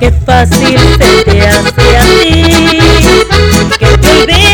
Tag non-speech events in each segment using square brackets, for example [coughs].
Qué fácil se te hace a ti. Que te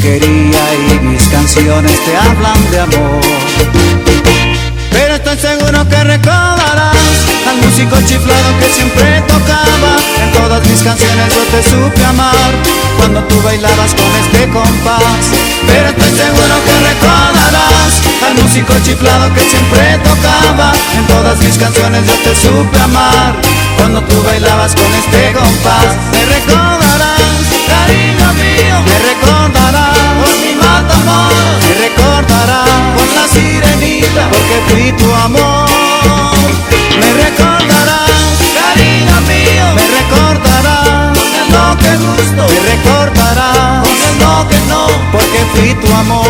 quería y mis canciones te hablan de amor. Pero estoy seguro que recordarás al músico chiflado que siempre tocaba. En todas mis canciones yo te supe amar cuando tú bailabas con este compás. Pero estoy seguro que recordarás al músico chiflado que siempre tocaba. En todas mis canciones yo te supe amar cuando tú bailabas con este compás. Me recordarás, cariño mío, me recordarás porque fui tu amor. Me recordarás, cariño mío, me recordarás con el no que gusto, me recordarás con el no que no, porque fui tu amor.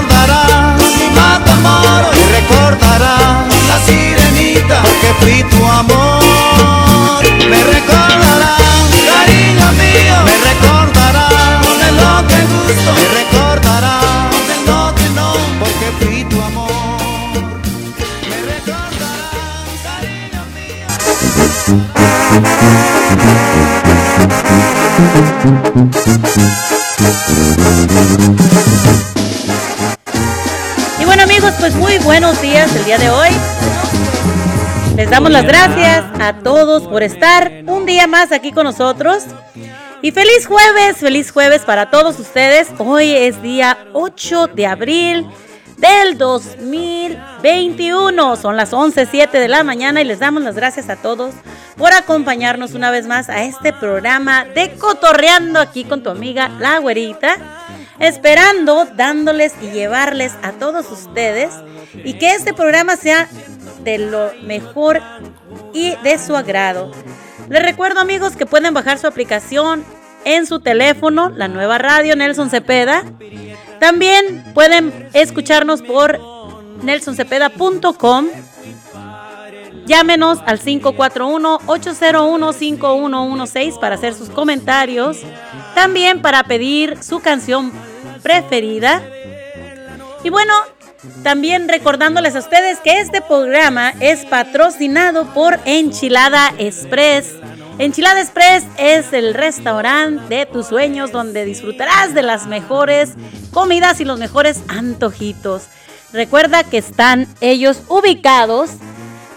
recordarás la sirenita porque fui tu amor. Me recordarás, cariño mío, me recordarás de lo que gusto, me recordarás de lo que no, porque fui tu amor. Me recordarás, cariño mío. Amigos, pues muy buenos días el día de hoy. Les damos las gracias a todos por estar un día más aquí con nosotros. Y feliz jueves, feliz jueves para todos ustedes. Hoy es día 8 de abril del 2021. Son las 11.07 de la mañana y les damos las gracias a todos por acompañarnos una vez más a este programa de Cotorreando aquí con tu amiga La Güerita. Esperando, dándoles y llevarles a todos ustedes y que este programa sea de lo mejor y de su agrado. Les recuerdo amigos que pueden bajar su aplicación en su teléfono, la nueva radio Nelson Cepeda. También pueden escucharnos por nelsoncepeda.com. Llámenos al 541-801-5116 para hacer sus comentarios. También para pedir su canción preferida. Y bueno, también recordándoles a ustedes que este programa es patrocinado por Enchilada Express. Enchilada Express es el restaurante de tus sueños donde disfrutarás de las mejores comidas y los mejores antojitos. Recuerda que están ellos ubicados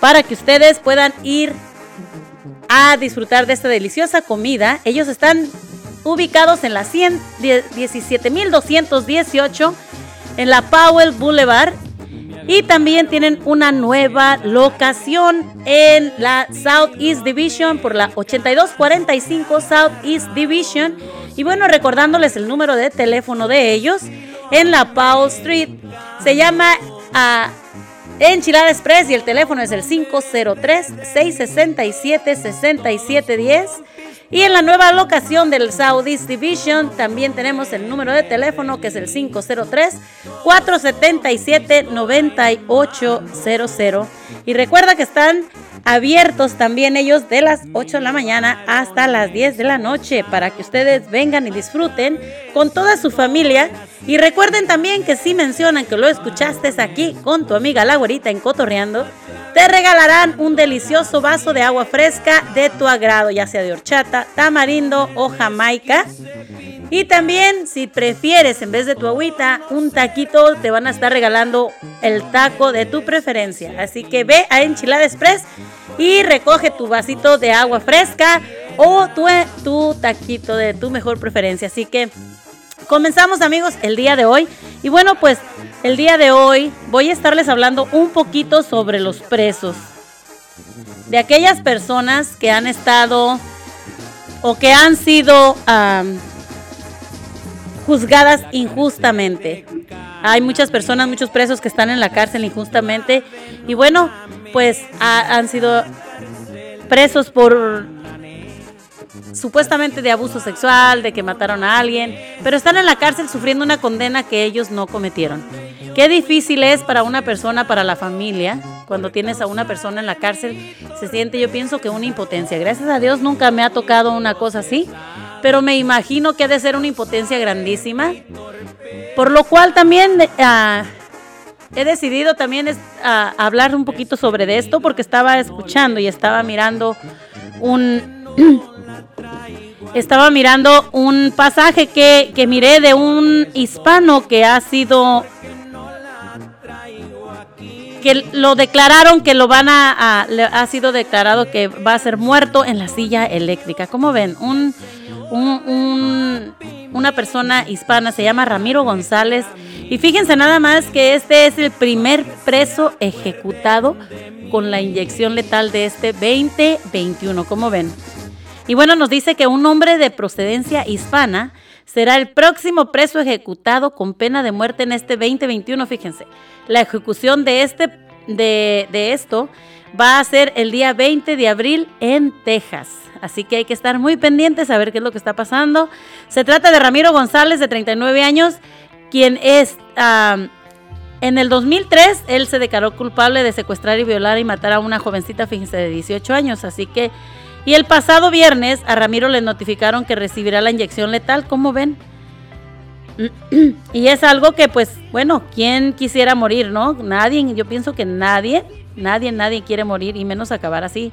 para que ustedes puedan ir a disfrutar de esta deliciosa comida. Ellos están ubicados en la 100 17218 en la Powell Boulevard. Y también tienen una nueva locación en la Southeast Division por la 8245 Southeast Division. Y bueno, recordándoles el número de teléfono de ellos en la Powell Street. Se llama a Enchilada Express y el teléfono es el 503-667-6710. Y en la nueva locación del Southeast Division también tenemos el número de teléfono que es el 503-477-9800. Y recuerda que están abiertos también ellos de las 8 de la mañana hasta las 10 de la noche para que ustedes vengan y disfruten con toda su familia. Y recuerden también que si mencionan que lo escuchaste aquí con tu amiga la güerita en Cotorreando, te regalarán un delicioso vaso de agua fresca de tu agrado, ya sea de horchata, tamarindo o jamaica. Y también, si prefieres, en vez de tu agüita, un taquito, te van a estar regalando el taco de tu preferencia. Así que ve a Enchilada Express y recoge tu vasito de agua fresca o tu, tu taquito de tu mejor preferencia. Así que comenzamos, amigos, el día de hoy. Y bueno, pues el día de hoy voy a estarles hablando un poquito sobre los presos. De aquellas personas que han estado o que han sido am, juzgadas injustamente. Hay muchas personas, muchos presos que están en la cárcel injustamente y bueno, pues ha- han sido presos por supuestamente de abuso sexual, de que mataron a alguien, pero están en la cárcel sufriendo una condena que ellos no cometieron. Qué difícil es para una persona, para la familia, cuando tienes a una persona en la cárcel, se siente yo pienso que una impotencia. Gracias a Dios nunca me ha tocado una cosa así, pero me imagino que ha de ser una impotencia grandísima. Por lo cual también ah, he decidido también es, ah, hablar un poquito sobre de esto porque estaba escuchando y estaba mirando un [clears throat] estaba mirando un pasaje que, que miré de un hispano que ha sido que lo declararon que lo van a, le ha sido declarado que va a ser muerto en la silla eléctrica. ¿Cómo ven? Un, un- un- una persona hispana se llama Ramiro González y fíjense nada más que este es el primer preso ejecutado con la inyección letal de este 2021. ¿Cómo ven? Y bueno, nos dice que un hombre de procedencia hispana será el próximo preso ejecutado con pena de muerte en este 2021, fíjense. La ejecución de, este, de, de esto va a ser el día 20 de abril en Texas. Así que hay que estar muy pendientes a ver qué es lo que está pasando. Se trata de Ramiro González, de 39 años, quien es... en el 2003, él se declaró culpable de secuestrar y violar y matar a una jovencita, fíjense, de 18 años. Así que... Y el pasado viernes a Ramiro le notificaron que recibirá la inyección letal, ¿cómo ven? [clears throat] Y es algo que, pues, bueno, ¿quién quisiera morir, no? Nadie, yo pienso que nadie, nadie, nadie quiere morir y menos acabar así.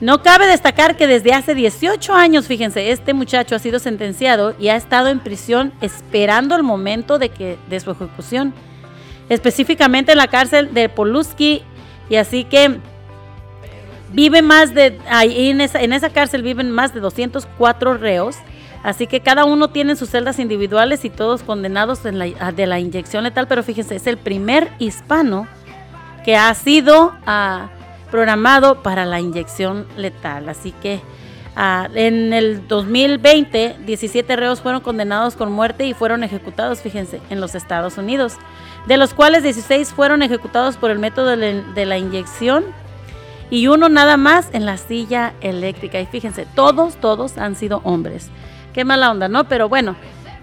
No cabe destacar que desde hace 18 años, fíjense, este muchacho ha sido sentenciado y ha estado en prisión esperando el momento de, que, de su ejecución, específicamente en la cárcel de Poluski, y así que vive más de, ahí en esa, en esa cárcel viven más de 204 reos, así que cada uno tiene sus celdas individuales y todos condenados de la inyección letal, pero fíjense, es el primer hispano que ha sido... a programado para la inyección letal. Así que ah, en el 2020, 17 reos fueron condenados con muerte y fueron ejecutados, fíjense, en los Estados Unidos, de los cuales 16 fueron ejecutados por el método de la inyección y uno nada más en la silla eléctrica. Y fíjense, todos, todos han sido hombres. Qué mala onda, ¿no? Pero bueno,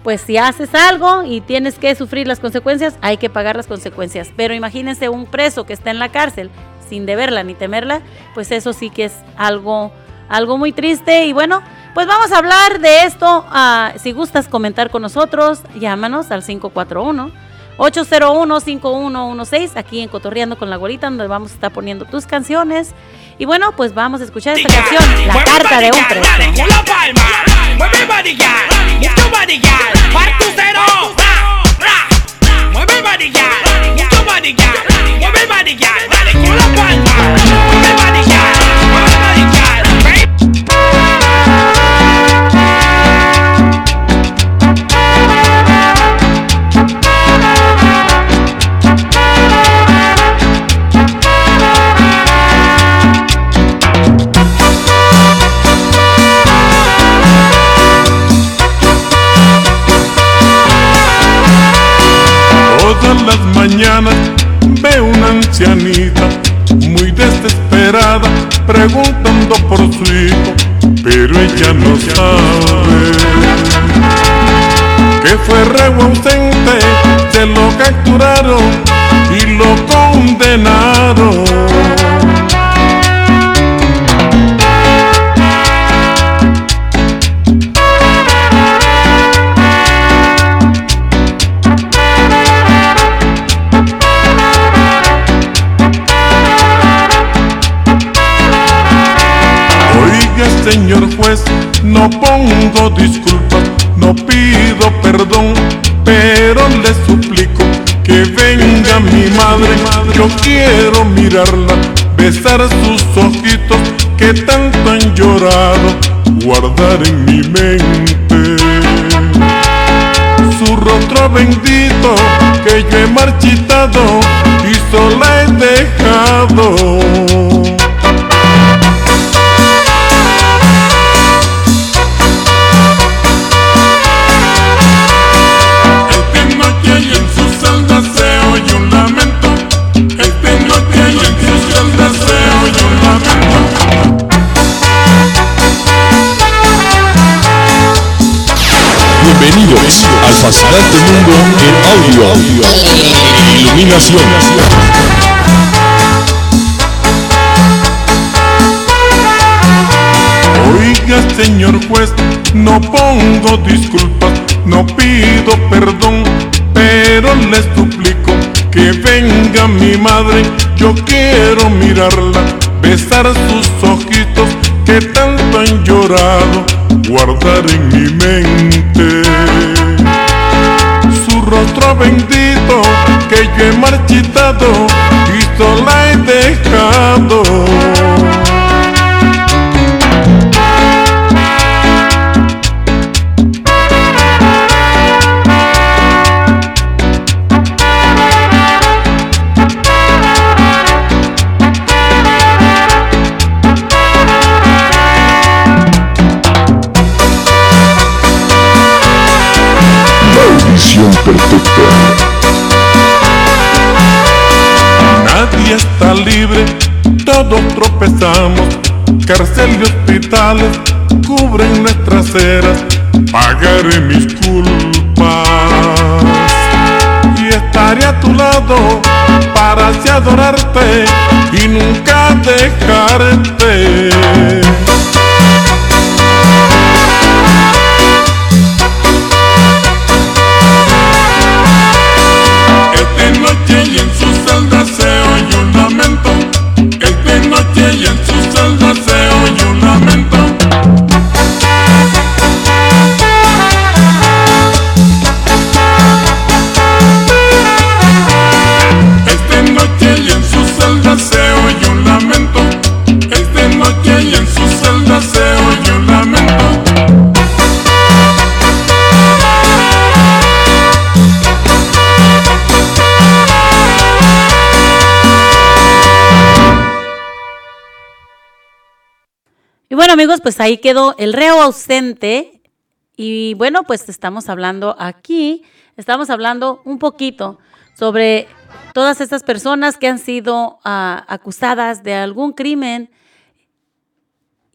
pues si haces algo y tienes que sufrir las consecuencias, hay que pagar las consecuencias. Pero imagínense un preso que está en la cárcel sin deberla ni temerla, pues eso sí que es algo, algo muy triste. Y bueno, pues vamos a hablar de esto. Ah, si gustas comentar con nosotros, llámanos al 541. 801-5116 aquí en Cotorreando con la Gorita, donde vamos a estar poniendo tus canciones. Y bueno, pues vamos a escuchar esta canción, La Carta de un Preso. Mueve las mañanas veo una ancianita muy desesperada preguntando por su hijo, pero ella no sabe que fue reo ausente, se lo capturaron y lo condenaron. Señor juez, no pongo disculpas, no pido perdón, pero le suplico que venga mi madre, yo quiero mirarla, besar sus ojitos que tanto han llorado, guardar en mi mente su rostro bendito que yo he marchitado y sola he dejado. Al fascinante mundo en audio. Iluminación. Oiga, señor juez, no pongo disculpas, no pido perdón, pero le suplico que venga mi madre, yo quiero mirarla, besar sus ojitos que tanto han llorado, guardar en mi mente bendito que yo he marchitado y sola he dejado. Cárcel y hospitales cubren nuestras eras. Pagaré mis culpas y estaré a tu lado para así adorarte y nunca dejarte. Es de noche y en su celda se oye un lamento. Pues ahí quedó el reo ausente. Y bueno, pues estamos hablando aquí, estamos hablando un poquito sobre todas estas personas que han sido ah, acusadas de algún crimen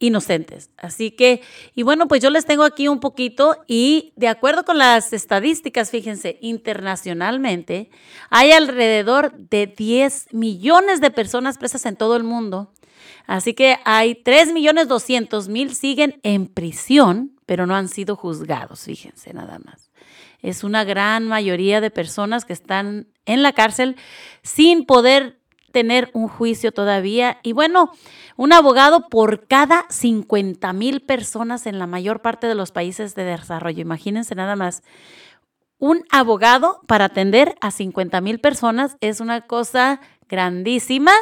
inocentes. Así que, y bueno, pues yo les tengo aquí un poquito y de acuerdo con las estadísticas, fíjense, internacionalmente hay alrededor de 10 millones de personas presas en todo el mundo. Así que hay 3 millones 200 mil siguen en prisión, pero no han sido juzgados, fíjense nada más. Es una gran mayoría de personas que están en la cárcel sin poder tener un juicio todavía. Y bueno, un abogado por cada 50 mil personas en la mayor parte de los países de desarrollo. Imagínense nada más. Un abogado para atender a 50 mil personas es una cosa grandísima.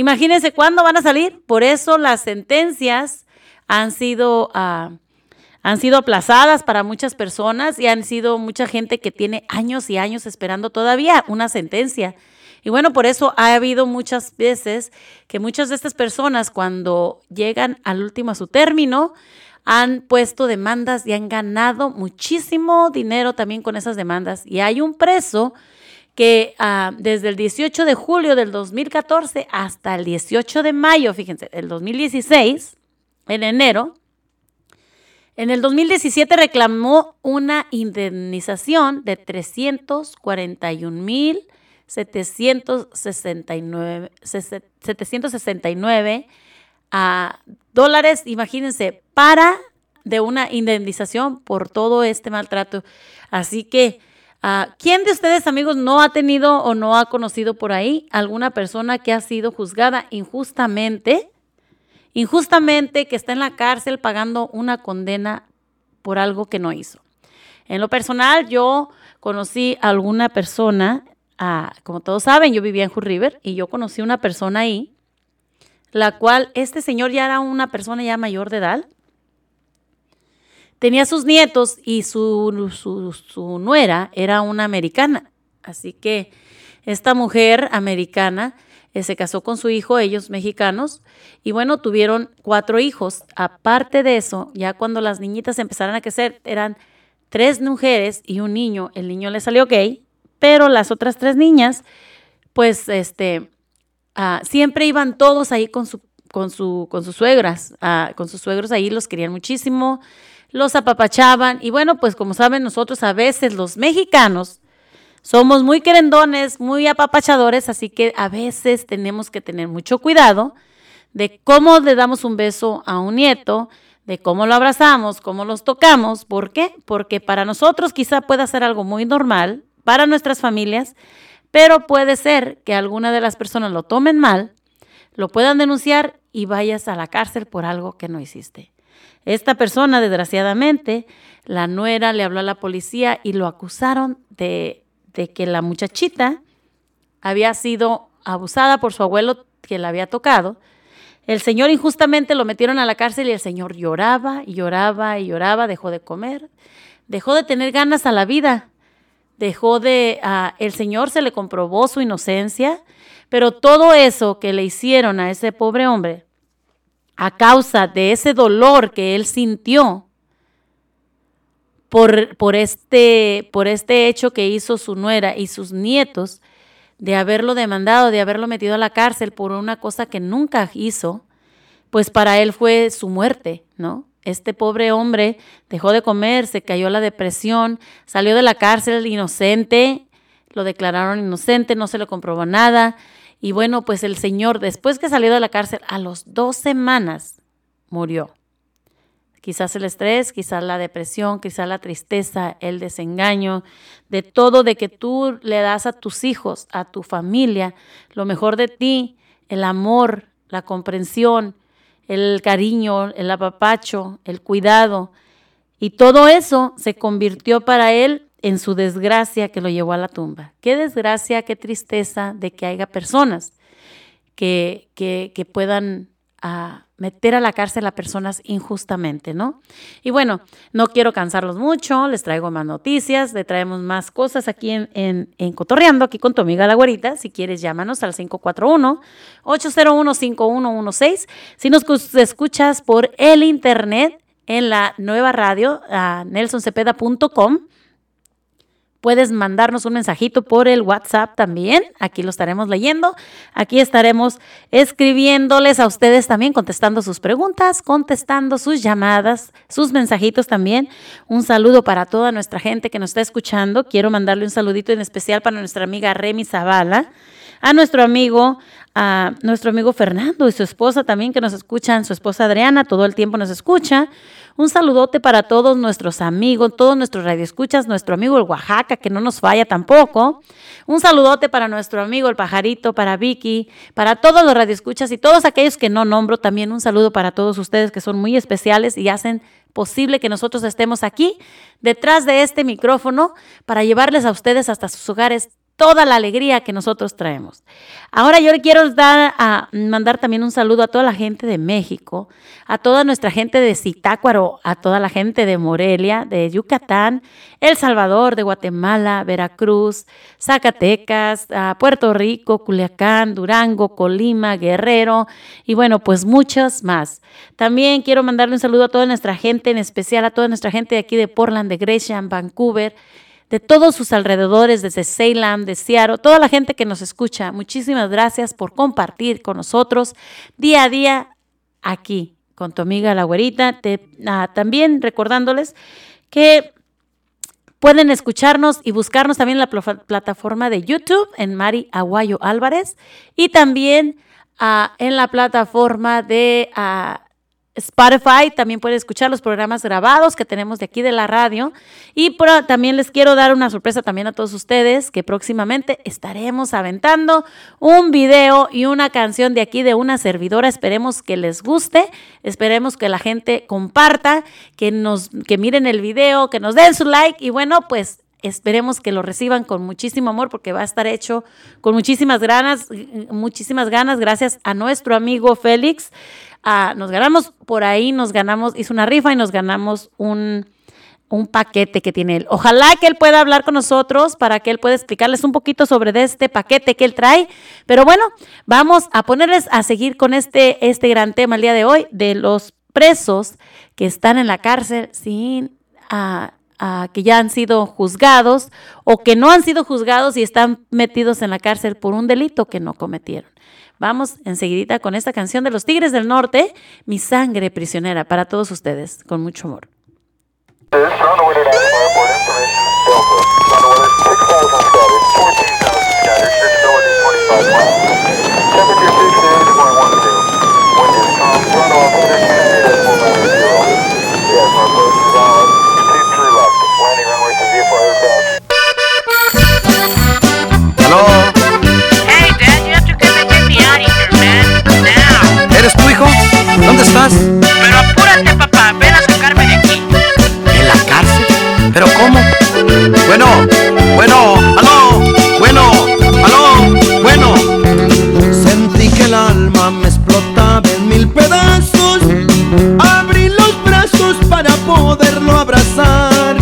Imagínense cuándo van a salir. Por eso las sentencias han sido, ah, han sido aplazadas para muchas personas y han sido mucha gente que tiene años y años esperando todavía una sentencia. Y bueno, por eso ha habido muchas veces que muchas de estas personas cuando llegan al último a su término han puesto demandas y han ganado muchísimo dinero también con esas demandas. Y hay un preso que ah, desde el 18 de julio del 2014 hasta el 18 de mayo, fíjense, del 2016, en enero, en el 2017 reclamó una indemnización de 341 mil 769, 769 a dólares, imagínense, para de una indemnización por todo este maltrato. Así que, ah, ¿quién de ustedes, amigos, no ha tenido o no ha conocido por ahí alguna persona que ha sido juzgada injustamente? Injustamente que está en la cárcel pagando una condena por algo que no hizo. En lo personal, yo conocí a alguna persona Ah, como todos saben, yo vivía en Hood River y yo conocí una persona ahí, la cual este señor ya era una persona ya mayor de edad. Tenía sus nietos y su, su, nuera era una americana. Así que esta mujer americana eh, se casó con su hijo, ellos mexicanos, y bueno, tuvieron cuatro hijos. Aparte de eso, ya cuando las niñitas empezaron a crecer, eran tres mujeres y un niño. El niño le salió gay pero las otras tres niñas, pues, este, ah, siempre iban todos ahí con su, con su, con sus suegras, ah, con sus suegros ahí los querían muchísimo, los apapachaban y bueno, pues como saben nosotros a veces los mexicanos somos muy querendones, muy apapachadores, así que a veces tenemos que tener mucho cuidado de cómo le damos un beso a un nieto, de cómo lo abrazamos, cómo los tocamos. ¿Por qué? Porque para nosotros quizá pueda ser algo muy normal, para nuestras familias, pero puede ser que alguna de las personas lo tomen mal, lo puedan denunciar y vayas a la cárcel por algo que no hiciste. Esta persona, desgraciadamente, la nuera le habló a la policía y lo acusaron de, de que la muchachita había sido abusada por su abuelo que la había tocado. El señor injustamente lo metieron a la cárcel y el señor lloraba y lloraba y lloraba, dejó de comer, dejó de tener ganas a la vida dejó de, el Señor se le comprobó su inocencia, pero todo eso que le hicieron a ese pobre hombre, a causa de ese dolor que él sintió por, por, este, por este hecho que hizo su nuera y sus nietos de haberlo demandado, de haberlo metido a la cárcel por una cosa que nunca hizo, pues para él fue su muerte, ¿no? Este pobre hombre dejó de comer, se cayó a la depresión, salió de la cárcel inocente, lo declararon inocente, no se le comprobó nada. Y bueno, pues el señor, después que salió de la cárcel, a los dos semanas murió. Quizás el estrés, quizás la depresión, quizás la tristeza, el desengaño, de todo de que tú le das a tus hijos, a tu familia, lo mejor de ti, el amor, la comprensión, el cariño, el apapacho, el cuidado. Y todo eso se convirtió para él en su desgracia que lo llevó a la tumba. Qué desgracia, qué tristeza de que haya personas que, que, puedan a meter a la cárcel a personas injustamente, ¿no? Y bueno, no quiero cansarlos mucho, les traigo más noticias, le traemos más cosas aquí en, en, Cotorreando, aquí con tu amiga La Güerita. Si quieres, llámanos al 541-801-5116. Si nos escuchas por el internet, en la nueva radio, a nelsoncepeda.com, Puedes mandarnos un mensajito por el WhatsApp también. Aquí lo estaremos leyendo. Aquí estaremos escribiéndoles a ustedes también, contestando sus preguntas, contestando sus llamadas, sus mensajitos también. Un saludo para toda nuestra gente que nos está escuchando. Quiero mandarle un saludito en especial para nuestra amiga Remy Zavala, a nuestro amigo, a nuestro amigo Fernando y su esposa también que nos escuchan, su esposa Adriana, todo el tiempo nos escucha. Un saludote para todos nuestros amigos, todos nuestros radioescuchas, nuestro amigo el Oaxaca, que no nos falla tampoco. Un saludote para nuestro amigo el Pajarito, para Vicky, para todos los radioescuchas y todos aquellos que no nombro. También un saludo para todos ustedes que son muy especiales y hacen posible que nosotros estemos aquí detrás de este micrófono para llevarles a ustedes hasta sus hogares toda la alegría que nosotros traemos. Ahora yo le quiero dar a mandar también un saludo a toda la gente de México, a toda nuestra gente de Zitácuaro, a toda la gente de Morelia, de Yucatán, El Salvador, de Guatemala, Veracruz, Zacatecas, a Puerto Rico, Culiacán, Durango, Colima, Guerrero y bueno, pues muchas más. También quiero mandarle un saludo a toda nuestra gente, en especial a toda nuestra gente de aquí de Portland, de Gresham, Vancouver, de todos sus alrededores, desde Salem, de Seattle, toda la gente que nos escucha. Muchísimas gracias por compartir con nosotros día a día aquí con tu amiga la güerita. Ah, también recordándoles que pueden escucharnos y buscarnos también en la plataforma de YouTube en Mari Aguayo Álvarez y también ah, en la plataforma de ah, Spotify, también puede escuchar los programas grabados que tenemos de aquí de la radio. Y también les quiero dar una sorpresa también a todos ustedes que próximamente estaremos aventando un video y una canción de aquí de una servidora. Esperemos que les guste, esperemos que la gente comparta, que nos que miren el video, que nos den su like y bueno, pues esperemos que lo reciban con muchísimo amor porque va a estar hecho con muchísimas ganas, muchísimas ganas gracias a nuestro amigo Félix nos ganamos por ahí, nos ganamos, hizo una rifa y nos ganamos un, un paquete que tiene él. Ojalá que él pueda hablar con nosotros para que él pueda explicarles un poquito sobre este paquete que él trae. Pero bueno, vamos a ponerles a seguir con este, este gran tema el día de hoy de los presos que están en la cárcel sin... que ya han sido juzgados o que no han sido juzgados y están metidos en la cárcel por un delito que no cometieron. Vamos enseguidita con esta canción de los Tigres del Norte, Mi sangre prisionera, para todos ustedes, con mucho amor. ¿Eres tu hijo? ¿Dónde estás? Pero apúrate, papá. Ven a sacarme de aquí. ¿En la cárcel? ¿Pero cómo? Bueno, bueno, aló, bueno, aló, bueno. Sentí que el alma me explotaba en mil pedazos. Abrí los brazos para poderlo abrazar.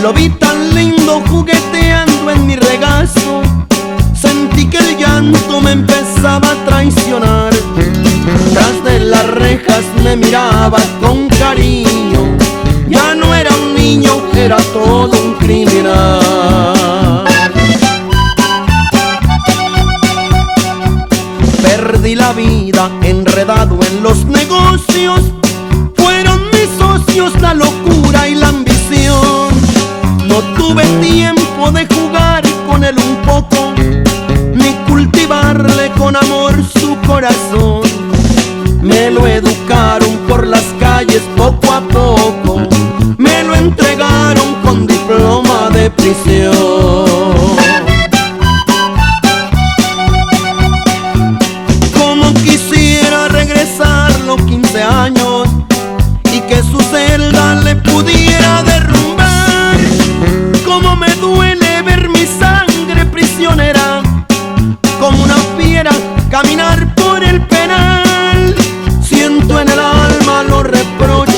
Lo vi tan lindo jugueteando me mirabas con cariño. Ya no era un niño, era todo un criminal. Perdí la vida enredado en los negocios. Fueron mis socios la locura y la ambición. No tuve tiempo de jugar con él un poco, ni cultivarle con amor su corazón me lo educaron por las calles poco a poco, me lo entregaron con diploma de prisión. Como quisiera regresar los 15 años y que su celda le pudiera derrumbar.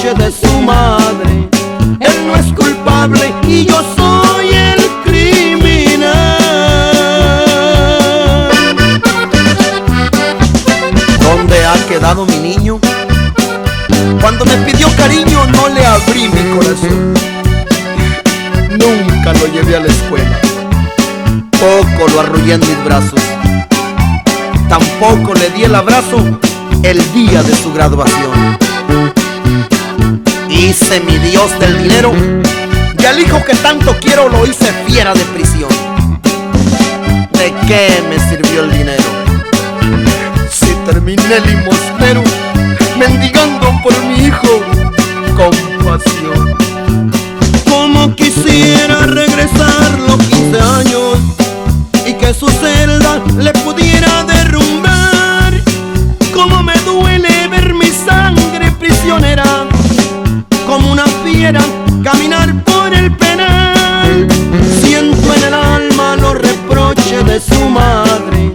De su madre. Él no es culpable y yo soy el criminal. ¿Dónde ha quedado mi niño? Cuando me pidió cariño no le abrí mi corazón. Nunca lo llevé a la escuela. Poco lo arrullé en mis brazos. Tampoco le di el abrazo el día de su graduación. Hice mi dios del dinero y al hijo que tanto quiero lo hice fiera de prisión. ¿De qué me sirvió el dinero? Si terminé limosnero, mendigando por mi hijo compasión. Como quisiera regresar los 15 años y que su celda le pudiera caminar por el penal. Siento en el alma los reproches de su madre.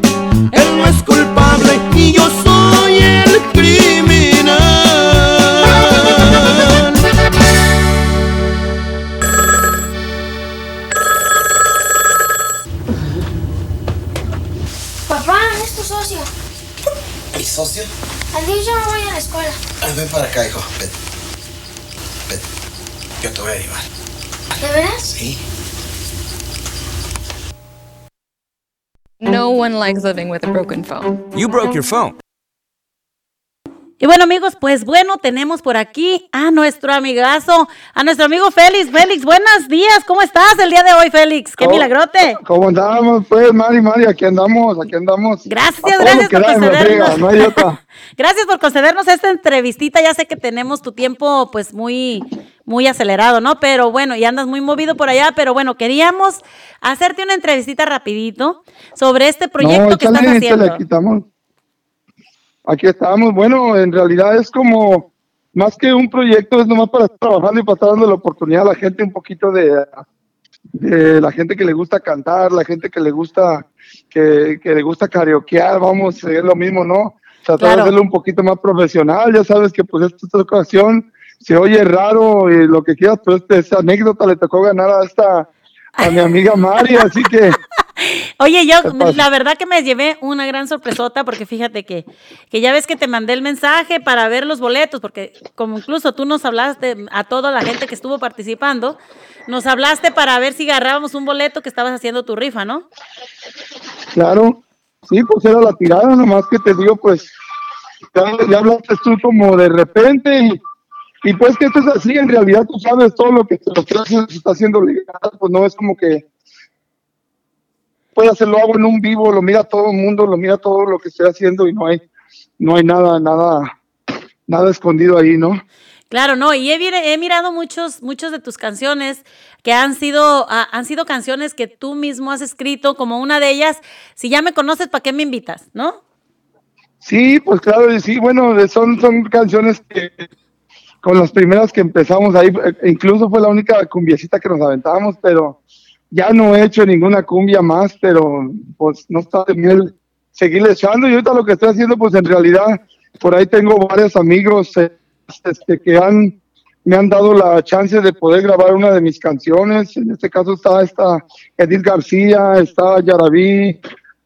Él no es culpable y yo soy el criminal. Papá, es tu socio. ¿Mi socio? Al día yo no voy a la escuela. Ven para acá, hijo. Ven. Yo te voy a llevar. ¿De veras? Sí. No one likes living with a broken phone. You broke your phone. Y bueno, amigos, pues bueno, tenemos por aquí a nuestro amigazo, a nuestro amigo Félix. Félix, buenos días. ¿Cómo estás el día de hoy, Félix? ¡Qué ¿Cómo- milagrote! ¿Cómo andamos? Pues, Mari, Mari, aquí andamos, aquí andamos. Gracias, gracias por concedernos. no hay. [laughs] Gracias por concedernos esta entrevistita. Ya sé que tenemos tu tiempo pues muy muy acelerado, ¿no? Pero bueno, y andas muy movido por allá, pero bueno, queríamos hacerte una entrevistita rapidito sobre este proyecto no, que estás haciendo. aquí estamos. Aquí estamos. Bueno, en realidad es como, más que un proyecto, es nomás para estar trabajando y para estar dando la oportunidad a la gente un poquito de, de la gente que le gusta cantar, la gente que le gusta, que, que le gusta karaokear, vamos, es lo mismo, ¿no? Tratar Claro. de hacerlo un poquito más profesional, ya sabes que pues esta ocasión se oye raro y lo que quieras, pero este, esa anécdota le tocó ganar a esta, a mi amiga Mari, así que... Oye, yo la verdad que me llevé una gran sorpresota porque fíjate que, que ya ves que te mandé el mensaje para ver los boletos, porque como incluso tú nos hablaste a toda la gente que estuvo participando, nos hablaste para ver si agarrábamos un boleto que estabas haciendo tu rifa, ¿no? Claro, sí, pues era la tirada, nomás que te digo, pues, ya, hablaste tú como de repente y, y pues que esto es así, en realidad tú sabes todo lo que, lo que haces, se está haciendo legal, pues no es como que puede hacerlo hago en un vivo, lo mira todo el mundo, lo mira todo lo que estoy haciendo y no hay, no hay nada, nada, nada escondido ahí, ¿no? Claro, no, y he, he mirado muchos, muchos de tus canciones que han sido, ah, han sido canciones que tú mismo has escrito, como una de ellas, si ya me conoces, ¿para qué me invitas? ¿No? Sí, pues claro, y sí, bueno, son, son canciones que con las primeras que empezamos ahí, eh, incluso fue la única cumbiecita que nos aventábamos, pero ya no he hecho ninguna cumbia más, pero pues no está de miel seguirle echando. Y ahorita lo que estoy haciendo, pues en realidad por ahí tengo varios amigos eh, este, que han me han dado la chance de poder grabar una de mis canciones, en este caso está esta Edith García, está Yaraví,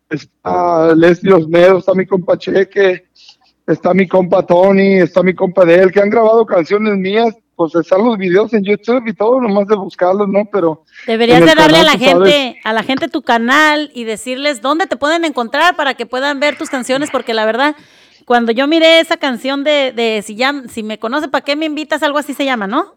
está Leslie Osmedo, está mi compa Cheque, está mi compa Tony, está mi compa de él, que han grabado canciones mías, pues están los videos en YouTube y todo, nomás de buscarlos, ¿no? Pero Deberías de darle a la sabes, gente, a la gente tu canal y decirles dónde te pueden encontrar para que puedan ver tus canciones, porque la verdad, cuando yo miré esa canción de, de si ya, si me conoce, ¿para qué me invitas? Algo así se llama, ¿no?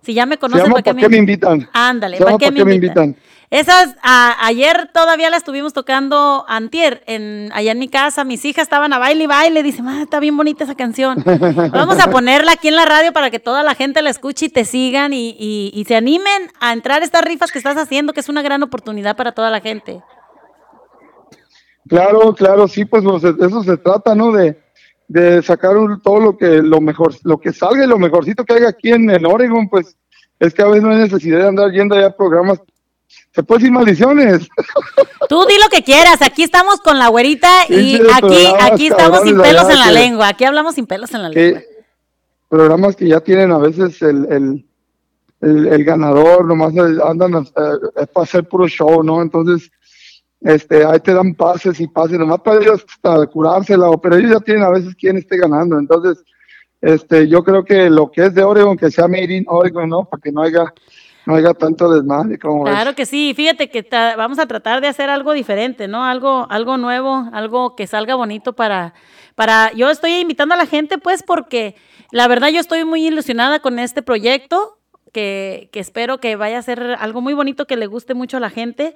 Si ya me Se conoce, llama ¿para qué, ¿Para qué me invitan? Ándale, llama ¿para qué, ¿Para me, invitan? Esas, a- ayer todavía la estuvimos tocando antier, en, allá en mi casa, mis hijas estaban a baile y baile, dice, "Ma, está bien bonita esa canción. [laughs] Vamos a ponerla aquí en la radio para que toda la gente la escuche y te sigan y, y- y se animen a entrar a estas rifas que estás haciendo, que es una gran oportunidad para toda la gente. Claro, claro, sí, pues, eso se trata, ¿no? De, de sacar un- todo lo que lo mejor, lo que salga y lo mejorcito que haya aquí en, en Oregon, pues es que a veces no hay necesidad de andar yendo allá a programas. Se puede decir maldiciones. Tú di lo que quieras, aquí estamos con la güerita y aquí, aquí estamos sin pelos en la que- lengua, aquí hablamos sin pelos en la lengua. que programas que ya tienen a veces el, el, el, el ganador, nomás andan a- eh, para hacer puro show, ¿no? Entonces, este, ahí te dan pases y pases, nomás para ellos para curársela, o- pero ellos ya tienen a veces quién esté ganando, entonces, este, yo creo que lo que es de Oregon, que sea made in Oregon, ¿no? Para que no haya, no haya tanto desmadre. Claro que sí, fíjate que vamos a tratar de hacer algo diferente, ¿no? Algo, algo nuevo, algo que salga bonito para, para, yo estoy invitando a la gente, pues, porque la verdad yo estoy muy ilusionada con este proyecto, que, que espero que vaya a ser algo muy bonito, que le guste mucho a la gente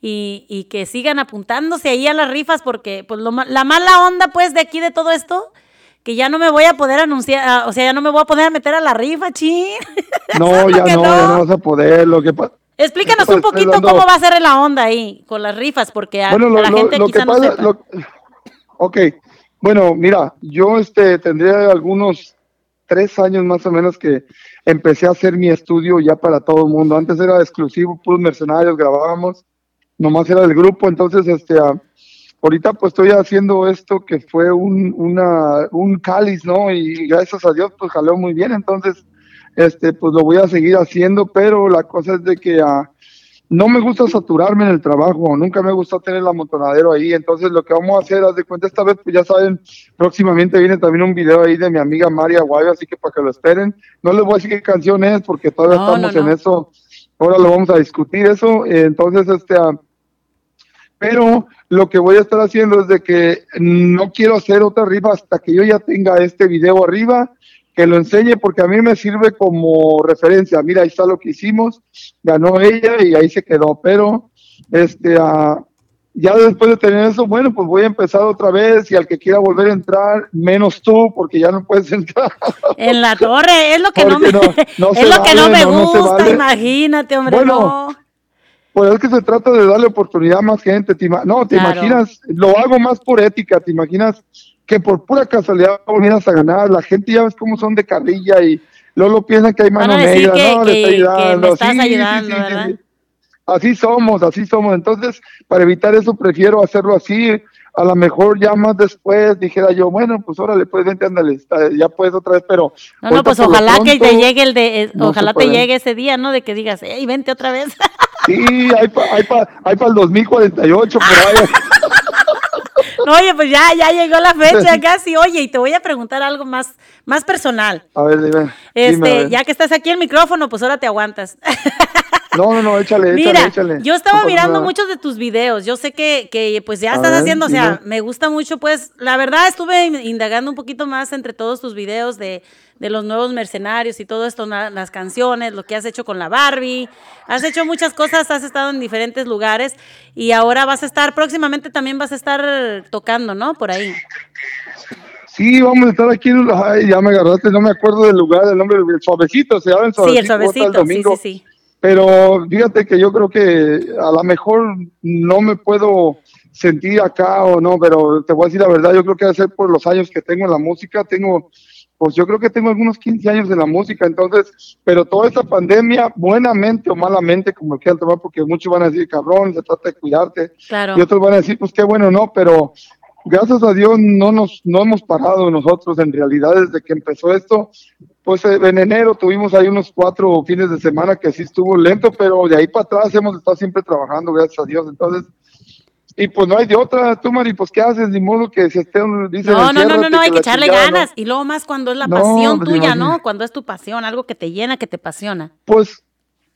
y, y que sigan apuntándose ahí a las rifas, porque, pues, lo, la mala onda, pues, de aquí de todo esto, que ya no me voy a poder anunciar, ah, o sea, ya no me voy a poder meter a la rifa, chin. No, [laughs] ya que no, ya no vas a poder, lo que pasa. Explícanos un poquito dando- cómo va a ser la onda ahí con las rifas, porque a, Bueno, a lo, la lo- gente lo quizá que no pasa, sepa. lo- ok, bueno, mira, yo este tendría algunos tres años más o menos que empecé a hacer mi estudio ya para todo el mundo. Antes era exclusivo, puros mercenarios, grabábamos, nomás era el grupo, entonces este ah, ahorita pues estoy haciendo esto que fue un, una, un cáliz, ¿no? Y gracias a Dios pues jaló muy bien, entonces este pues lo voy a seguir haciendo, pero la cosa es de que ah, no me gusta saturarme en el trabajo, nunca me gusta tener el amontonadero ahí, entonces lo que vamos a hacer, haz de cuenta, esta vez, pues ya saben, próximamente viene también un video ahí de mi amiga María Guayo, así que para que lo esperen, no les voy a decir qué canción es, porque todavía No, estamos no, no. en eso, ahora lo vamos a discutir eso, entonces, este, ah, pero lo que voy a estar haciendo es de que no quiero hacer otra rifa hasta que yo ya tenga este video arriba, que lo enseñe porque a mí me sirve como referencia. Mira, ahí está lo que hicimos, ganó ella y ahí se quedó. Pero este, ah, ya después de tener eso, bueno, pues voy a empezar otra vez y al que quiera volver a entrar, menos tú, porque ya no puedes [laughs] entrar. En la torre, es lo que no me, no- no [laughs] es lo que no me no gusta, vale. imagínate, hombre, Bueno, no. Pues es que se trata de darle oportunidad a más gente. Te ima- no, te Claro. imaginas, lo hago más por ética, te imaginas que por pura casualidad volvieras a ganar. La gente ya ves cómo son de carrilla y luego lo piensan que hay mano negra. no, le estoy que me dando. estás Sí, ayudando, sí, sí, ¿verdad? sí. Así somos, así somos. Entonces, para evitar eso, prefiero hacerlo así. A lo mejor ya más después dijera yo, bueno, pues órale, pues vente, ándale, ya puedes otra vez, pero. No, no, pues ojalá que te llegue el de, eh, no ojalá te llegue ese día, ¿no? De que digas, hey, vente otra vez. [laughs] Sí, hay para hay pa, hay pa el 2048 por ahí. No, Oye, pues ya, ya llegó la fecha [laughs] casi. Oye, y te voy a preguntar algo más, más personal. A ver, dime. dime, a Este, ver. ya que estás aquí el micrófono, pues ahora te aguantas. [laughs] No, no, no, échale, échale, Mira, échale. yo estaba No mirando nada. muchos de tus videos. Yo sé que, que pues ya A estás ver, haciendo, o sea, dime. me gusta mucho, pues, la verdad estuve in- indagando un poquito más entre todos tus videos de, de los nuevos mercenarios y todo esto, na- las canciones, lo que has hecho con la Barbie. Has hecho muchas cosas, has estado en diferentes lugares y ahora vas a estar, próximamente también vas a estar tocando, ¿no? Por ahí. Sí, vamos a estar aquí. en- Ay, ya me agarraste, no me acuerdo del lugar, del nombre, el suavecito, se llama el suavecito. Sí, el suavecito, sí, sí, sí. Pero fíjate que yo creo que a lo mejor no me puedo sentir acá o no, pero te voy a decir la verdad, yo creo que va a ser por los años que tengo en la música, tengo, pues yo creo que tengo algunos 15 años en la música, entonces, pero toda esta pandemia, buenamente o malamente, como quieran tomar, porque muchos van a decir, cabrón, se trata de cuidarte, Claro. y otros van a decir, pues qué bueno, no, pero gracias a Dios no nos no hemos parado nosotros en realidad desde que empezó esto. Pues eh, en enero tuvimos ahí unos cuatro fines de semana que sí estuvo lento, pero de ahí para atrás hemos estado siempre trabajando, gracias a Dios. Entonces, y pues no hay de otra, tú Mari, pues qué haces, ni modo que se esté, dicen, No, no, no, no, hay que echarle chingada, ¿no? ganas. Y luego más cuando es la No, pasión pues, tuya. ¿no? Cuando es tu pasión, algo que te llena, que te apasiona. Pues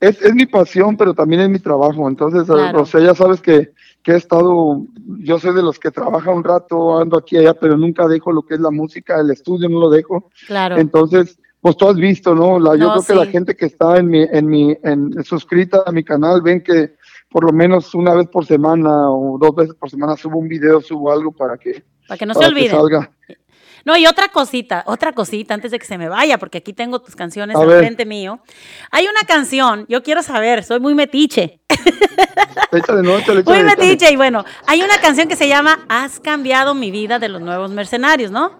es, es mi pasión, pero también es mi trabajo. Entonces, Claro. o sea, ya sabes que que he estado, yo soy de los que trabaja un rato, ando aquí y allá, pero nunca dejo lo que es la música, el estudio no lo dejo. Claro. Entonces, pues tú has visto, ¿no? La, yo No, creo que la gente que está en mi, en mi, en, suscrita a mi canal ven que por lo menos una vez por semana o dos veces por semana subo un video, subo algo para que, Para que no se para que salga. No, y otra cosita, otra cosita antes de que se me vaya, porque aquí tengo tus canciones al frente mío. Hay una canción, yo quiero saber, soy muy metiche, [laughs] Échale, no, échale, muy échale, échale. metiche, y bueno, hay una canción que se llama Has cambiado mi vida de los nuevos mercenarios, ¿no?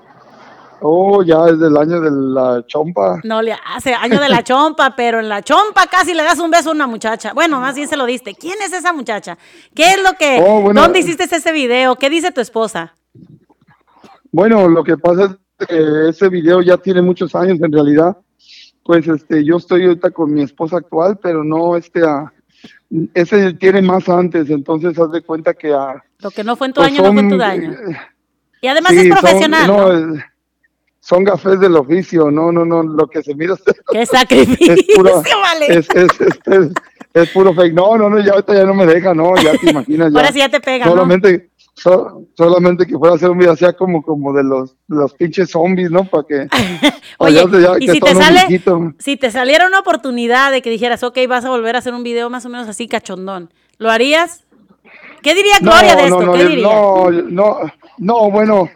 Oh, ya es del año de la chompa. No le hace año de la [laughs] chompa, pero en la chompa casi le das un beso a una muchacha. Bueno, más bien se lo diste. ¿Quién es esa muchacha? ¿Qué es lo que? Oh, bueno. ¿Dónde hiciste ese video? ¿Qué dice tu esposa? Bueno, lo que pasa es que ese video ya tiene muchos años en realidad. Pues este, yo estoy ahorita con mi esposa actual, pero no este, ah, ese tiene más antes, entonces haz de cuenta que ah, Lo que no fue en tu pues año no fue en tu son, daño. eh, Y además sí, es son- profesional. no, ¿no? eh, son gafés del oficio, no, no, no, lo que se mira ¡Qué sacrificio, es puro, [laughs] vale! es, es, es, es- puro fake. No, no, no, ya ahorita ya no me deja, no, ya te imaginas. Ya. Ahora sí ya te pega, ¿no? Solamente, so- solamente que fuera a hacer un video así como, como de los, los pinches zombies, ¿no? [laughs] Para que. Oye, ya- y que si te sale, si te saliera una oportunidad de que dijeras, ok, vas a volver a hacer un video más o menos así cachondón, ¿lo harías? ¿Qué diría Gloria de esto? no, ¿Qué yo- diría? no, no, no, bueno,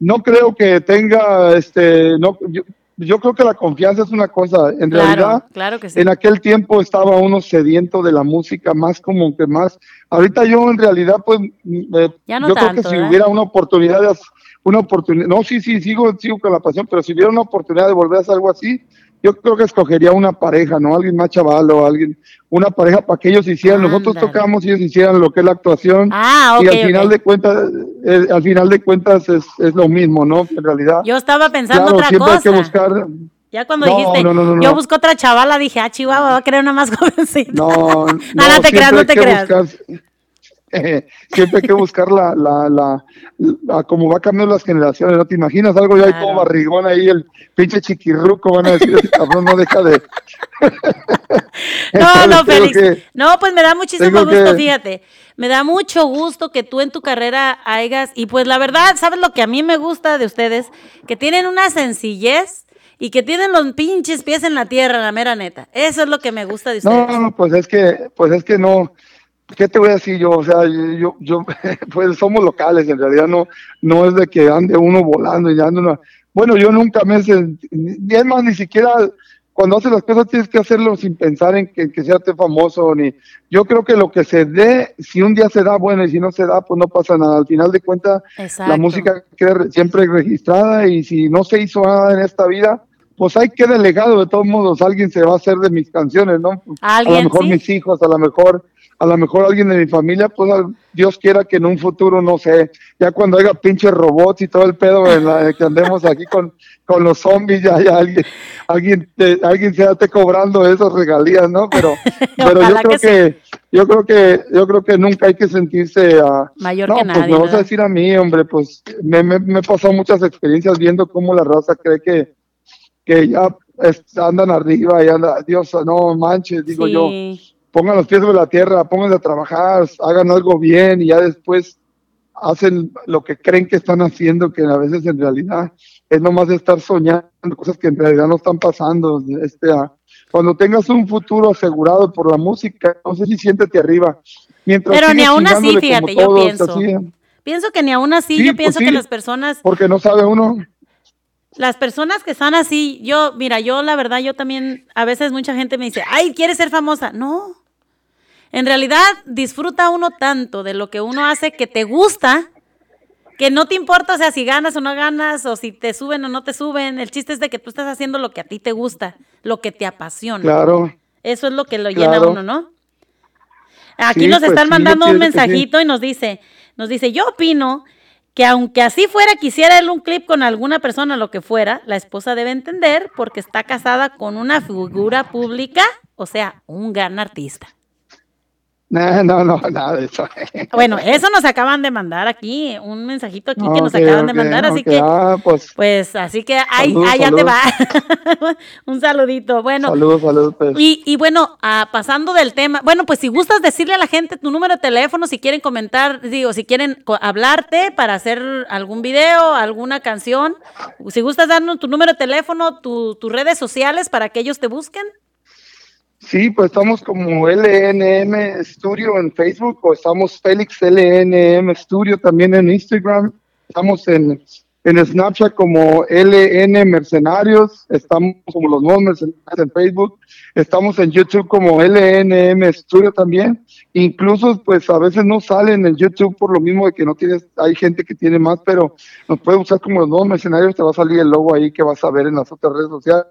no creo que tenga, este, no, yo, yo creo que la confianza es una cosa, en claro, realidad, claro que sí. en aquel tiempo estaba uno sediento de la música, más como que más, ahorita yo en realidad, pues, eh, Ya no yo tanto, creo que si ¿verdad? hubiera una oportunidad, de una oportunidad, no, sí, sí, sigo, sigo con la pasión, pero si hubiera una oportunidad de volver a hacer algo así, yo creo que escogería una pareja, ¿no? Alguien más chaval o alguien, una pareja para que ellos hicieran, nosotros tocamos y ellos hicieran lo que es la actuación. Ah, y ok, al final de cuentas, eh, al final de cuentas es, es lo mismo, ¿no? En realidad. Yo estaba pensando claro, otra siempre hay que cosa. buscar, Ya cuando No, dijiste, no, no, no, yo busco otra chavala, dije, ah, Chihuahua, va a querer una más [laughs] jovencita. [laughs] no, no, no, te creas, no te creas. buscar- eh, [laughs] siempre hay que buscar la, la, la, la- cómo va cambiando las generaciones, ¿no? ¿Te imaginas algo ya todo Claro. barrigón ahí, el pinche chiquirruco, van a decir, ese cabrón no deja de... [laughs] No, no, Félix. que- No, pues me da muchísimo gusto, que- fíjate. Me da mucho gusto que tú en tu carrera hagas, y pues la verdad, ¿sabes lo que a mí me gusta de ustedes? Que tienen una sencillez y que tienen los pinches pies en la tierra, la mera neta. Eso es lo que me gusta de ustedes. No, pues es que, pues es que no, ¿qué te voy a decir yo? O sea, yo, yo, [laughs] pues somos locales, en realidad no, no es de que ande uno volando y ande uno. Bueno, yo nunca me sentí, es más, ni siquiera cuando haces las cosas tienes que hacerlo sin pensar en que, que seas famoso, ni, yo creo que lo que se dé, si un día se da, bueno, y si no se da, pues no pasa nada. Al final de cuentas, Exacto. la música queda re- siempre registrada y si no se hizo nada en esta vida, pues ahí queda el legado, de todos modos, alguien se va a hacer de mis canciones, ¿no? a lo mejor sí. mis hijos, a lo mejor, a lo mejor alguien de mi familia, pues al- Dios quiera que en un futuro, no sé, ya cuando haya pinches robots y todo el pedo en la, que andemos aquí con, con los zombies, ya, ya alguien, alguien, te- alguien se esté cobrando esas regalías, ¿no? Pero, [laughs] pero yo creo que que, yo creo que, yo creo que nunca hay que sentirse a Mayor no, que pues nadie, me vas a decir a mí, hombre, pues me, me, me he pasado muchas experiencias viendo cómo la raza cree que, que ya andan arriba y anda, Dios, no manches, digo yo, pongan los pies sobre la tierra, pónganse a trabajar, hagan algo bien y ya después hacen lo que creen que están haciendo, que a veces en realidad es nomás estar soñando cosas que en realidad no están pasando. Este, cuando tengas un futuro asegurado por la música, no sé si siéntete arriba. Mientras Pero ni aún así, fíjate, yo todos, pienso. así, Pienso que ni aún así, Sí, yo pues pienso que las personas porque no sabe uno. Las personas que están así, yo, mira, yo la verdad, yo también, a veces mucha gente me dice, ay, ¿quieres ser famosa? No. En realidad, disfruta uno tanto de lo que uno hace que te gusta, que no te importa, o sea, si ganas o no ganas, o si te suben o no te suben. El chiste es de que tú estás haciendo lo que a ti te gusta, lo que te apasiona. Claro. Eso es lo que lo llena a Claro. uno, ¿no? Aquí Sí, nos pues están sí, mandando un sí. mensajito y nos dice, nos dice, yo opino que aunque así fuera, quisiera él un clip con alguna persona, lo que fuera, la esposa debe entender porque está casada con una figura pública, o sea, un gran artista. [laughs] No, no, no, nada de eso. [laughs] Bueno, eso nos acaban de mandar aquí, un mensajito aquí que nos acaban de mandar, así que, Ah, pues, pues, así que ahí, allá te va. [laughs] un saludito. Bueno, saludos, saludos, pues. y, y bueno, ah, pasando del tema, bueno, pues si gustas decirle a la gente tu número de teléfono, si quieren comentar, digo, si quieren hablarte para hacer algún video, alguna canción, si gustas darnos tu número de teléfono, tu- tus redes sociales para que ellos te busquen. Sí, pues estamos como LNM Studio en Facebook o estamos Félix LNM Studio también en Instagram. Estamos en, en Snapchat como LN Mercenarios. Estamos como los nuevos mercenarios en Facebook. Estamos en YouTube como LNM Studio también. Incluso, pues a veces no sale en YouTube por lo mismo de que no tienes, hay gente que tiene más, pero nos puede usar como los nuevos mercenarios. Te va a salir el logo ahí que vas a ver en las otras redes sociales.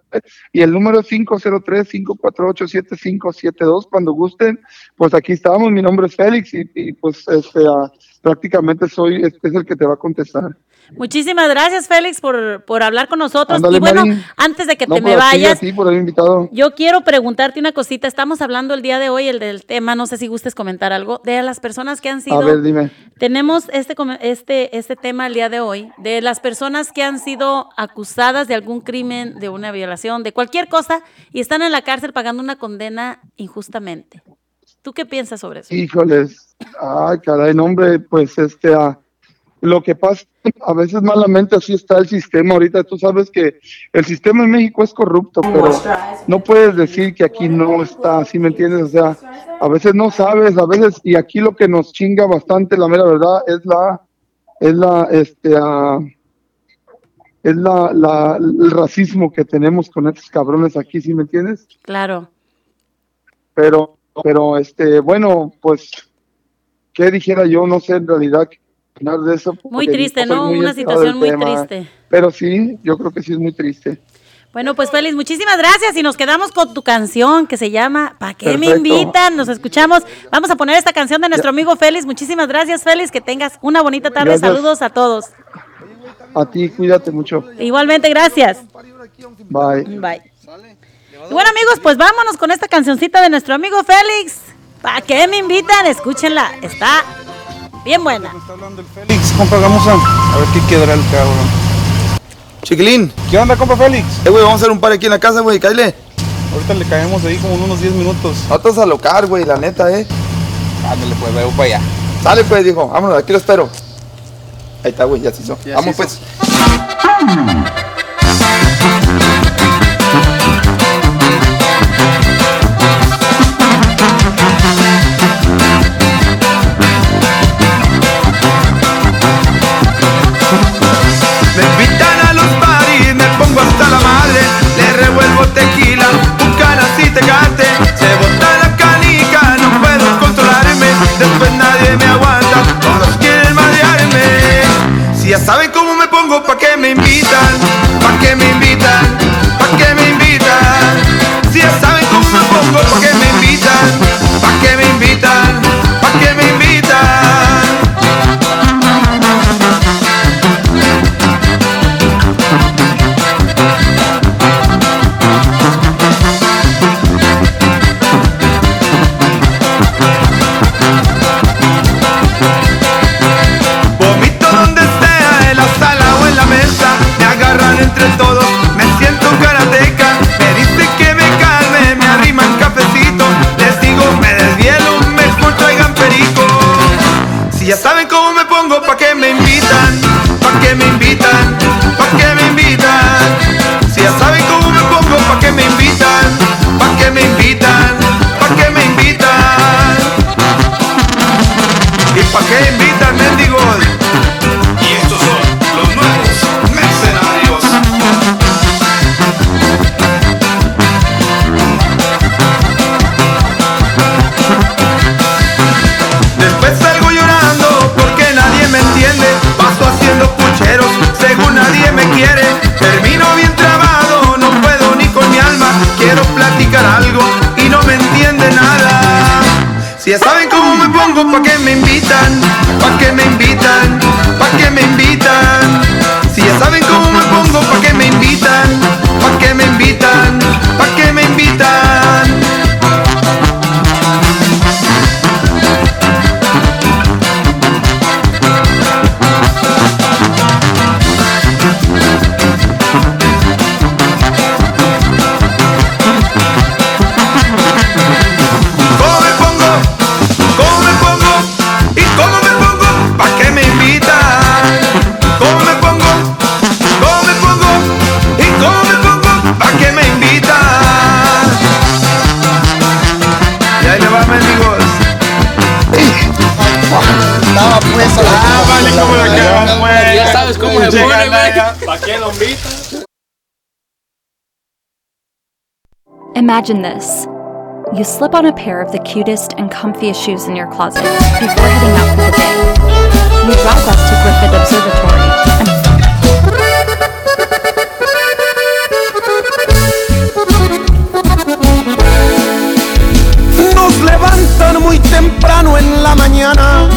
Y el número es 503-548-7572. Cuando gusten, pues aquí estamos. Mi nombre es Félix y, pues este, ah, prácticamente soy este es el que te va a contestar. Muchísimas gracias, Félix, por, por hablar con nosotros. Ándale, y bueno, Mari. antes de que No, te me pues, vayas, a ti por haber invitado. Yo quiero preguntarte una cosita. Estamos hablando el día de hoy, el del tema, no sé si gustes comentar algo, de las personas que han sido. A ver, dime. Tenemos este, este, este tema el día de hoy, de las personas que han sido acusadas de algún crimen, de una violación, de cualquier cosa, y están en la cárcel pagando una condena injustamente. ¿Tú qué piensas sobre eso? Híjoles, ay, caray, no, hombre, pues este, ah, lo que pasa, a veces malamente así está el sistema ahorita, tú sabes que el sistema en México es corrupto, pero no puedes decir que aquí no está, ¿sí me entiendes? O sea, a veces no sabes, a veces, y aquí lo que nos chinga bastante, la mera verdad, es la, es la, este, ah, es la, la, el racismo que tenemos con estos cabrones aquí, ¿sí me entiendes? Claro. pero pero este bueno pues qué dijera yo no sé en realidad opinar de eso Muy triste, ¿no? muy Una situación muy tema. triste. pero sí yo creo que sí es muy triste Bueno, pues Félix, muchísimas gracias y nos quedamos con tu canción que se llama ¿Para qué me invitan? Nos escuchamos. Vamos a poner esta canción de nuestro amigo Félix. Muchísimas gracias, Félix. Que tengas una bonita tarde. Gracias. Saludos a todos. a ti cuídate mucho Igualmente, gracias. bye Bye. Y bueno, amigos, pues vámonos con esta cancioncita de nuestro amigo Félix. ¿Para qué me invitan? Escúchenla. Está bien buena. Félix, compa, vamos a, a ver qué quedará el carro. Chiquilín. ¿Qué onda, compa Félix? Eh, güey, vamos a hacer un par aquí en la casa, güey, cállate. Ahorita le caemos ahí como en unos 10 minutos. No te vas a locar, güey, la neta, eh. Ándale, pues, veo para allá. Sale, pues, dijo, vámonos, aquí lo espero. Ahí está, güey, ya se hizo. Ya Vamos, se pues. Me invitan a los paris, me pongo hasta la madre Le revuelvo tequila, bucanas y tecate Se bota la canica, no puedo controlarme Después nadie me aguanta, todos quieren marearme Si ya saben cómo me pongo, ¿pa' qué me invitan? ¿Pa' qué me invitan? ¿Pa' qué me invitan? Si ya saben cómo me pongo, ¿pa' qué me invitan? Si ya saben cómo me pongo, ¿pa' qué me invitan? ¿Pa' qué me invitan? ¿Pa' qué me invitan? Si ya saben cómo me pongo, ¿pa' qué me invitan? ¿Pa' qué me invitan? ¿Pa' qué me invitan? Imagine this. You slip on a pair of the cutest and comfiest shoes in your closet before heading out for the day. You drive us to Griffith Observatory and Nos levantan muy temprano en la mañana.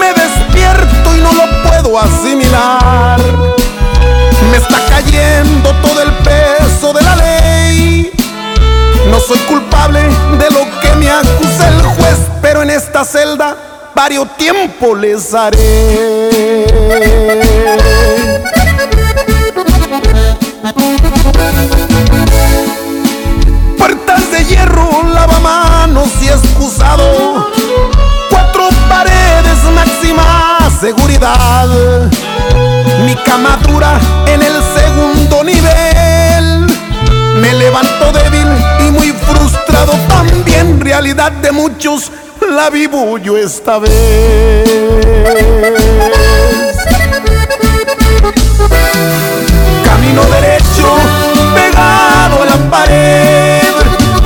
Me despierto y no lo puedo asimilar. Me está cayendo todo el peso de la ley. Soy culpable de lo que me acusa el juez, pero en esta celda varios tiempo les haré. Puertas de hierro, lavamanos y excusado. Cuatro paredes, máxima seguridad. Mi cama dura en el. Me levanto débil y muy frustrado también. Realidad de muchos, la vivo yo esta vez. Camino derecho, pegado a la pared,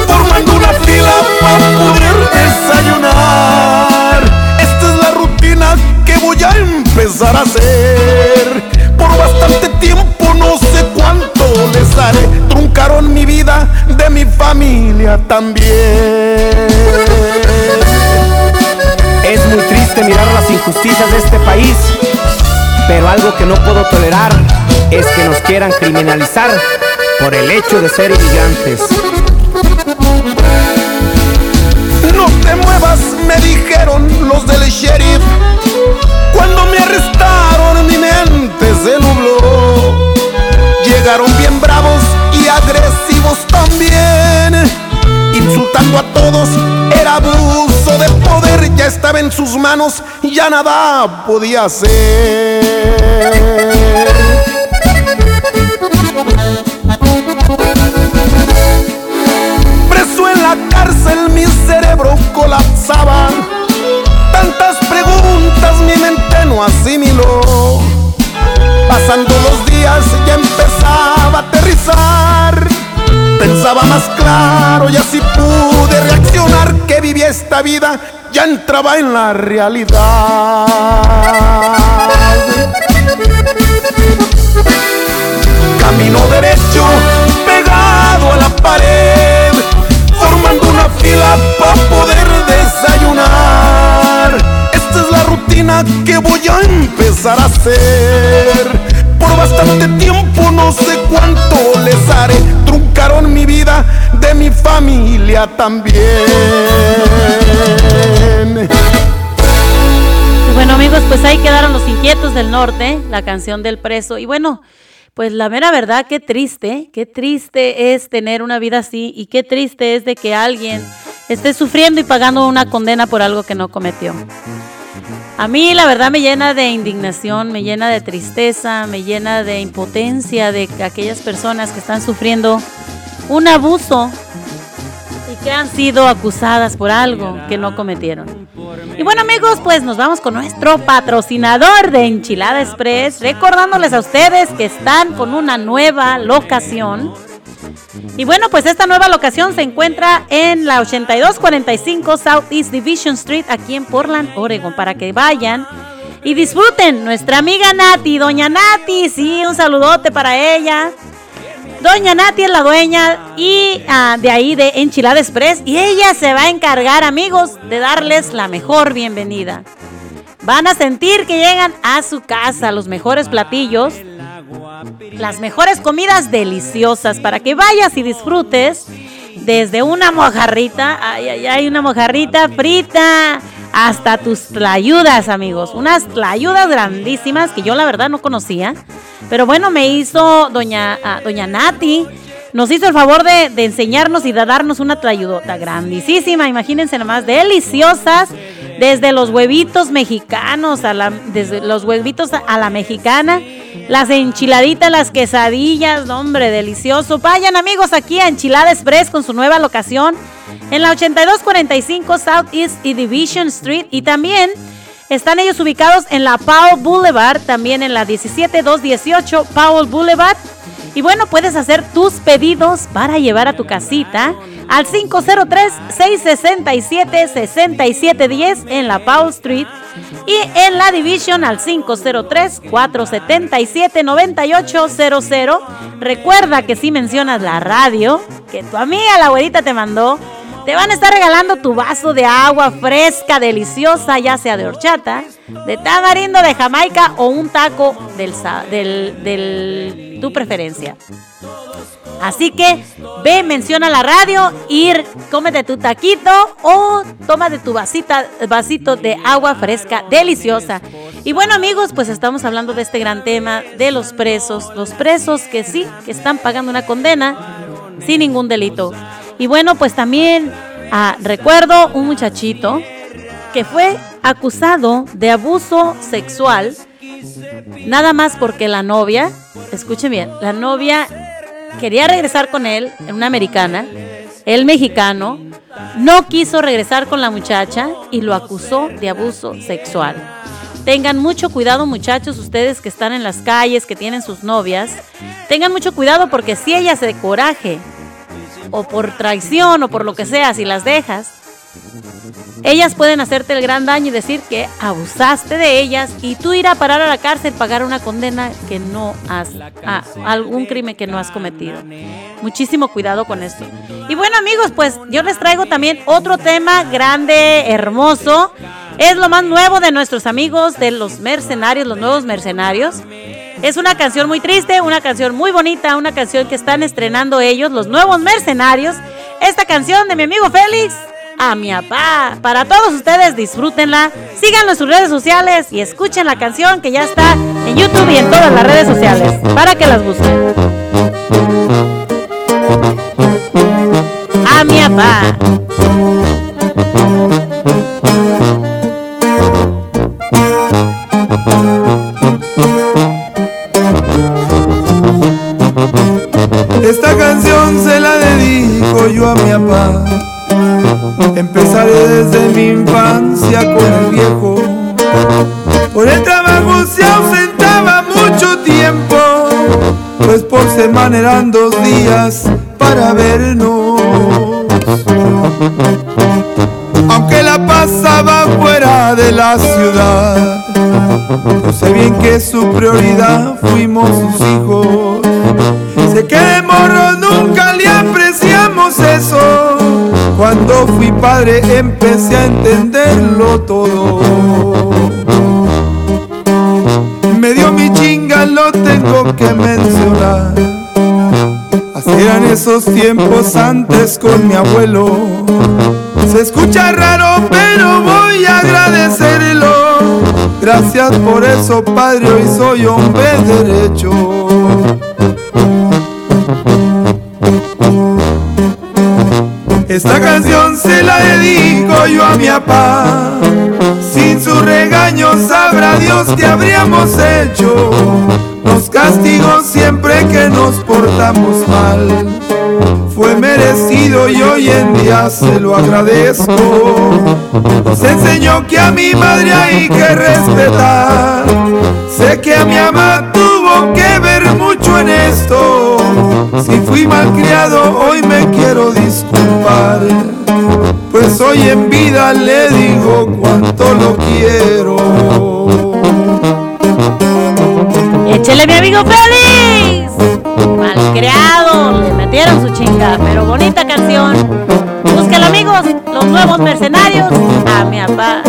formando una fila para poder desayunar. Esta es la rutina que voy a empezar a hacer. Por bastante tiempo, no sé cuánto les haré. Familia también. Es muy triste mirar las injusticias de este país, pero algo que no puedo tolerar es que nos quieran criminalizar por el hecho de ser inmigrantes. No te muevas, me dijeron los del sheriff. Cuando me arrestaron mi mente se nubló. Llegaron bien bravos y agresivos también. Insultando a todos, era abuso de poder. Ya estaba en sus manos, ya nada podía hacer. Preso en la cárcel mi cerebro colapsaba. Tantas preguntas mi mente no asimiló. Pasando los días ya empezaba a aterrizar. Pensaba más claro y así pude reaccionar que vivía esta vida, ya entraba en la realidad. Camino derecho, pegado a la pared, formando una fila para poder desayunar. Esta es la rutina que voy a empezar a hacer. Por bastante tiempo, no sé cuánto les haré. Truncaron mi vida, de mi familia también. Bueno amigos, pues ahí quedaron los inquietos del norte, la canción del preso. Y bueno, pues la mera verdad, qué triste, qué triste es tener una vida así y qué triste es de que alguien esté sufriendo y pagando una condena por algo que no cometió. A mí la verdad me llena de indignación, me llena de tristeza, me llena de impotencia de que aquellas personas que están sufriendo un abuso y que han sido acusadas por algo que no cometieron. Y bueno amigos, pues nos vamos con nuestro patrocinador de Enchilada Express, recordándoles a ustedes que están con una nueva locación. Y bueno, pues esta nueva locación se encuentra en la 8245 Southeast Division Street, aquí en Portland, Oregon, para que vayan y disfruten. Nuestra amiga Nati, doña Nati, sí, un saludote para ella. Doña Nati es la dueña y ah, de ahí de Enchilada Express y ella se va a encargar, amigos, de darles la mejor bienvenida. Van a sentir que llegan a su casa los mejores platillos, las mejores comidas deliciosas para que vayas y disfrutes desde una mojarrita, ay, ay, ay, una mojarrita frita, hasta tus tlayudas, amigos. Unas tlayudas grandísimas que yo la verdad no conocía. Pero bueno, me hizo doña, ah, doña Nati, nos hizo el favor de, enseñarnos y de darnos una tlayudota grandísima, imagínense nomás, deliciosas, desde los huevitos mexicanos, a desde los huevitos a la mexicana, las enchiladitas, las quesadillas, hombre, delicioso. Vayan amigos aquí a Enchilada Express con su nueva locación en la 8245 Southeast y Division Street y también están ellos ubicados en la Powell Boulevard, también en la 17218 Powell Boulevard. Y bueno, puedes hacer tus pedidos para llevar a tu casita al 503-667-6710 en la Paul Street y en la Division al 503-477-9800. Recuerda que si mencionas la radio que tu amiga la abuelita te mandó, te van a estar regalando tu vaso de agua fresca, deliciosa, ya sea de horchata, de tamarindo, de jamaica o un taco del, del, del tu preferencia. Así que ve, menciona la radio, ir, cómete tu taquito o tómate tu vasita, vasito de agua fresca deliciosa. Y bueno amigos, pues estamos hablando de este gran tema de los presos, los presos que sí, que están pagando una condena sin ningún delito. Y bueno, pues también ah, recuerdo un muchachito que fue acusado de abuso sexual, nada más porque la novia, escuchen bien, la novia quería regresar con él, una americana, el mexicano, no quiso regresar con la muchacha y lo acusó de abuso sexual. Tengan mucho cuidado muchachos, ustedes que están en las calles, que tienen sus novias, tengan mucho cuidado porque si ellas de coraje o por traición o por lo que sea, si las dejas, ellas pueden hacerte el gran daño y decir que abusaste de ellas y tú ir a parar a la cárcel, pagar una condena que no has, a algún crimen que no has cometido. Muchísimo cuidado con esto. Y bueno amigos, pues yo les traigo también otro tema grande, hermoso. Es lo más nuevo de nuestros amigos de los mercenarios, los nuevos mercenarios. Es una canción muy triste, una canción muy bonita, una canción que están estrenando ellos, los nuevos mercenarios. Esta canción de mi amigo Félix, a mi papá. Para todos ustedes, disfrútenla, síganlo en sus redes sociales y escuchen la canción que ya está en YouTube y en todas las redes sociales para que las busquen. A mi papá. Esta canción se la dedico yo a mi papá. Empezaré desde mi infancia con el viejo. Por el trabajo se ausentaba mucho tiempo, pues por semana eran dos días para vernos. Aunque la pasaba fuera de la ciudad, yo sé bien que su prioridad fuimos sus hijos. Sé que morro nunca le apreciamos eso. Cuando fui padre empecé a entenderlo todo. Me dio mi chinga, lo tengo que mencionar. Así eran esos tiempos antes con mi abuelo. Se escucha raro, pero voy a agradecerlo. Gracias por eso, padre, hoy soy hombre derecho. Esta canción se la dedico yo a mi papá. Sin su regaño sabrá Dios que habríamos hecho. Nos castigó siempre que nos portamos mal. Fue merecido y hoy en día se lo agradezco. Nos enseñó que a mi madre hay que respetar. Sé que a mi mamá tuvo que ver mucho en esto. Si fui malcriado, hoy me quiero disculpar. Pues hoy en vida le digo cuánto lo quiero. Échele mi amigo Félix. Malcriado, le metieron su chinga, pero bonita canción. Búsquelo amigos, los nuevos mercenarios. A mi papá.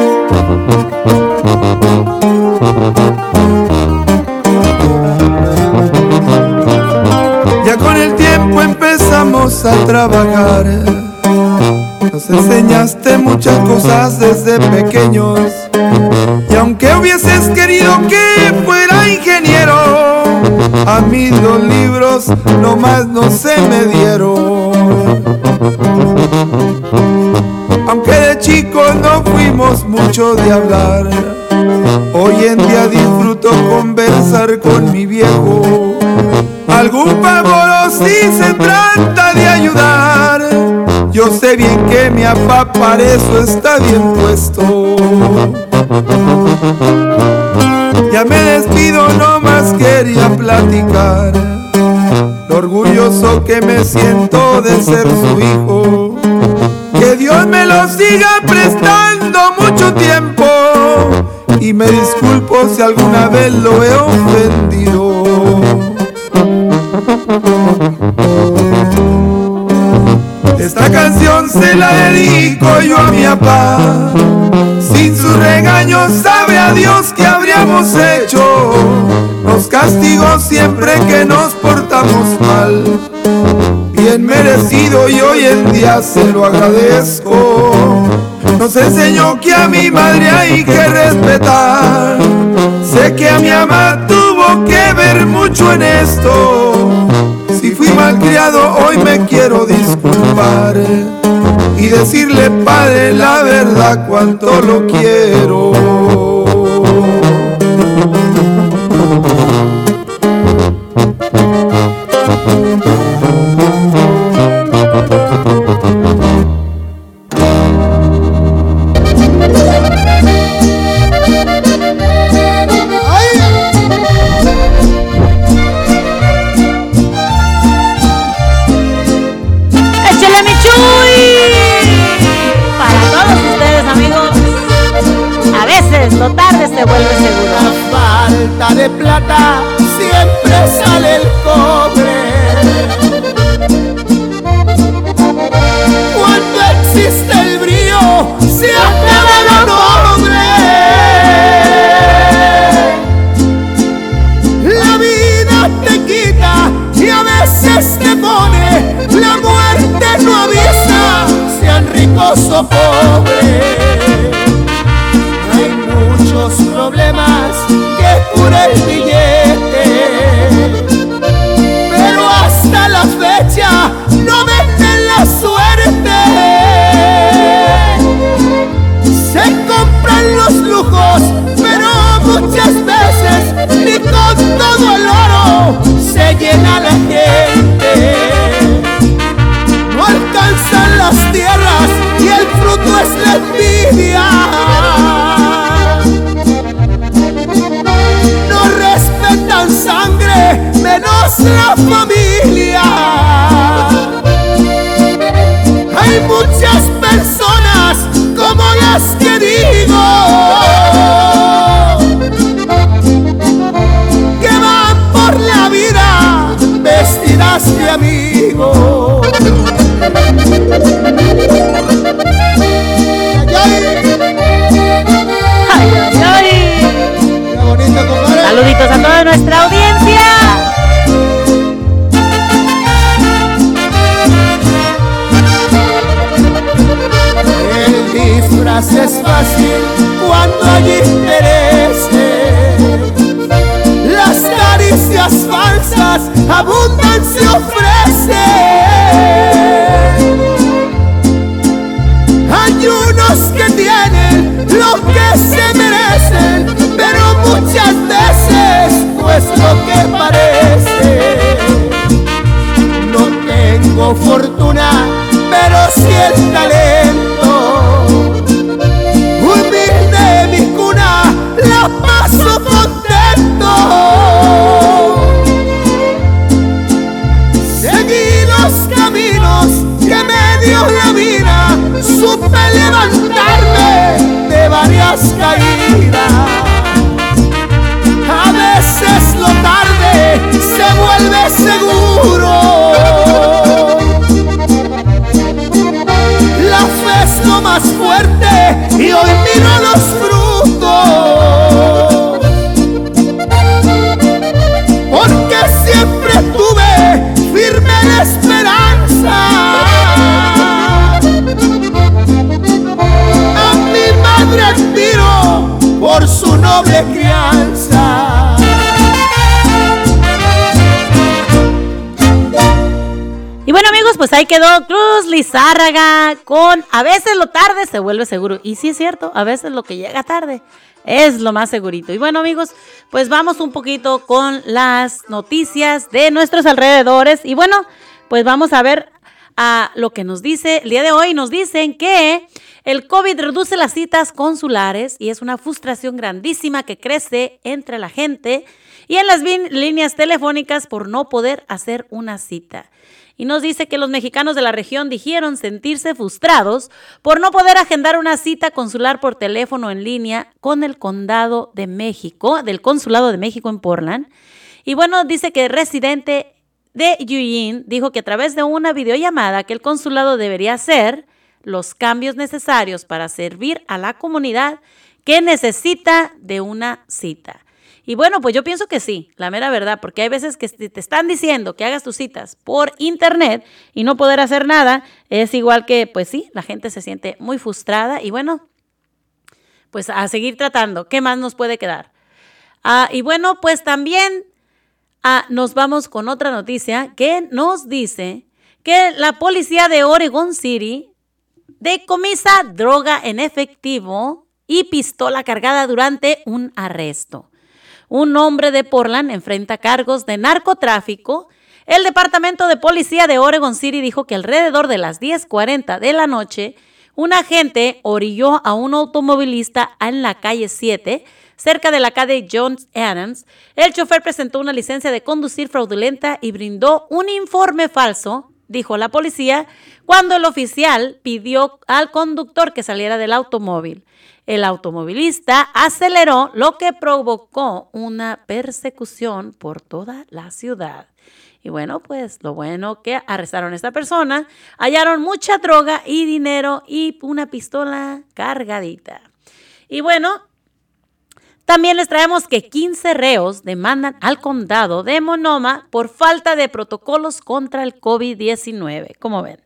Nos enseñaste muchas cosas desde pequeños. Y aunque hubieses querido que fuera ingeniero, a mí los libros nomás no se me dieron. Aunque de chico no fuimos mucho de hablar, hoy en día disfruto conversar con mi viejo. Algún favor si se trata de ayudar, yo sé bien que mi papá para eso está bien puesto. Ya me despido, no más quería platicar. orgulloso que me siento de ser su hijo. Que Dios me lo siga prestando mucho tiempo y me disculpo si alguna vez lo he ofendido. Se la dedico yo a mi papá. Sin su regaño sabe a Dios que habríamos hecho. Nos castigó siempre que nos portamos mal. Bien merecido y hoy en día se lo agradezco. Nos enseñó que a mi madre hay que respetar. Sé que a mi mamá tuvo que ver mucho en esto. Si fui malcriado, hoy me quiero disculpar decirle, padre, la verdad, cuánto lo quiero. Supe levantarme de varias caídas. A veces lo tarde se vuelve seguro. La fe es lo más fuerte y hoy miro los frutos. Noble crianza. Y bueno amigos, pues ahí quedó Cruz Lizárraga con a veces lo tarde se vuelve seguro. Y sí es cierto, a veces lo que llega tarde es lo más segurito. Y bueno amigos, pues vamos un poquito con las noticias de nuestros alrededores. Y bueno, pues vamos a ver a lo que nos dice el día de hoy. Nos dicen que El COVID reduce las citas consulares y es una frustración grandísima que crece entre la gente y en las líneas telefónicas por no poder hacer una cita. Y nos dice que los mexicanos de la región dijeron sentirse frustrados por no poder agendar una cita consular por teléfono en línea con el condado de México, del consulado de México en Portland. Y bueno, dice que el residente de Eugene dijo que a través de una videollamada que el consulado debería hacer los cambios necesarios para servir a la comunidad que necesita de una cita. Y bueno, pues yo pienso que sí, la mera verdad, porque hay veces que te están diciendo que hagas tus citas por internet y no poder hacer nada, es igual que, pues sí, la gente se siente muy frustrada y bueno, pues a seguir tratando, ¿qué más nos puede quedar? Ah, y bueno, pues también ah, nos vamos con otra noticia que nos dice que la policía de Oregon City decomisa droga en efectivo y pistola cargada durante un arresto. Un hombre de Portland enfrenta cargos de narcotráfico. El Departamento de Policía de Oregon City dijo que alrededor de las 10:40 de la noche, un agente orilló a un automovilista en la calle 7, cerca de la calle Jones Adams. El chofer presentó una licencia de conducir fraudulenta y brindó un informe falso dijo la policía, cuando el oficial pidió al conductor que saliera del automóvil. El automovilista aceleró, lo que provocó una persecución por toda la ciudad. Y bueno, pues lo bueno que arrestaron a esta persona, hallaron mucha droga y dinero y una pistola cargadita. Y bueno, también les traemos que 15 reos demandan al condado de Monoma por falta de protocolos contra el COVID-19. Como ven,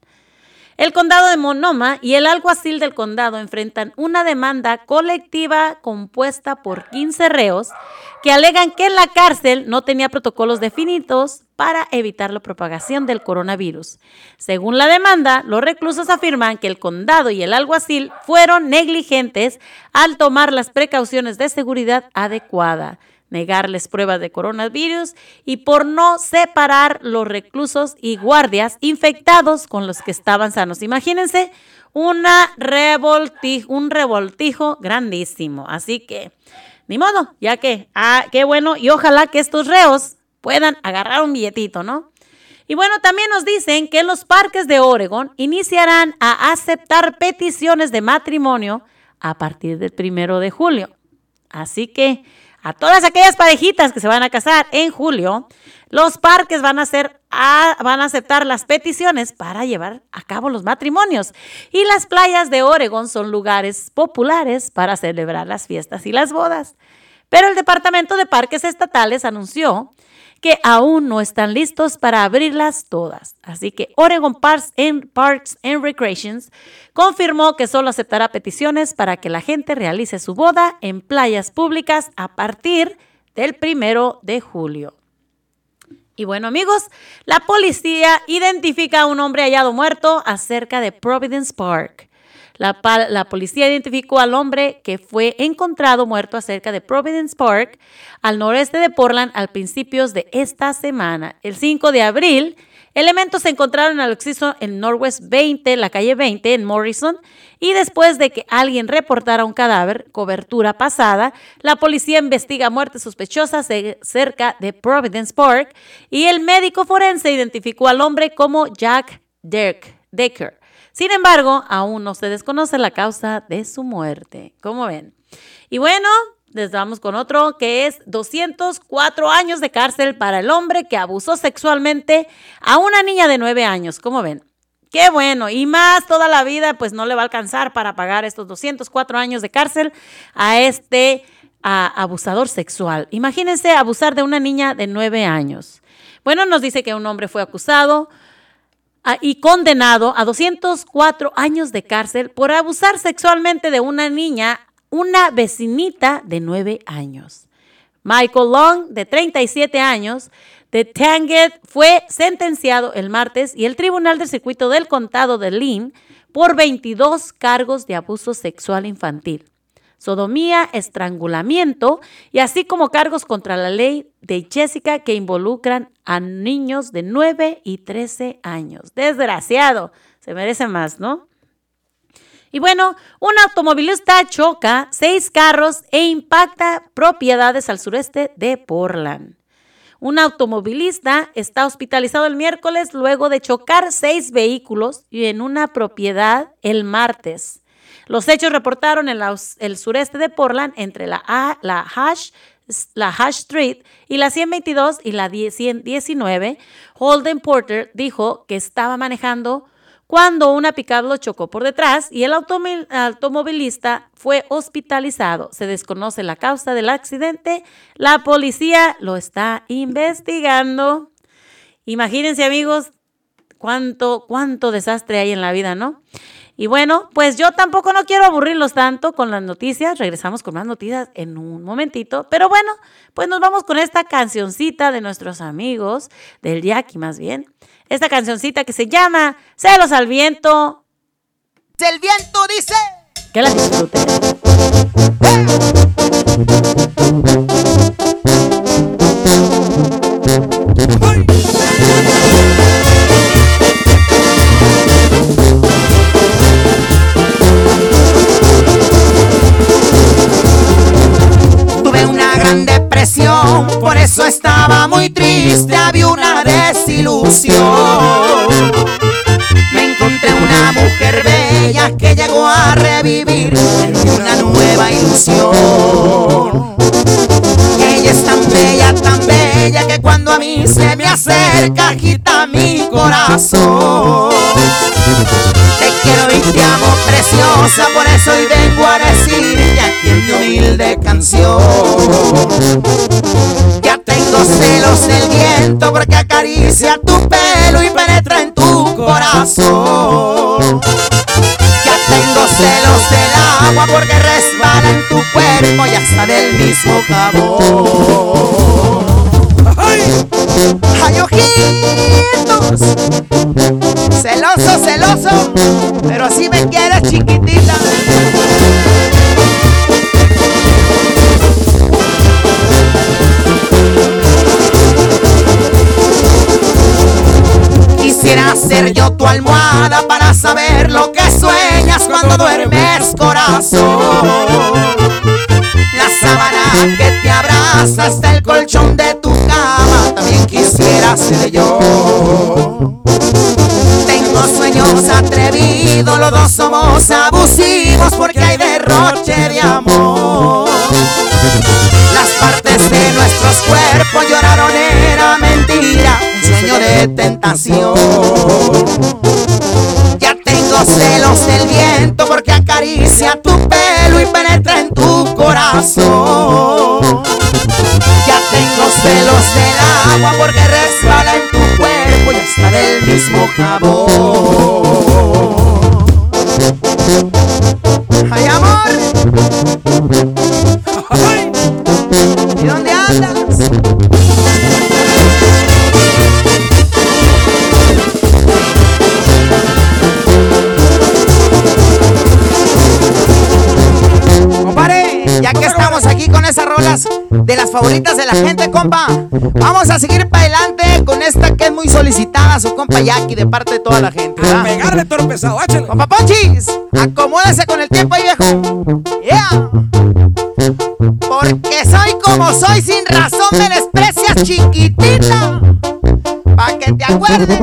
el condado de Monoma y el alguacil del condado enfrentan una demanda colectiva compuesta por 15 reos que alegan que la cárcel no tenía protocolos definidos para evitar la propagación del coronavirus. Según la demanda, los reclusos afirman que el condado y el alguacil fueron negligentes al tomar las precauciones de seguridad adecuada negarles pruebas de coronavirus y por no separar los reclusos y guardias infectados con los que estaban sanos. Imagínense una revoltijo, un revoltijo grandísimo. Así que, ni modo, ya que, ah, qué bueno, y ojalá que estos reos puedan agarrar un billetito, ¿no? Y bueno, también nos dicen que los parques de Oregon iniciarán a aceptar peticiones de matrimonio a partir del primero de julio. Así que a todas aquellas parejitas que se van a casar en julio, los parques van a, hacer, van a aceptar las peticiones para llevar a cabo los matrimonios. Y las playas de Oregon son lugares populares para celebrar las fiestas y las bodas. Pero el Departamento de Parques Estatales anunció que aún no están listos para abrirlas todas. Así que Oregon Parks and, Parks and Recreations confirmó que solo aceptará peticiones para que la gente realice su boda en playas públicas a partir del primero de julio. Y bueno amigos, la policía identifica a un hombre hallado muerto acerca de Providence Park. La, policía identificó al hombre que fue encontrado muerto cerca de Providence Park, al noreste de Portland, al principios de esta semana. El 5 de abril, elementos se encontraron al acceso en Northwest 20, la calle 20, en Morrison, y después de que alguien reportara un cadáver, cobertura pasada, la policía investiga muertes sospechosas cerca de Providence Park y el médico forense identificó al hombre como Jack Decker. Sin embargo, aún no se desconoce la causa de su muerte. ¿Cómo ven? Y bueno, les vamos con otro que es 204 años de cárcel para el hombre que abusó sexualmente a una niña de 9 años. ¿Cómo ven? Qué bueno, y más toda la vida, pues no le va a alcanzar para pagar estos 204 años de cárcel a este abusador sexual. Imagínense abusar de una niña de 9 años. Bueno, nos dice que un hombre fue acusado y condenado a 204 años de cárcel por abusar sexualmente de una niña, una vecinita de 9 años. Michael Long, de 37 años, de Tanget, fue sentenciado el martes y el Tribunal del Circuito del Condado de Lynn por 22 cargos de abuso sexual infantil sodomía, estrangulamiento y así como cargos contra la ley de Jessica que involucran a niños de 9 y 13 años. Desgraciado, se merece más, ¿no? Y bueno, un automovilista choca seis carros e impacta propiedades al sureste de Portland. Un automovilista está hospitalizado el miércoles luego de chocar seis vehículos y en una propiedad el martes. Los hechos reportaron en el sureste de Portland entre la, Hash la Street y la 122 y la 10 119, Holden Porter dijo que estaba manejando cuando una pickup lo chocó por detrás y el automovilista fue hospitalizado. Se desconoce la causa del accidente. La policía lo está investigando. Imagínense, amigos, cuánto, cuánto desastre hay en la vida, ¿no? Y bueno, pues yo tampoco no quiero aburrirlos tanto con las noticias. Regresamos con más noticias en un momentito. Pero bueno, pues nos vamos con esta cancioncita de nuestros amigos, del Jackie más bien. Esta cancioncita que se llama Celos al viento. El viento dice. Que la disfruten. Tuve por eso estaba muy triste, había una desilusión. Me encontré una mujer bella que llegó a revivir una nueva ilusión. Ella es tan bella, tan bella que cuando a mí se me acerca agita mi corazón. Te quiero y te amo preciosa, por eso hoy vengo a decirte aquí en mi humilde canción. Ya tengo celos del viento porque acaricia tu pelo y penetra en tu corazón. Ya tengo celos del agua porque resbala en tu cuerpo y hasta del mismo jabón. ¡Ay, ojitos! Celoso, celoso, pero si me quieres chiquitita. Quisiera ser yo tu almohada para saber lo que sueñas cuando duermes, corazón. La sábana que te abraza hasta el colchón de tu también quisiera ser yo. Tengo sueños atrevidos, los dos somos abusivos porque hay derroche de amor. Las partes de nuestros cuerpos lloraron, era mentira, un sueño de tentación. Ya tengo celos del viento porque acaricia tu pelo y penetra en tu corazón. Celos del agua porque resbala en tu cuerpo y hasta del mismo jabón. De la gente, compa, vamos a seguir para adelante con esta que es muy solicitada, su compa Jackie, de parte de toda la gente. A pegarle toro pesado, échale. Compa Ponchis, acomódese con el tiempo ahí, viejo. Yeah. Porque soy como soy, sin razón me desprecias, chiquitita. Pa' que te acuerdes.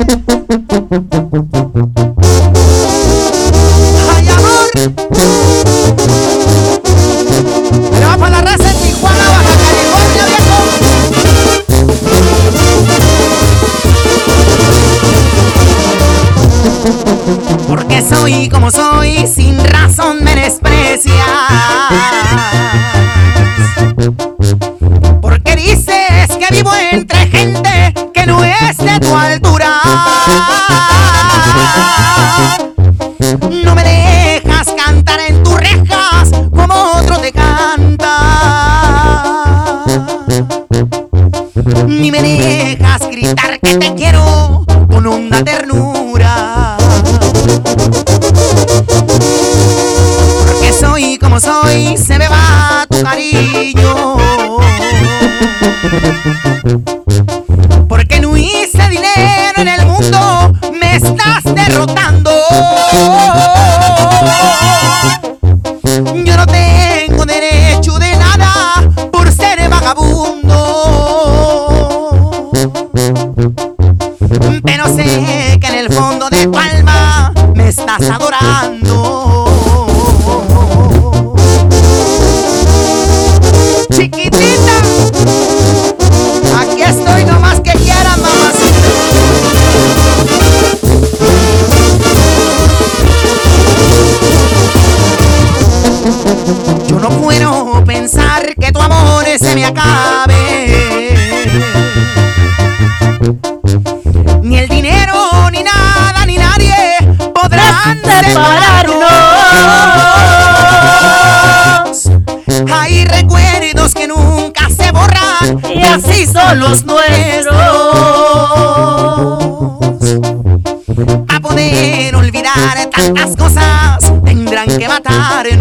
Tantas cosas tendrán que matarnos.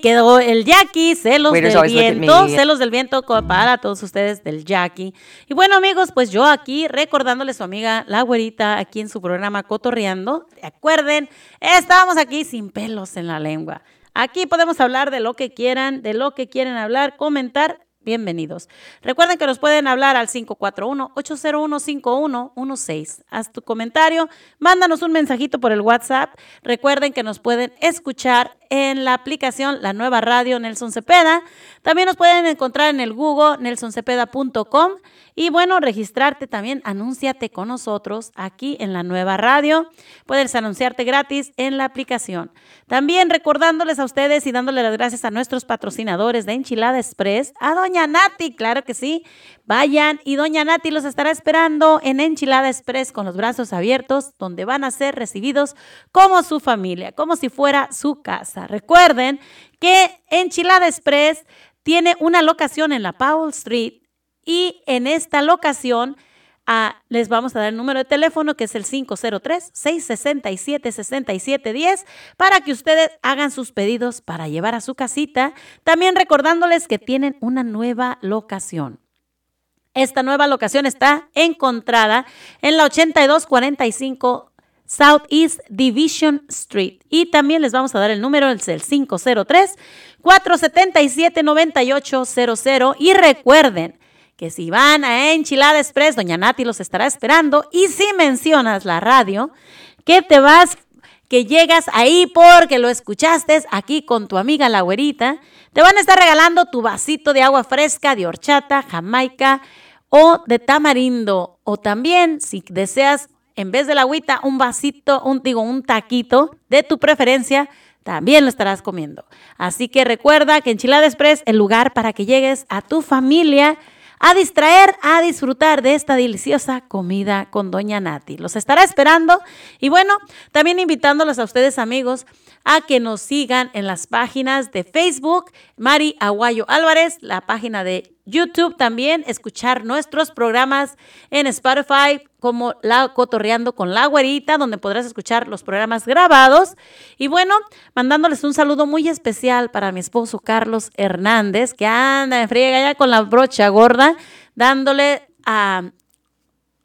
Quedó el Jackie, celos Waiters del viento, celos del viento para todos ustedes del Jackie. Y bueno amigos, pues yo aquí recordándoles a su amiga la güerita aquí en su programa Cotorreando. Recuerden, estábamos aquí sin pelos en la lengua. Aquí podemos hablar de lo que quieran, de lo que quieren hablar, comentar. Bienvenidos. Recuerden que nos pueden hablar al 541-801-5116. Haz tu comentario, mándanos un mensajito por el WhatsApp. Recuerden que nos pueden escuchar en la aplicación La Nueva Radio Nelson Cepeda. También nos pueden encontrar en el Google nelsoncepeda.com. Y bueno, registrarte también, anúnciate con nosotros aquí en la nueva radio. Puedes anunciarte gratis en la aplicación. También recordándoles a ustedes y dándole las gracias a nuestros patrocinadores de Enchilada Express, a Doña Nati, claro que sí. Vayan y Doña Nati los estará esperando en Enchilada Express con los brazos abiertos, donde van a ser recibidos como su familia, como si fuera su casa. Recuerden que Enchilada Express tiene una locación en la Powell Street y en esta locación ah, les vamos a dar el número de teléfono que es el 503-667-6710 para que ustedes hagan sus pedidos para llevar a su casita. También recordándoles que tienen una nueva locación. Esta nueva locación está encontrada en la 8245 Southeast Division Street. Y también les vamos a dar el número, es el 503-477-9800. Y recuerden que si van a Enchilada Express, Doña Nati los estará esperando. Y si mencionas la radio, que te vas, que llegas ahí porque lo escuchaste aquí con tu amiga la güerita, te van a estar regalando tu vasito de agua fresca, de horchata, jamaica o de tamarindo. O también, si deseas, en vez de la agüita, un vasito, un, digo, un taquito de tu preferencia, también lo estarás comiendo. Así que recuerda que Enchilada Express, el lugar para que llegues a tu familia a distraer, a disfrutar de esta deliciosa comida con Doña Nati. Los estará esperando y bueno, también invitándolos a ustedes amigos a que nos sigan en las páginas de Facebook, Mari Aguayo Álvarez, la página de YouTube también, escuchar nuestros programas en Spotify como La Cotorreando con la Güerita, donde podrás escuchar los programas grabados. Y bueno, mandándoles un saludo muy especial para mi esposo Carlos Hernández, que anda en friega ya con la brocha gorda, dándole a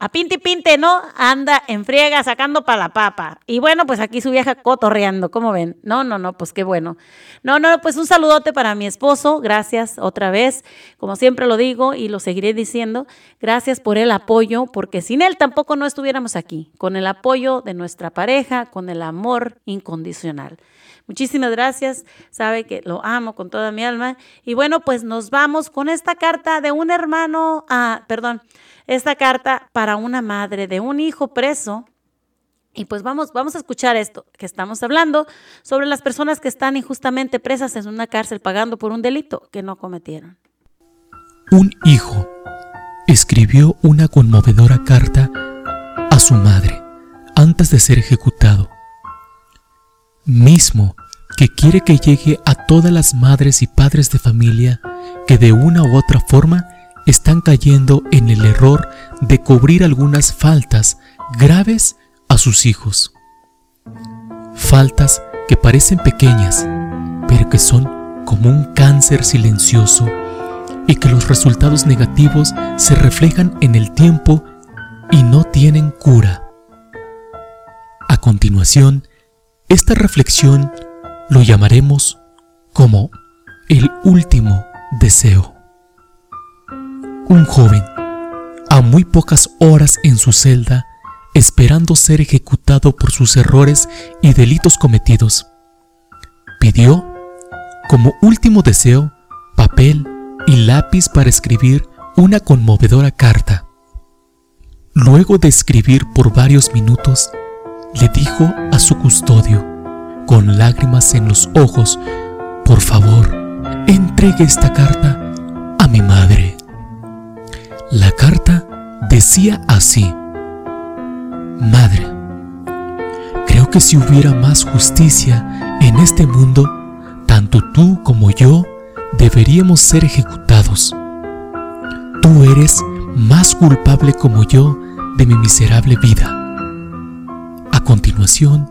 a pinte y pinte, ¿no? Anda en friega sacando para la papa. Y bueno, pues aquí su vieja cotorreando, ¿cómo ven? No, no, no, pues qué bueno. No, no, pues un saludote para mi esposo, gracias otra vez, como siempre lo digo y lo seguiré diciendo, gracias por el apoyo, porque sin él tampoco no estuviéramos aquí, con el apoyo de nuestra pareja, con el amor incondicional. Muchísimas gracias, sabe que lo amo con toda mi alma. Y bueno, pues nos vamos con esta carta de un hermano, ah, perdón, esta carta para una madre de un hijo preso. Y pues vamos, vamos a escuchar esto que estamos hablando sobre las personas que están injustamente presas en una cárcel pagando por un delito que no cometieron. Un hijo escribió una conmovedora carta a su madre antes de ser ejecutado, mismo que quiere que llegue a todas las madres y padres de familia que de una u otra forma están cayendo en el error de cubrir algunas faltas graves a sus hijos. Faltas que parecen pequeñas, pero que son como un cáncer silencioso y que los resultados negativos se reflejan en el tiempo y no tienen cura. A continuación, esta reflexión lo llamaremos como el último deseo. Un joven, a muy pocas horas en su celda, esperando ser ejecutado por sus errores y delitos cometidos, pidió, como último deseo, papel y lápiz para escribir una conmovedora carta. Luego de escribir por varios minutos, le dijo a su custodio, con lágrimas en los ojos, por favor, entregue esta carta a mi madre. La carta decía así, Madre, creo que si hubiera más justicia en este mundo, tanto tú como yo deberíamos ser ejecutados. Tú eres más culpable como yo de mi miserable vida. A continuación,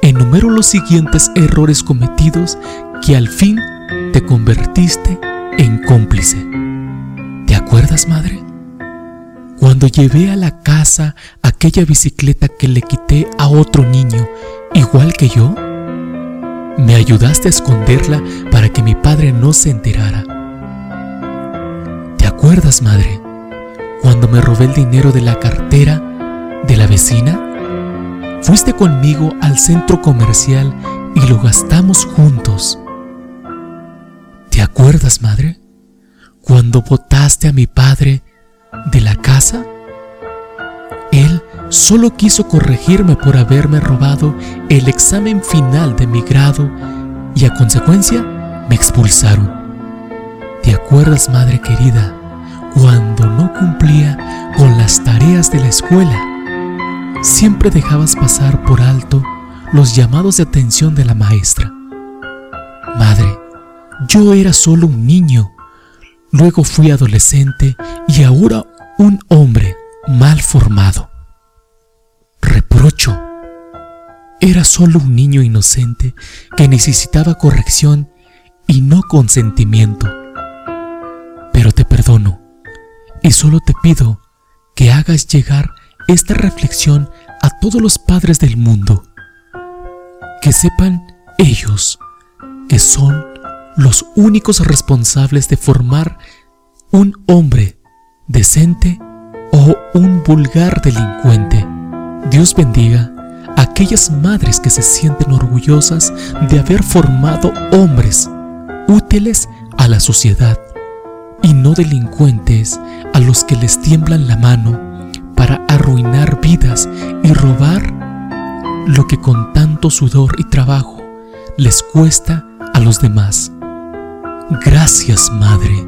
enumero los siguientes errores cometidos que al fin te convertiste en cómplice. ¿Te acuerdas, madre? Cuando llevé a la casa aquella bicicleta que le quité a otro niño, igual que yo, me ayudaste a esconderla para que mi padre no se enterara. ¿Te acuerdas, madre, cuando me robé el dinero de la cartera de la vecina? Fuiste conmigo al centro comercial y lo gastamos juntos. ¿Te acuerdas, madre, cuando botaste a mi padre de la casa? Él solo quiso corregirme por haberme robado el examen final de mi grado y a consecuencia me expulsaron. ¿Te acuerdas, madre querida, cuando no cumplía con las tareas de la escuela? Siempre dejabas pasar por alto los llamados de atención de la maestra. Madre, yo era solo un niño, luego fui adolescente y ahora un hombre mal formado. Reprocho. Era solo un niño inocente que necesitaba corrección y no consentimiento. Pero te perdono y solo te pido que hagas llegar esta reflexión a todos los padres del mundo. Que sepan ellos que son los únicos responsables de formar un hombre decente o un vulgar delincuente. Dios bendiga a aquellas madres que se sienten orgullosas de haber formado hombres útiles a la sociedad y no delincuentes a los que les tiemblan la mano para arruinar vidas y robar lo que con tanto sudor y trabajo les cuesta a los demás. Gracias, Madre,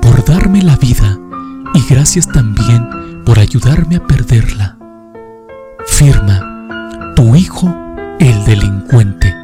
por darme la vida y gracias también por ayudarme a perderla. Firma, tu hijo, el delincuente.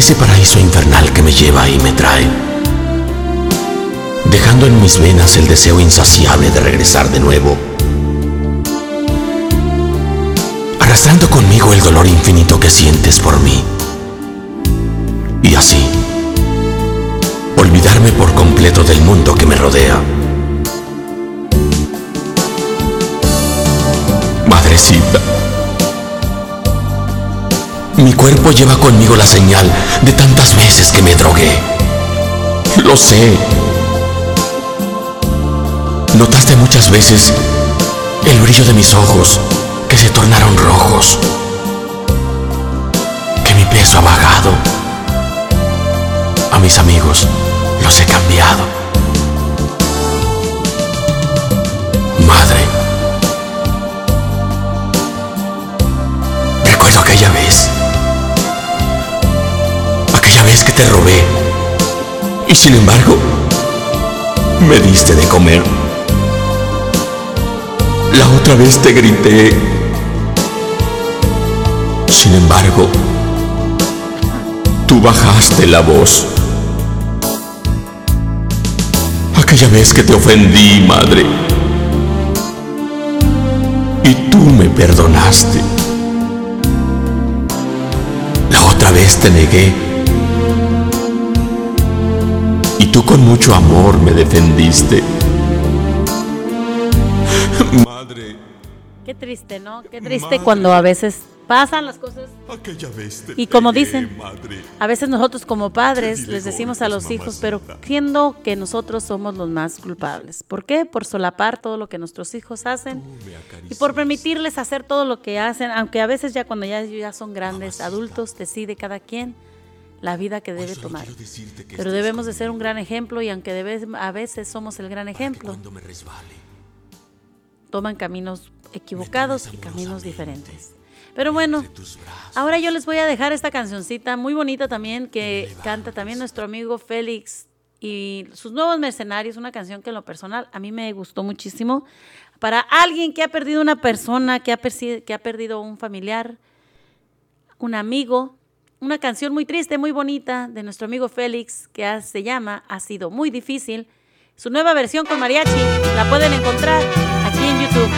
Ese paraíso infernal que me lleva y me trae, dejando en mis venas el deseo insaciable de regresar de nuevo arrastrando conmigo el dolor infinito que sientes por mí. Y así, olvidarme por completo del mundo que me rodea. Madrecita, mi cuerpo lleva conmigo la señal de tantas veces que me drogué. Lo sé. Notaste muchas veces El brillo de mis ojos que se tornaron rojos. Que mi peso ha bajado. A mis amigos los he cambiado. Vez que te robé. Y sin embargo, me diste de comer. La otra vez te grité. Sin embargo, tú bajaste la voz. Aquella vez que te ofendí, madre. Y tú me perdonaste. La otra vez te negué. Y tú con mucho amor me defendiste. Madre. Qué triste, ¿no? Qué triste cuando a veces pasan las cosas. Aquella vez te Y como pegué, dicen, madre. a veces nosotros como padres les decimos a los hijos, pero siendo que nosotros somos los más culpables. ¿Por qué? Por solapar todo lo que nuestros hijos hacen y por permitirles hacer todo lo que hacen, aunque a veces ya cuando ya, ya son grandes adultos, decide cada quien la vida que debe tomar. Pero debemos de ser un gran ejemplo y aunque a veces somos el gran ejemplo, toman caminos equivocados y caminos diferentes. Pero bueno, ahora yo les voy a dejar esta cancioncita muy bonita también que canta también nuestro amigo Félix y sus nuevos mercenarios, una canción que en lo personal a mí me gustó muchísimo. Para alguien que ha perdido una persona, que ha, persi- que ha perdido un familiar, un amigo, una canción muy triste, muy bonita de nuestro amigo Félix que se llama Ha sido muy difícil. Su nueva versión con mariachi la pueden encontrar aquí en YouTube.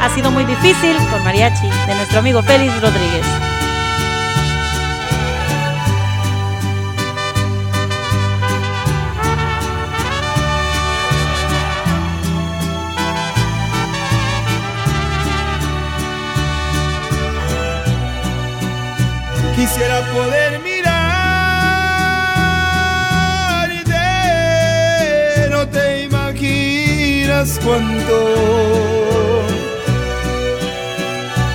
Ha sido muy difícil con mariachi de nuestro amigo Félix Rodríguez. Quisiera poder mirarte, no te imaginas cuánto.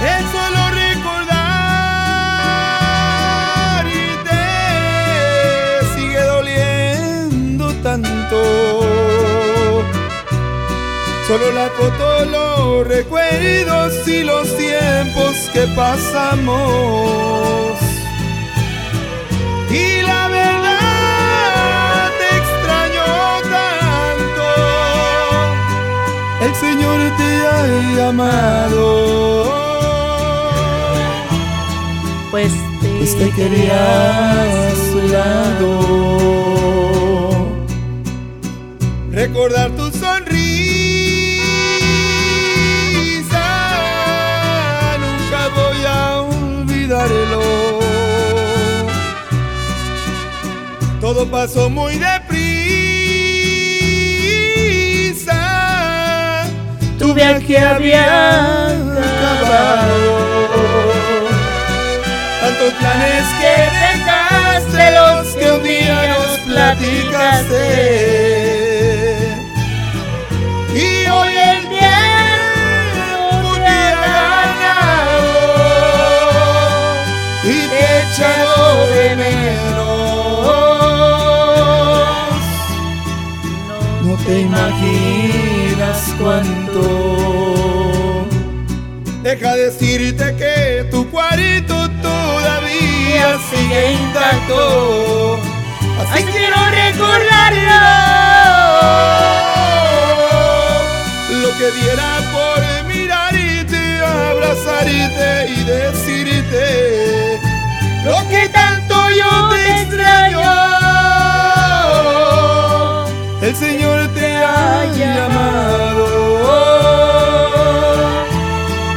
Es solo recordarte, sigue doliendo tanto. Solo la foto, los recuerdos y los tiempos que pasamos. El Señor te ha llamado. Pues Pues te quería a su lado. Recordar tu sonrisa, nunca voy a olvidarlo. Todo pasó muy deprisa. Tu viaje había acabado. Tantos planes que dejaste, los que un día nos platicaste. Y hoy el tiempo te ganado y te echado de menos. No te imaginas cuánto. Deja decirte que tu cuarito todavía sigue intacto. Así quiero recordarlo. Lo que diera por mirarte, abrazarte y decirte lo que tanto yo te extraño. El Señor te ha llamado.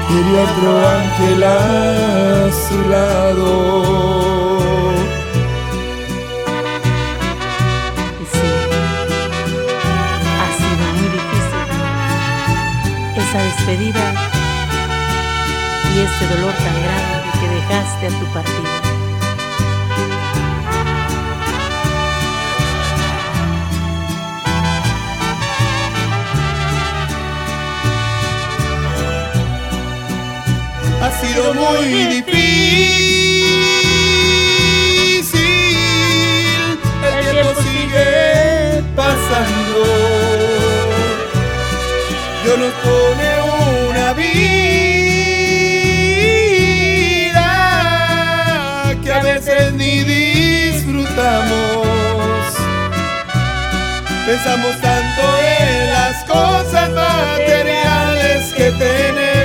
Quería otro ángel a su lado. Y sí, ha sido muy difícil esa despedida y ese dolor tan grande que dejaste a tu partida. Sido muy difícil. El tiempo sigue pasando. Dios nos pone una vida que a veces ni disfrutamos. Pensamos tanto en las cosas materiales que tenemos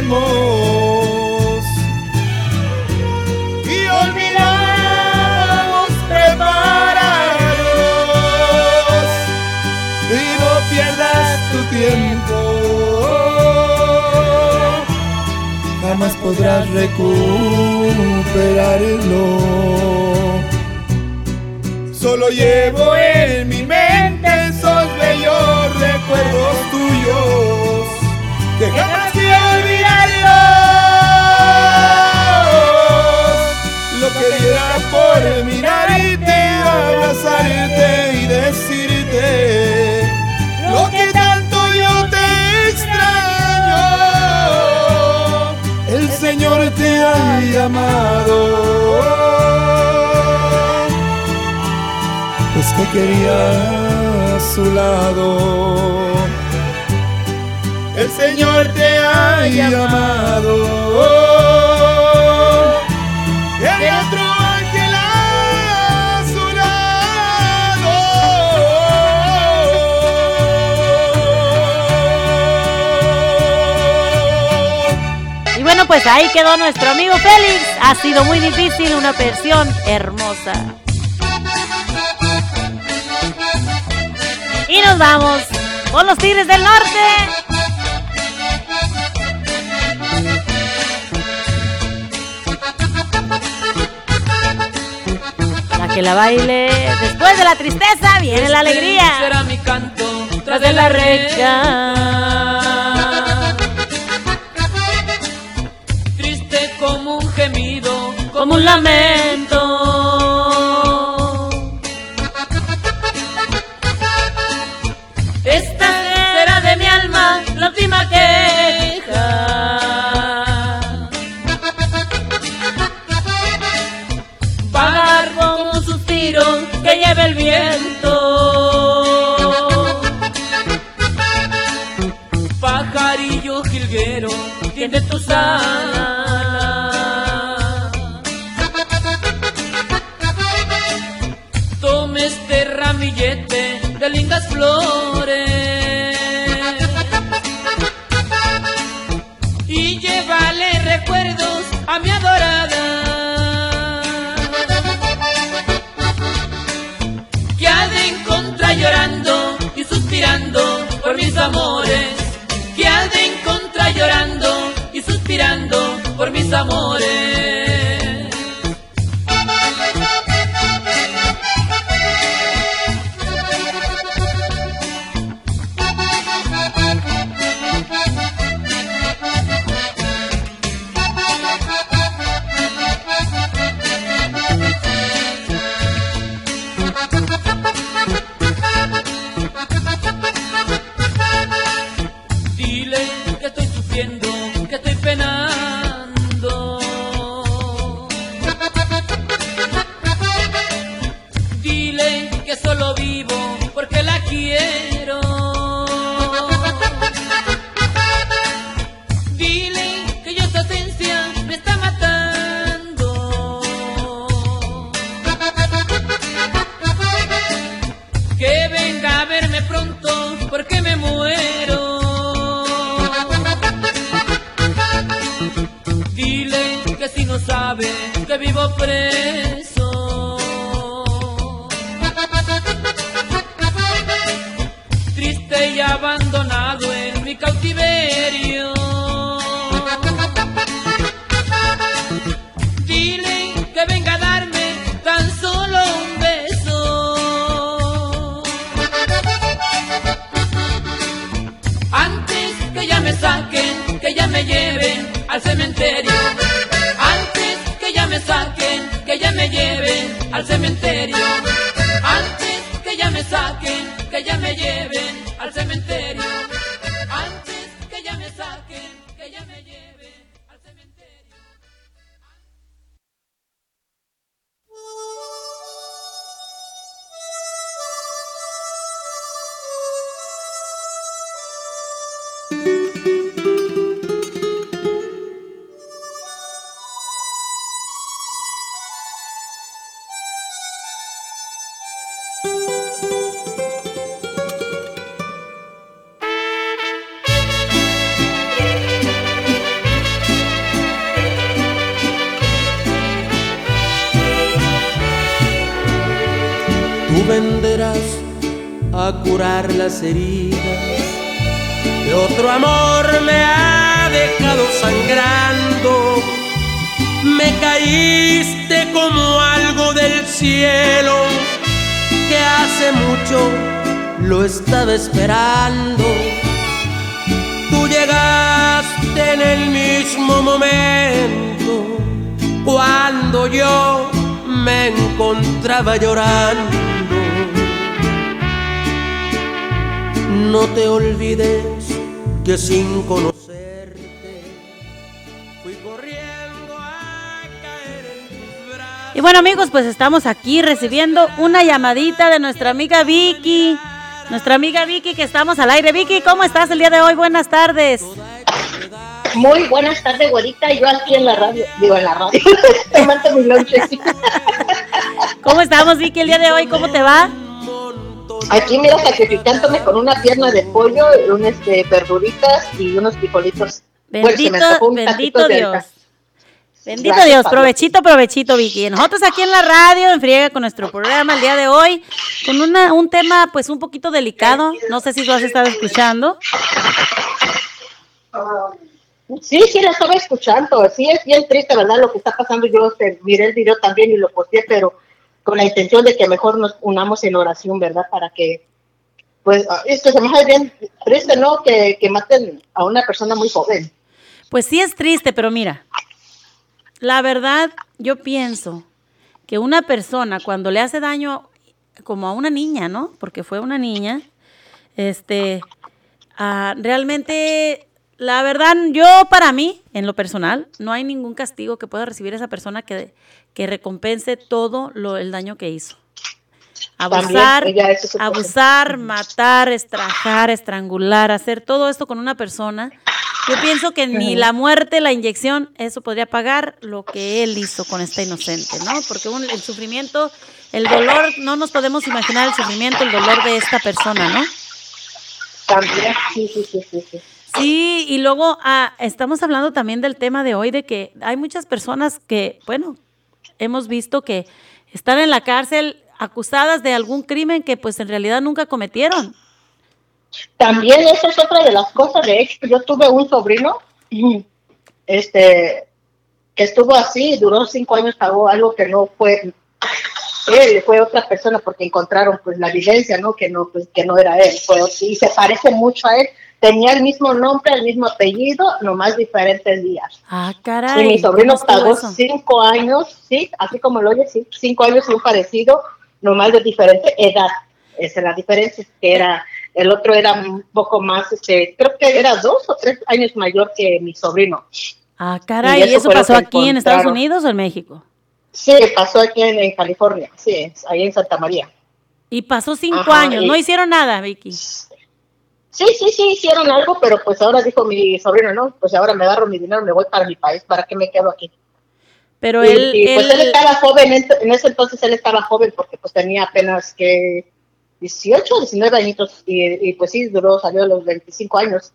podrás recuperarlo. Solo llevo en mi mente esos bellos recuerdos tuyos que jamás olvidarlos. Quería a su lado. El Señor te ha llamado. Otro ángel a su lado. Y bueno, pues ahí quedó nuestro amigo Félix. Ha sido muy difícil, una versión hermosa. Nos vamos con los Tigres del Norte. Que la baile después de la tristeza viene la alegría. Será mi canto Tras de la reja. Triste como un gemido, como un lamento. Vendrás a curar las heridas que otro amor me ha dejado sangrando. Me caíste como algo del cielo que hace mucho lo estaba esperando. Tú llegaste en el mismo momento cuando yo me encontraba llorando. No te olvides que sin conocerte fui corriendo a caer en tus brazos. Y bueno amigos, pues estamos aquí recibiendo una llamadita de nuestra amiga Vicky. Nuestra amiga Vicky que estamos al aire. Vicky, ¿cómo estás el día de hoy? Buenas tardes. Muy buenas tardes, güerita. Yo aquí en la radio, digo en la radio, [laughs] tomando mi lonche. ¿Cómo estamos, Vicky, el día de hoy? ¿Cómo te va? Aquí, mira, sacrificándome con una pierna de pollo, un, este, verduritas y unos frijolitos. Bendito, bendito de Dios. Bendito Gracias, Dios, Pablo. provechito, provechito, Vicky. Nosotros aquí en la radio, en Friega, con nuestro programa el día de hoy, con una, un tema pues un poquito delicado. No sé si lo has estado escuchando. Sí, sí, la estaba escuchando. Sí, es bien triste, ¿verdad? Lo que está pasando. Yo este, miré el video también y lo posteé, pero con la intención de que mejor nos unamos en oración, ¿verdad? Para que, pues, ah, esto se me hace bien triste, ¿no? Que, que maten a una persona muy joven. Pues sí es triste, pero mira, la verdad yo pienso que una persona cuando le hace daño como a una niña, ¿no? Porque fue una niña, este, ah, realmente, la verdad, yo para mí, en lo personal, no hay ningún castigo que pueda recibir esa persona que, que recompense todo lo, el daño que hizo. Abusar, También, abusar, matar, estrajar, estrangular, hacer todo esto con una persona. Yo pienso que ni la muerte, la inyección, eso podría pagar lo que él hizo con esta inocente, ¿no? Porque un- el sufrimiento, el dolor, no nos podemos imaginar el sufrimiento, el dolor de esta persona, ¿no? También, sí, sí, sí, sí. sí. Sí, y luego ah, estamos hablando también del tema de hoy, de que hay muchas personas que, bueno, hemos visto que están en la cárcel acusadas de algún crimen que pues en realidad nunca cometieron. También eso es otra de las cosas. De hecho, yo tuve un sobrino, [clears throat] este, que estuvo así, duró cinco años, pagó algo que no fue él, fue otra persona porque encontraron pues la evidencia, ¿no? Que no, pues, que no era él, fue y se parece mucho a él. Tenía el mismo nombre, el mismo apellido, nomás diferentes días. Ah, Y caray. mi sobrino ¿cómo estuvo pagó cinco años, sí, así como lo oye, sí, cinco años y un parecido, nomás de diferente edad. Esa es la diferencia, que era, el otro era un poco más, este, creo que era dos o tres años mayor que mi sobrino. Ah, caray, Y ¿y eso pasó aquí en Estados. Unidos o en México? Sí, pasó aquí en, en California, sí, ahí en Santa María. Y pasó cinco Ajá, años, y- no hicieron nada, Vicky. Sí, sí, sí, hicieron algo, pero pues ahora dijo mi sobrino, no, pues ahora me agarro mi dinero, me voy para mi país, ¿para qué me quedo aquí? Pero y, él, y, pues él- él estaba joven, en, ese entonces él estaba joven porque pues tenía apenas que 18, 19 añitos y, y, pues sí, duró, salió a los 25 años.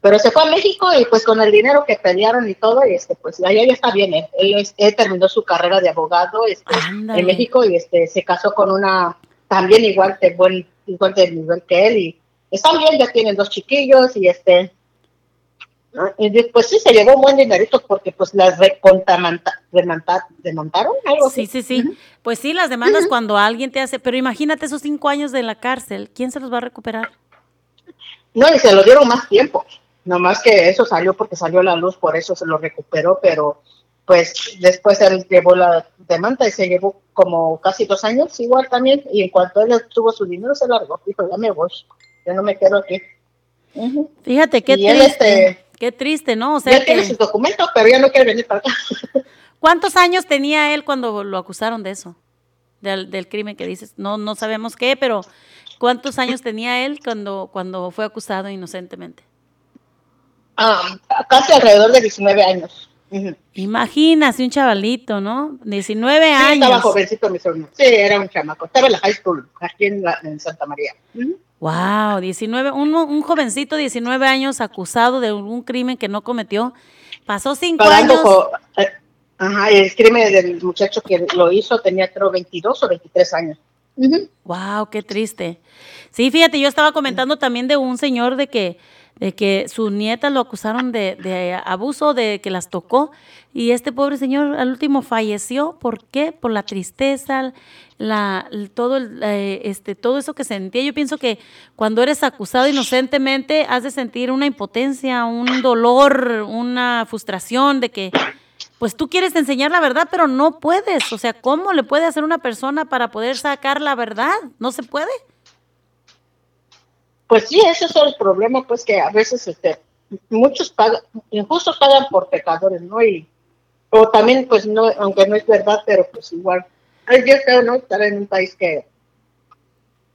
Pero se fue a México y pues con el dinero que pelearon y todo, y este, pues allá ya está bien. Él, él, es- él terminó su carrera de abogado este, en México y este, se casó con una también igual de buen, igual de nivel que él y están bien, ya tienen dos chiquillos y este, ¿no? Y después sí se llevó un buen dinerito porque pues las recontamanta- remanta- algo Sí, así. sí, sí. Pues sí, las demandas cuando alguien te hace, pero imagínate esos cinco años de la cárcel, ¿quién se los va a recuperar? No, y se lo dieron más tiempo. Nomás que eso salió porque salió la luz, por eso se lo recuperó, pero pues después él llevó la demanda y se llevó como casi dos años igual también. Y en cuanto él tuvo su dinero, se largó. Dijo, ya me voy, ya no me quedo aquí. Fíjate, qué Y él, triste. este, Qué triste, ¿no? O sea, ya tiene que- sus documentos, pero ya no quiere venir para acá. [laughs] ¿cuántos años tenía él cuando lo acusaron de eso? Del, del crimen que dices. No, no sabemos qué, pero ¿cuántos años tenía él cuando, cuando fue acusado inocentemente? Ah, casi alrededor de 19 años. Ujú. Imagínate un chavalito, ¿no? 19 Sí, años. estaba jovencito mi sobrino. Sí, era un chamaco. Estaba en la high school, aquí en, la- en Santa María. Wow, 19, un, un jovencito de 19 años acusado de un crimen que no cometió. Pasó cinco Pagando años. co- eh, ajá, el crimen del muchacho que lo hizo tenía creo 22 o 23 años. Wow, qué triste. Sí, fíjate, yo estaba comentando también de un señor de que de que su nieta lo acusaron de, de, abuso, de que las tocó, y este pobre señor al último falleció. ¿Por qué? Por la tristeza, la, todo, el, eh, este, todo eso que sentía. Yo pienso que cuando eres acusado inocentemente, has de sentir una impotencia, un dolor, una frustración de que, pues tú quieres enseñar la verdad, pero no puedes. O sea, ¿cómo le puede hacer una persona para poder sacar la verdad? No se puede. Pues sí, ese es el problema, pues que a veces este, muchos pagan, injustos pagan por pecadores, ¿no? Y, o también, pues no, aunque no es verdad, pero pues igual. Yo creo, ¿no? Estar en un país que,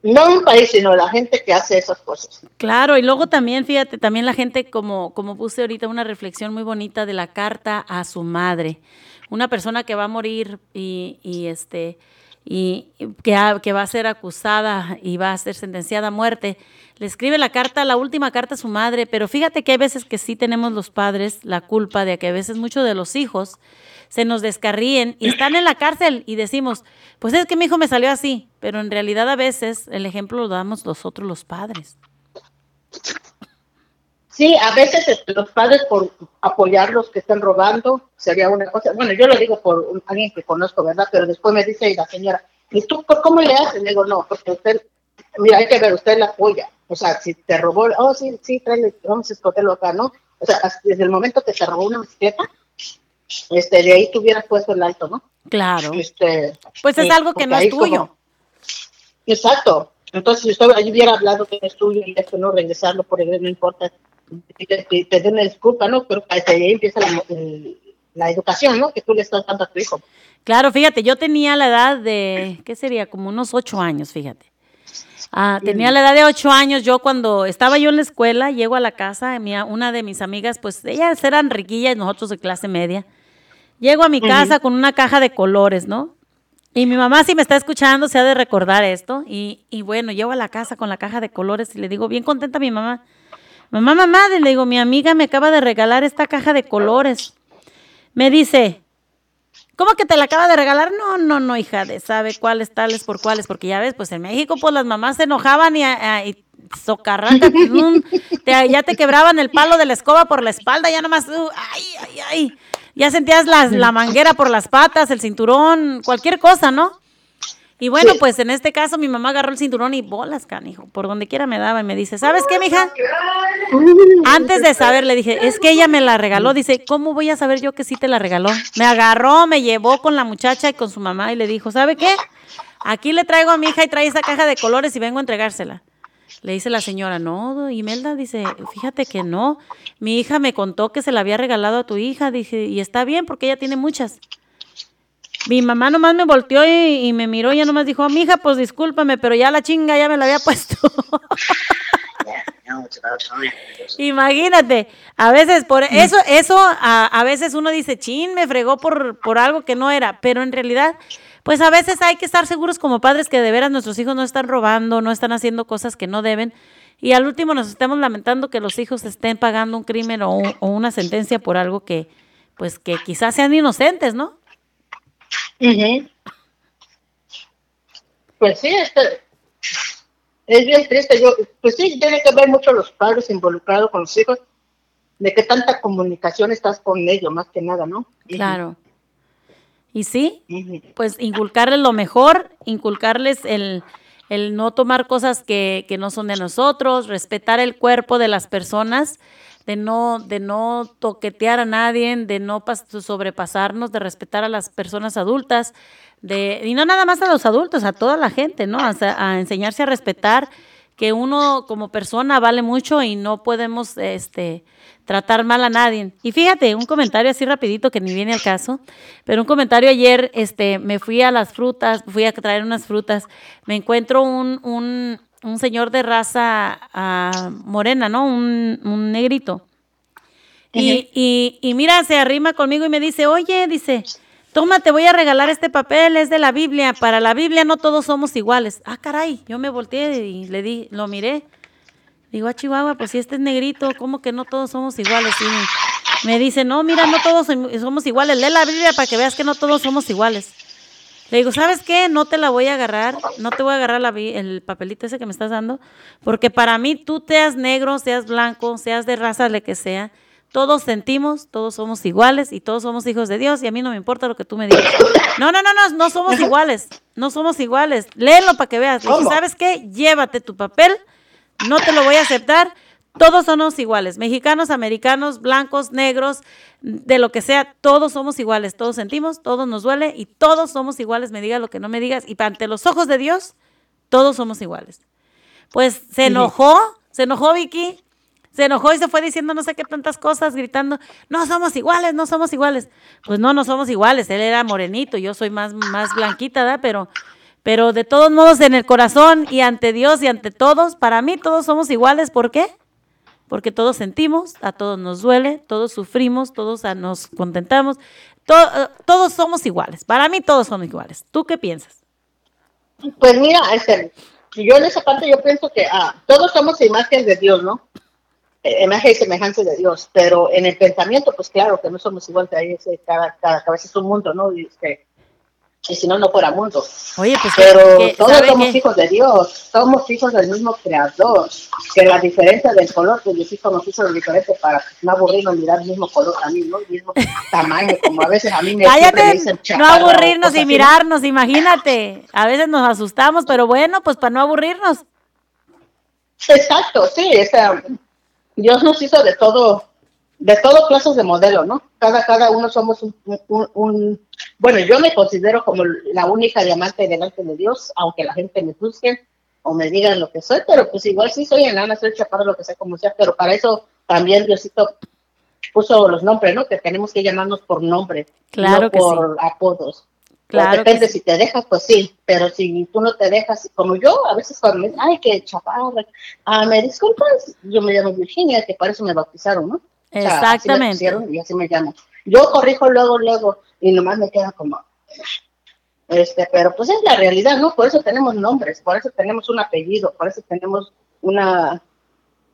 no un país, sino la gente que hace esas cosas. Claro, y luego también, fíjate, también la gente, como, como puse ahorita una reflexión muy bonita de la carta a su madre. Una persona que va a morir y, y este y que, va a ser acusada y va a ser sentenciada a muerte, le escribe la carta, la última carta a su madre, pero fíjate que hay veces que sí tenemos los padres la culpa de que a veces muchos de los hijos se nos descarríen y están en la cárcel y decimos, pues es que mi hijo me salió así, pero en realidad a veces el ejemplo lo damos nosotros los padres. Sí, a veces este, los padres por apoyar los que están robando sería una cosa. Bueno, yo lo digo por alguien que conozco, ¿verdad? Pero después me dice la señora, ¿y tú cómo le haces? Le digo, no, porque usted, mira, hay que ver, usted la apoya. O sea, si te robó, oh, sí, sí, tráele, vamos a escogerlo acá, ¿no? O sea, desde el momento que te robó una bicicleta, este, de ahí tú hubieras puesto el alto, ¿no? Claro. Este, pues es algo que no es tuyo. Como, exacto. Entonces, si usted hubiera hablado que es tuyo y esto no regresarlo por él, no importa te, te, den una disculpa, ¿no? Pero ahí empieza la, la, educación, ¿no? Que tú le estás dando a tu hijo. Claro, fíjate, yo tenía la edad de, ¿qué sería? Como unos ocho años, fíjate. Ah, tenía la edad de ocho años, yo cuando estaba yo en la escuela, llego a la casa, una de mis amigas, pues ellas eran riquillas, nosotros de clase media. Llego a mi casa con una caja de colores, ¿no? Y mi mamá, si me está escuchando, se ha de recordar esto. Y, y bueno, llego a la casa con la caja de colores y le digo, bien contenta a mi mamá, Mamá, mamá, le digo, mi amiga me acaba de regalar esta caja de colores. Me dice, ¿cómo que te la acaba de regalar? No, no, no, hija, de sabe cuáles tales por cuáles, porque ya ves, pues en México pues las mamás se enojaban y, y socarraca, [laughs] ya te quebraban el palo de la escoba por la espalda, ya nomás, uh, ay, ay, ay, ya sentías la manguera por las patas, el cinturón, cualquier cosa, ¿no? Y bueno, pues en este caso mi mamá agarró el cinturón y bolas, canijo, por donde quiera me daba y me dice, ¿sabes qué, mija? Antes de saber, le dije, es que ella me la regaló. Dice, ¿cómo voy a saber yo que sí te la regaló? Me agarró, me llevó con la muchacha y con su mamá y le dijo, ¿sabe qué? Aquí le traigo a mi hija y trae esa caja de colores y vengo a entregársela. Le dice la señora, no, Imelda, dice, fíjate que no. Mi hija me contó que se la había regalado a tu hija, dije, y está bien porque ella tiene muchas. Mi mamá nomás me volteó y, me miró y ya nomás dijo, mija, pues discúlpame, pero ya la chinga ya me la había puesto. [laughs] Imagínate, a veces por eso, eso a, veces uno dice, chin, me fregó por, por algo que no era, pero en realidad, pues a veces hay que estar seguros como padres que de veras nuestros hijos no están robando, no están haciendo cosas que no deben, y al último nos estamos lamentando que los hijos estén pagando un crimen o, o una sentencia por algo que, pues que quizás sean inocentes, ¿no? Pues sí, este, es bien triste. Yo, pues sí, tiene que ver mucho los padres involucrados con los hijos, de qué tanta comunicación estás con ellos, más que nada, ¿no? Claro. Y sí, pues inculcarles lo mejor, inculcarles el, el no tomar cosas que, que, no son de nosotros, respetar el cuerpo de las personas, de no, de no toquetear a nadie, de no sobrepasarnos, de respetar a las personas adultas, de, y no nada más a los adultos, a toda la gente, ¿no? a enseñarse a respetar que uno como persona vale mucho y no podemos este, tratar mal a nadie. Y fíjate, un comentario así rapidito que ni viene al caso, pero un comentario ayer, este, me fui a las frutas, fui a traer unas frutas, me encuentro un, un, un señor de raza uh, morena, ¿no? Un, un negrito. y, y, y, mira, se arrima conmigo y me dice, oye, dice, toma, te voy a regalar este papel, es de la Biblia. Para la Biblia no todos somos iguales. Ah, caray, yo me volteé y le di, lo miré. Digo, ah, Chihuahua, pues si este es negrito, ¿cómo que no todos somos iguales? Y me dice, no, mira, no todos somos iguales. Lee la Biblia para que veas que no todos somos iguales. Le digo, ¿sabes qué? No te la voy a agarrar, no te voy a agarrar la el papelito ese que me estás dando, porque para mí tú seas negro, seas blanco, seas de raza, de que sea, todos sentimos, todos somos iguales y todos somos hijos de Dios y a mí no me importa lo que tú me digas. [coughs] No, no, no, no, no somos iguales, no somos iguales. Léelo para que veas. Le dije. ¿sabes qué? Llévate tu papel, no te lo voy a aceptar. Todos somos iguales, mexicanos, americanos, blancos, negros, de lo que sea, todos somos iguales, todos sentimos, todos nos duele y todos somos iguales, me digas lo que no me digas, y ante los ojos de Dios, todos somos iguales. Pues se enojó, se enojó Vicky, se enojó y se fue diciendo no sé qué tantas cosas, gritando, no somos iguales, no somos iguales. Pues no, no somos iguales, él era morenito, yo soy más, más blanquita, ¿verdad? Pero, pero de todos modos en el corazón y ante Dios y ante todos, para mí todos somos iguales, ¿por qué? Porque todos sentimos, a todos nos duele, todos sufrimos, todos ah, nos contentamos, eh, todos somos iguales, para mí todos son iguales. ¿Tú qué piensas? Pues mira, este, yo en esa parte yo pienso que ah, todos somos imágenes de Dios, ¿no? Eh, Imagen y semejanza de Dios, pero en el pensamiento, pues claro que no somos iguales, ahí eh, cada, cada cabeza es un mundo, ¿no? Y, este, y si no, no fuera mundo. Oye, pues Pero que- todos ¿sabe somos hijos de Dios, somos hijos del mismo creador, que la diferencia del color, pues Dios hizo nos hizo lo diferente para no aburrirnos mirar el mismo color también, ¿no? El mismo tamaño, como a veces a mí me, Cállate, dicen no aburrirnos y mirarnos, imagínate. A veces nos asustamos, pero bueno, pues para no aburrirnos. Exacto, sí, o sea, Dios nos hizo de todo, de todo clases de modelo, ¿no? Cada, cada uno somos un, un- un- bueno, yo me considero como la única diamante delante de Dios, aunque la gente me juzgue o me digan lo que soy, pero pues igual sí soy enana, soy chaparro, lo que sea, como sea, pero para eso también Diosito puso los nombres, ¿no? Que tenemos que llamarnos por nombre, Claro no que por apodos. Claro Pues depende, sí. si te dejas, pues sí, pero si tú no te dejas, como yo, a veces cuando me dicen, ay, qué chaparra, ah, me disculpas, yo me llamo Virginia, que para eso me bautizaron, ¿no? O sea, así me Exactamente. pusieron y así me llamo. Yo corrijo luego, luego, y nomás me queda como, este, pero pues es la realidad, ¿no? Por eso tenemos nombres, por eso tenemos un apellido, por eso tenemos una,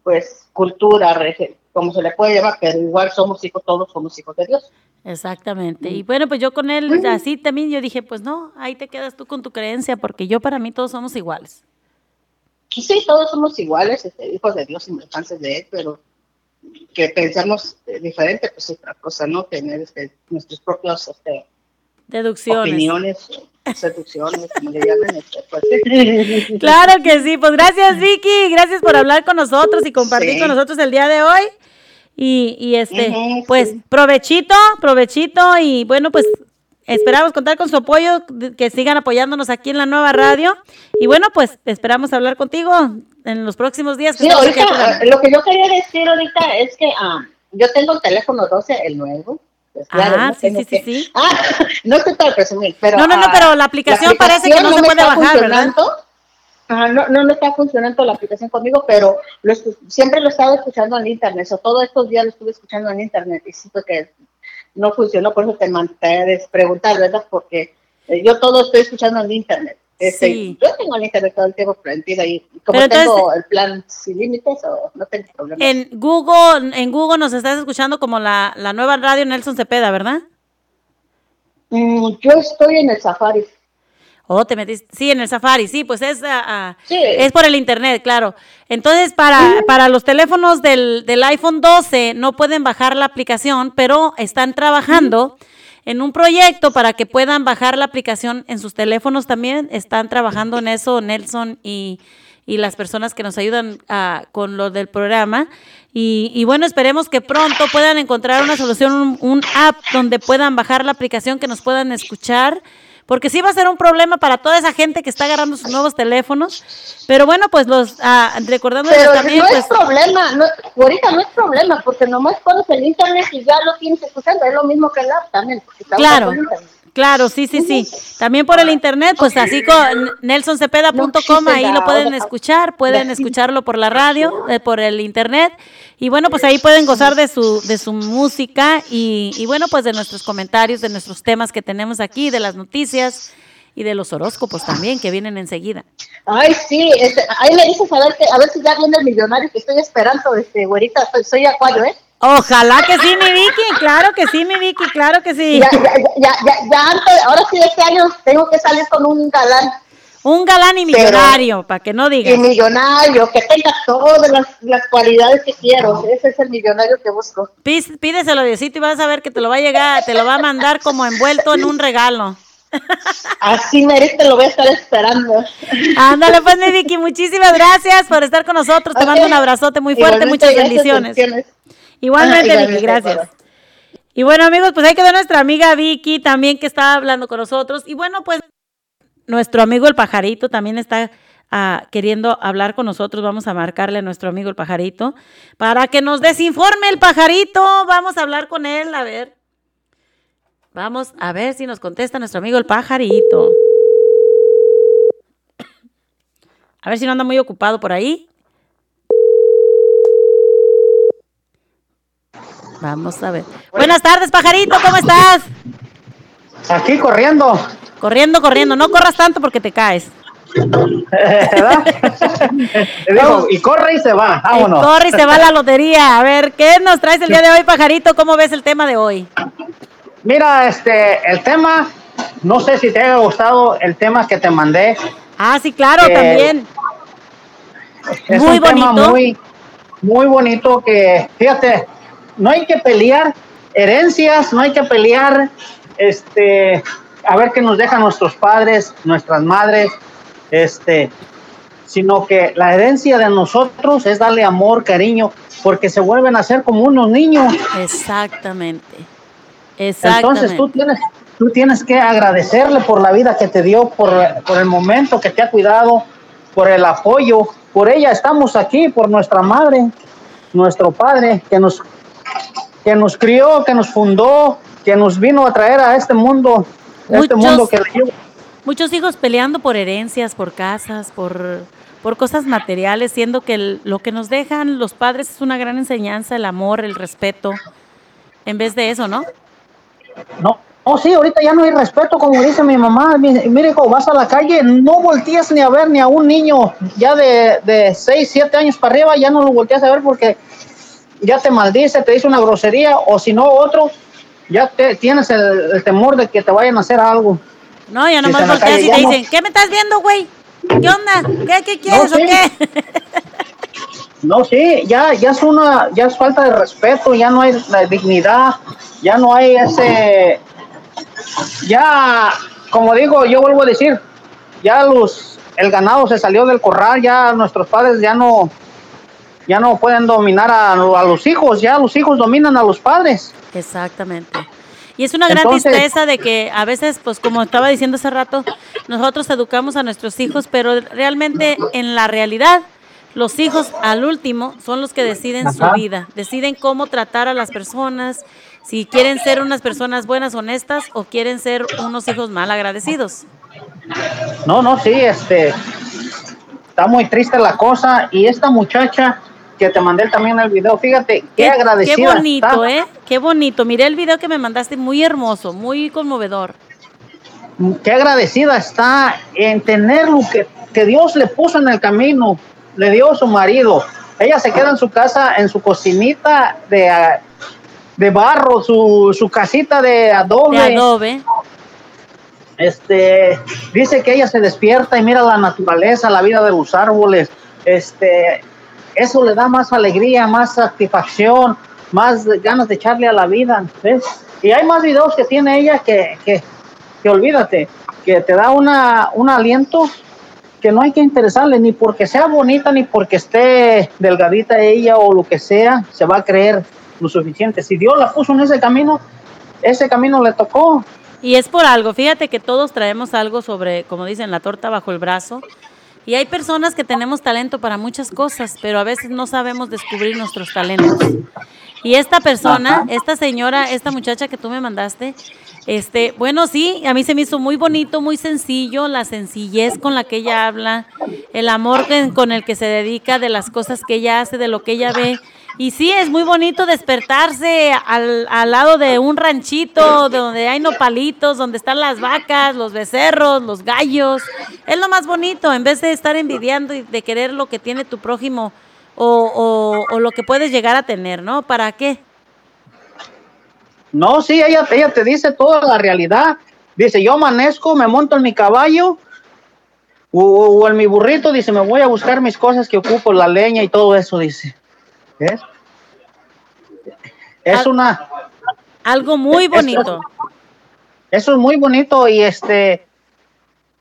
pues, cultura, como se le puede llamar, pero igual somos hijos, todos somos hijos de Dios. Exactamente. Y bueno, pues yo con él, así también yo dije, pues no, ahí te quedas tú con tu creencia, porque yo para mí todos somos iguales. Sí, todos somos iguales, este, hijos de Dios y semejantes de Él, pero que pensamos eh, diferente, pues es otra cosa, ¿no? Tener este, nuestros propios este, Deducciones. opiniones, seducciones, como le llaman. [laughs] Este, pues, Claro que sí, pues gracias Vicky, gracias por hablar con nosotros y compartir Sí. con nosotros el día de hoy. Y, y este, pues provechito, provechito y bueno, pues esperamos contar con su apoyo, que sigan apoyándonos aquí en la nueva radio. Y bueno, pues esperamos hablar contigo en los próximos días. que Sí, ahorita, eh, lo que yo quería decir ahorita es que ah, yo tengo el teléfono 12, el nuevo. pues, claro, Ah, no sí, sí, sí, que- sí. [laughs] Ah, no estoy para presumir, pero... No, no, no, ah, pero la aplicación parece que no se me puede bajar, ¿verdad? no, no, no está funcionando la aplicación conmigo, pero lo siempre lo he estado escuchando en internet. O todos estos días lo estuve escuchando en internet y siento que no funcionó, por eso te manté preguntar, ¿verdad? Porque eh, yo todo estoy escuchando en internet. Este, Sí. Yo tengo el internet todo el tiempo prendido y como Pero entonces- tengo el plan sin límites, o no tengo problema. En Google, en Google nos estás escuchando como la, la nueva radio Nelson Cepeda, ¿verdad? Mm, yo estoy en el Safari. Oh, te metiste. Sí, en el Safari, sí, pues es, Sí. es por el internet, claro. Entonces, para, para los teléfonos del, del iPhone 12 no pueden bajar la aplicación, pero están trabajando en un proyecto para que puedan bajar la aplicación en sus teléfonos también. Están trabajando en eso Nelson y, y las personas que nos ayudan ah, con lo del programa. Y, y bueno, esperemos que pronto puedan encontrar una solución, un, un app donde puedan bajar la aplicación, que nos puedan escuchar. Porque sí va a ser un problema para toda esa gente que está agarrando sus nuevos teléfonos. Pero bueno, pues los ah, recordándoles Pero también, no pues es problema, no, ahorita no es problema, porque nomás pones el internet y ya lo tienes escuchando, es lo mismo que el app también. porque Claro, usando. Claro, sí, sí, sí. También por el internet, pues así con nelsoncepeda.com, ahí lo pueden escuchar, pueden escucharlo por la radio, eh, por el internet. Y bueno, pues ahí pueden gozar de su, de su música y, y bueno, pues de nuestros comentarios, de nuestros temas que tenemos aquí, de las noticias y de los horóscopos también, que vienen enseguida. Ay, sí, este, ahí me dices a ver, que, a ver si ya viene el millonario que estoy esperando, este, güerita, soy, soy acuario, ¿eh? Ojalá que sí, mi Vicky, claro que sí, mi Vicky, claro que sí. Ya, ya, ya, ya, ya antes, ahora sí este año tengo que salir con un galán. Un galán y millonario, para que no digas. Y millonario, que tenga todas las, las cualidades que quiero. Ese es el millonario que busco. Pídeselo Diosito y vas a ver que te lo va a llegar, te lo va a mandar como envuelto en un regalo. Así merece, lo voy a estar esperando. Ándale, pues, mi Vicky, muchísimas gracias por estar con nosotros. Te mando un abrazote muy fuerte, Igualmente, muchas bendiciones. bendiciones. Igualmente, Ah, Vicky, gracias. Y bueno, amigos, pues ahí quedó nuestra amiga Vicky también que está hablando con nosotros. Y bueno, pues nuestro amigo el pajarito también está ah, queriendo hablar con nosotros. Vamos a marcarle a nuestro amigo el pajarito para que nos desinforme el pajarito. Vamos a hablar con él, a ver. Vamos a ver si nos contesta nuestro amigo el pajarito. A ver si no anda muy ocupado por ahí. Vamos a ver. Buenas tardes, pajarito, ¿cómo estás? Aquí corriendo. Corriendo, corriendo. No corras tanto porque te caes. ¿Verdad? Te [laughs] digo, y corre y se va. Vámonos. Y corre y se va a la lotería. A ver, ¿qué nos traes el día de hoy, pajarito? ¿Cómo ves el tema de hoy? Mira, este, el tema, no sé si te haya gustado el tema que te mandé. Ah, sí, claro, Eh, también. Es Muy un tema bonito. muy, muy bonito que, fíjate, no hay que pelear herencias, no hay que pelear, este, a ver qué nos dejan nuestros padres, nuestras madres, este, sino que la herencia de nosotros es darle amor, cariño, porque se vuelven a ser como unos niños. Exactamente. Exactamente. Entonces tú tienes, tú tienes que agradecerle por la vida que te dio, por, por el momento que te ha cuidado, por el apoyo. Por ella estamos aquí, por nuestra madre, nuestro padre, que nos, que nos crió, que nos fundó, que nos vino a traer a este mundo, a este Muchos- mundo que. Muchos hijos peleando por herencias, por casas, por, por cosas materiales, siendo que el- lo que nos dejan los padres es una gran enseñanza, el amor, el respeto, en vez de eso, ¿no? No, oh sí, ahorita ya no hay respeto, como dice mi mamá. Mi- Mire, hijo, vas a la calle, no volteas ni a ver ni a un niño ya de, de 6, 7 años para arriba, ya no lo volteas a ver porque ya te maldice, te dice una grosería, o si no, otro, ya te, tienes el, el temor de que te vayan a hacer algo. No, ya nomás la volteas y te no. dicen, ¿qué me estás viendo, güey? ¿Qué onda? ¿Qué, qué quieres o sí. qué? No, sí, ya, ya es una, ya es falta de respeto, ya no hay la dignidad, ya no hay ese, ya, como digo, yo vuelvo a decir, ya los, el ganado se salió del corral, ya nuestros padres ya no, ya no pueden dominar a, a los hijos, ya los hijos dominan a los padres. Exactamente. Y es una gran Entonces- tristeza de que a veces, pues como estaba diciendo hace rato, nosotros educamos a nuestros hijos, pero realmente en la realidad los hijos al último son los que deciden su vida, deciden cómo tratar a las personas, si quieren ser unas personas buenas, honestas o quieren ser unos hijos mal agradecidos. No, no, sí, este, está muy triste la cosa y esta muchacha que te mandé también el video, fíjate, qué, agradecida Qué bonito, está. ¿eh? Qué bonito. Miré el video que me mandaste, muy hermoso, muy conmovedor. qué agradecida está en tener lo que, que Dios le puso en el camino, le dio a su marido. Ella se queda en su casa, en su cocinita de, de barro, su, su casita de adobe. De adobe. Este, dice que ella se despierta y mira la naturaleza, la vida de los árboles. Este, eso le da más alegría, más satisfacción, más ganas de echarle a la vida. ¿ves? Y hay más videos que tiene ella que, que, que olvídate, que te da una, un aliento que no hay que interesarle ni porque sea bonita ni porque esté delgadita ella o lo que sea, se va a creer lo suficiente. Si Dios la puso en ese camino, ese camino le tocó. Y es por algo, fíjate que todos traemos algo sobre, como dicen, la torta bajo el brazo. Y hay personas que tenemos talento para muchas cosas, pero a veces no sabemos descubrir nuestros talentos. Y esta persona, esta señora, esta muchacha que tú me mandaste, este, bueno, sí, a mí se me hizo muy bonito, muy sencillo, la sencillez con la que ella habla, el amor con el que se dedica de las cosas que ella hace, de lo que ella ve. Y sí, es muy bonito despertarse al, al lado de un ranchito donde hay nopalitos, donde están las vacas, los becerros, los gallos. Es lo más bonito, en vez de estar envidiando y de querer lo que tiene tu prójimo o, o- lo que puedes llegar a tener, ¿no? ¿Para qué? No, sí, ella, ella te dice toda la realidad. Dice, yo amanezco, me monto en mi caballo o, o en mi burrito, dice, me voy a buscar mis cosas que ocupo, la leña y todo eso, dice. ¿Ves? Es una... Algo muy bonito. Eso es muy bonito y este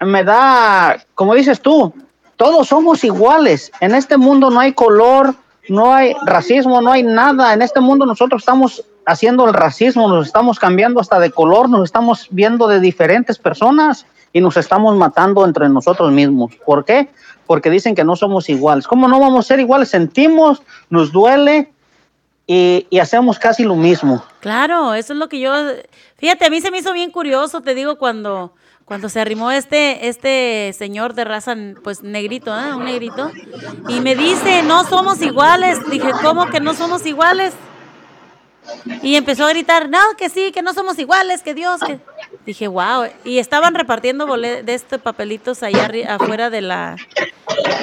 me da, como dices tú, todos somos iguales. En este mundo no hay color, no hay racismo, no hay nada. En este mundo nosotros estamos haciendo el racismo, nos estamos cambiando hasta de color, nos estamos viendo de diferentes personas y nos estamos matando entre nosotros mismos. ¿Por qué? Porque dicen que no somos iguales. ¿Cómo no vamos a ser iguales? Sentimos, nos duele y, hacemos casi lo mismo. Claro, eso es lo que yo. Fíjate, a mí se me hizo bien curioso, te digo, cuando, cuando se arrimó este, este señor de raza, pues negrito, ¿eh? Un negrito. Y me dice, no somos iguales. Dije, ¿cómo que no somos iguales? Y empezó a gritar, no, que sí, que no somos iguales, que Dios, que... Dije, wow. Y estaban repartiendo bole- de estos papelitos allá afuera de la,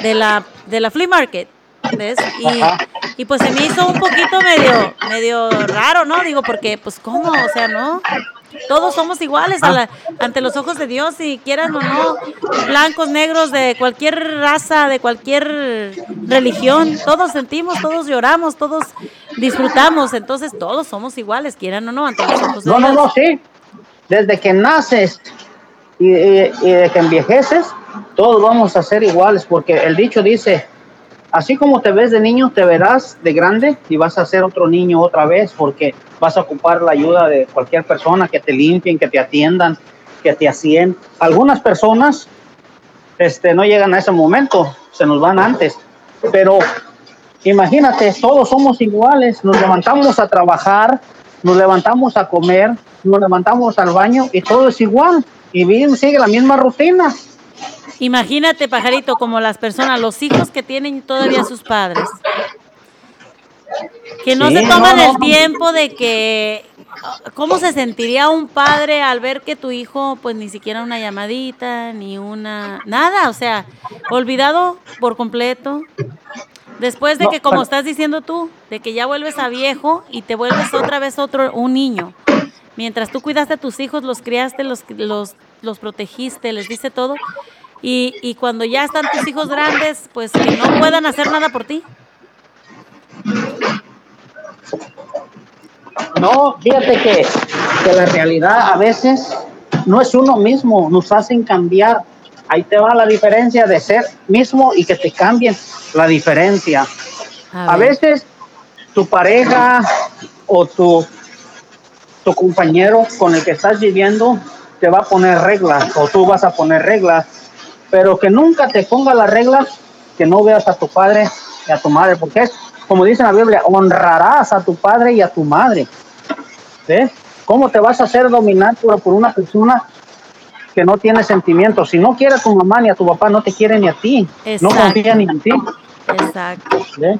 de la, de la flea market. ¿Ves? Y, y pues se me hizo un poquito medio, medio raro, ¿no? Digo, porque, pues, ¿cómo? O sea, ¿no? Todos somos iguales a la- ante los ojos de Dios, si quieran o no, blancos, negros, de cualquier raza, de cualquier religión, todos sentimos, todos lloramos, todos disfrutamos, entonces todos somos iguales, quieran o no, ante los ojos de No, no, Dios. no, sí. Desde que naces y, y- y de que envejeces, todos vamos a ser iguales, porque el dicho dice, así como te ves de niño, te verás de grande y vas a ser otro niño otra vez, porque vas a ocupar la ayuda de cualquier persona que te limpien, que te atiendan, que te asien. Algunas personas este, no llegan a ese momento, se nos van antes, pero imagínate, todos somos iguales, nos levantamos a trabajar, nos levantamos a comer, nos levantamos al baño y todo es igual. Y bien, sigue la misma rutina. Imagínate, pajarito, como las personas, los hijos que tienen todavía sus padres. Que no Sí, se toman no, no, el tiempo de que... ¿Cómo se sentiría un padre al ver que tu hijo, pues ni siquiera una llamadita, ni una... Nada, o sea, olvidado por completo. Después de No, que, como estás diciendo tú, de que ya vuelves a viejo y te vuelves otra vez otro, un niño. Mientras tú cuidaste a tus hijos, los criaste, los, los, los protegiste, les diste todo. Y, y cuando ya están tus hijos grandes, pues que no puedan hacer nada por ti. No, fíjate que, que la realidad a veces no es uno mismo, nos hacen cambiar. Ahí te va la diferencia de ser mismo y que te cambien la diferencia. A veces tu pareja o tu, tu compañero con el que estás viviendo te va a poner reglas o tú vas a poner reglas, pero que nunca te ponga las reglas que no veas a tu padre y a tu madre, porque es como dice la Biblia, honrarás a tu padre y a tu madre. ¿Ves? ¿Cómo te vas a hacer dominar por, por una persona que no tiene sentimientos? Si no quiere a tu mamá ni a tu papá, no te quiere ni a ti. No confía ni en ti. Exacto. ¿Ves?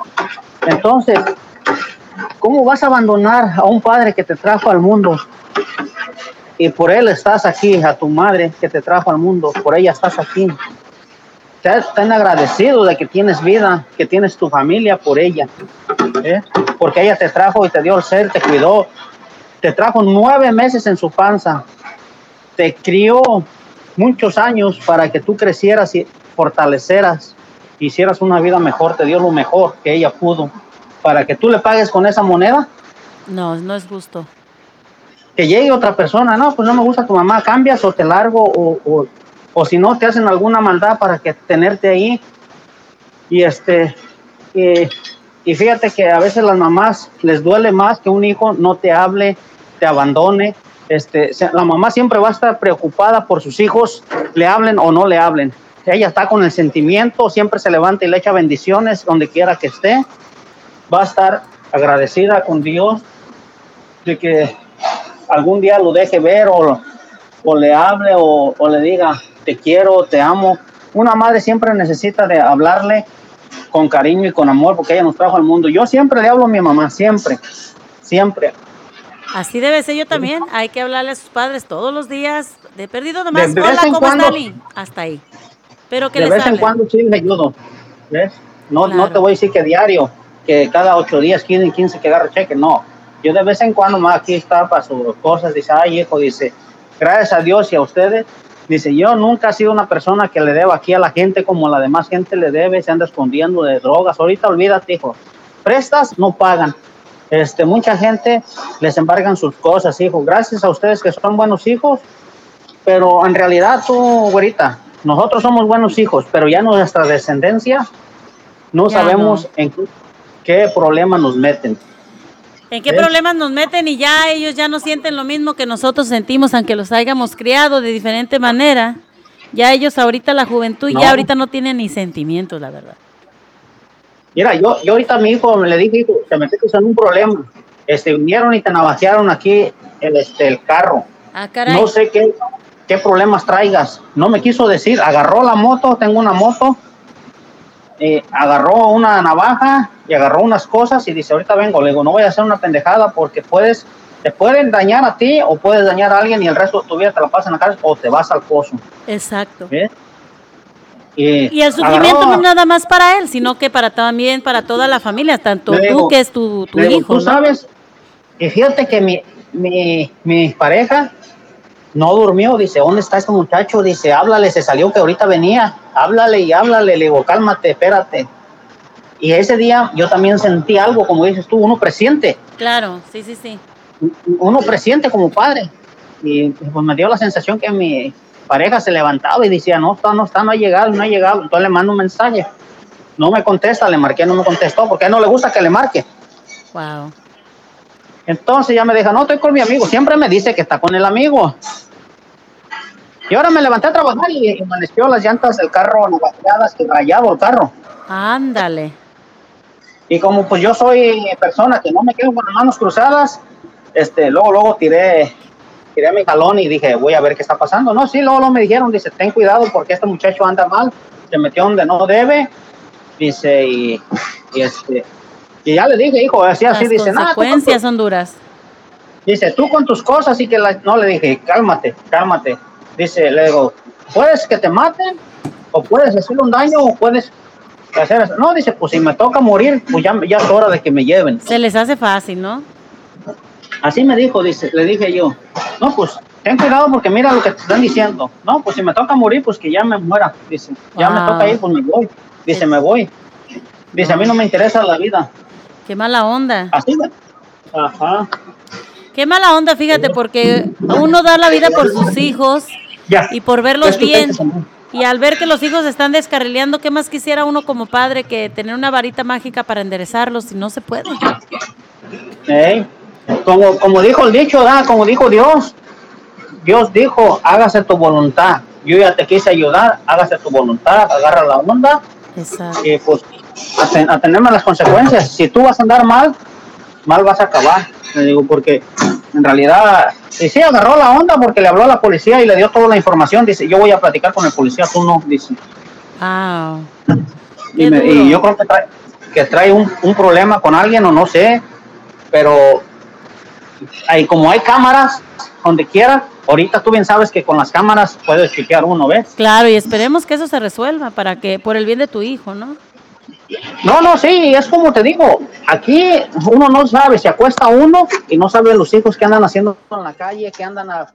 Entonces, ¿cómo vas a abandonar a un padre que te trajo al mundo? Y por él estás aquí, a tu madre que te trajo al mundo, por ella estás aquí. Tan agradecido de que tienes vida, que tienes tu familia por ella. ¿eh? Porque ella te trajo y te dio el ser, te cuidó, te trajo nueve meses en su panza, te crió muchos años para que tú crecieras y fortaleceras, hicieras una vida mejor, te dio lo mejor que ella pudo, para que tú le pagues con esa moneda, No, no es justo. Que llegue otra persona, no, pues no me gusta tu mamá, cambias o te largo o, o, o si no te hacen alguna maldad para que tenerte ahí. Y este, y, fíjate que a veces las mamás les duele más que un hijo no te hable, te abandone. Este, la mamá siempre va a estar preocupada por sus hijos, le hablen o no le hablen. Ella está con el sentimiento, siempre se levanta y le echa bendiciones donde quiera que esté. Va a estar agradecida con Dios de que algún día lo deje ver o, o le hable o, o le diga te quiero, te amo. Una madre siempre necesita de hablarle con cariño y con amor porque ella nos trajo al mundo. Yo siempre le hablo a mi mamá, siempre, siempre. Así debe ser yo también. Hay que hablarle a sus padres todos los días. De perdido nomás, De hola, ¿cómo cuando- está? Hasta ahí. Pero que de les vez en cuando sí le ayudo. ¿ves? No, no te voy a decir que diario, que cada ocho días, 15, 15 que agarre cheque, no. Yo de vez en cuando más aquí está para sus cosas, dice, ay hijo, dice, gracias a Dios y a ustedes, dice, yo nunca he sido una persona que le deba aquí a la gente como la demás gente le debe, se anda escondiendo de drogas, ahorita olvídate hijo, prestas, no pagan. Este, mucha gente les embargan sus cosas, hijo. Gracias a ustedes que son buenos hijos, pero en realidad tú, güerita, nosotros somos buenos hijos, pero ya nuestra descendencia no Ya sabemos en qué problema nos meten. ¿En qué ¿Ves? problemas nos meten y ya ellos ya no sienten lo mismo que nosotros sentimos, aunque los hayamos criado de diferente manera? Ya ellos ahorita, la juventud, No. ya ahorita no tienen ni sentimientos, la verdad. Mira, yo, yo ahorita a mi hijo le dije, hijo, te metiste en un problema. Este, vinieron y te navajearon aquí el, este, el carro. Ah, caray. No sé qué, qué problemas traigas. No me quiso decir. Agarró la moto, tengo una moto. Eh, agarró una navaja y agarró unas cosas y dice, ahorita vengo. Le digo, no voy a hacer una pendejada porque puedes, te pueden dañar a ti o puedes dañar a alguien y el resto de tu vida te la pasas en la cárcel o te vas al pozo. Exacto. Y, Y el sufrimiento agarró- no es nada más para él, sino que para también para toda la familia, tanto Le tú digo- que es tu, digo, hijo. Tú ¿no? sabes, y fíjate que mi, mi, mi pareja no durmió, dice, ¿dónde está este muchacho? Dice, háblale, se salió que ahorita venía, háblale y háblale, le digo, cálmate, espérate. Y ese día yo también sentí algo, como dices tú, uno presiente, Claro, sí, sí, sí. uno presiente como padre. Y pues me dio la sensación que mi pareja se levantaba y decía, no está, no está, no ha llegado, no ha llegado. Entonces le mando un mensaje. No me contesta, le marqué, no me contestó, porque a él no le gusta que le marque. Wow. Entonces ya me deja, no, estoy con mi amigo. Siempre me dice que está con el amigo. Y ahora me levanté a trabajar y amaneció las llantas del carro navajeadas y rayado el carro. Ándale. Y como pues yo soy persona que no me quedo con las manos cruzadas, este, luego, luego tiré, tiré mi jalón y dije, voy a ver qué está pasando. No, sí, luego, luego me dijeron, dice, ten cuidado porque este muchacho anda mal, se metió donde no debe, dice, y, y este, y ya le dije, hijo, así, así, Las dice, "Nah, tú con tu- consecuencias son duras. Dice, tú con tus cosas y que la... No, le dije, cálmate, cálmate. Dice, le digo, puedes que te maten o puedes hacerle un daño o puedes hacer eso. No, dice, pues si me toca morir, pues ya, ya es hora de que me lleven. Se les hace fácil, ¿no? Así me dijo, dice, le dije yo, no, pues ten cuidado porque mira lo que te están diciendo. No, pues si me toca morir, pues que ya me muera. Dice, ya me toca ir, pues me voy. Dice, me voy. Dice, a mí no me interesa la vida. Qué mala onda. Así me... Ajá. Qué mala onda, fíjate, porque uno da la vida por sus hijos Ya. y por verlos bien. Y al ver que los hijos están descarrileando, ¿qué más quisiera uno como padre que tener una varita mágica para enderezarlos si no se puede? Ey, Como, como dijo el dicho, ¿verdad? como dijo Dios, Dios dijo, hágase tu voluntad. Yo ya te quise ayudar, hágase tu voluntad, agarra la onda Exacto. y pues a, a tenerme las consecuencias. Si tú vas a andar mal, mal vas a acabar. Le digo, porque en realidad, y sí agarró la onda porque le habló a la policía y le dio toda la información. Dice, yo voy a platicar con el policía, tú no, dice. Wow. Y, Qué me- duro. y yo creo que trae, que trae un, un problema con alguien o no sé, pero hay, como hay cámaras donde quiera, ahorita tú bien sabes que con las cámaras puedes chequear uno, ¿ves? Claro, y esperemos que eso se resuelva para que, por el bien de tu hijo, ¿no? No, no, sí, es como te digo, aquí uno no sabe, se acuesta uno y no sabe los hijos que andan haciendo en la calle, que andan a,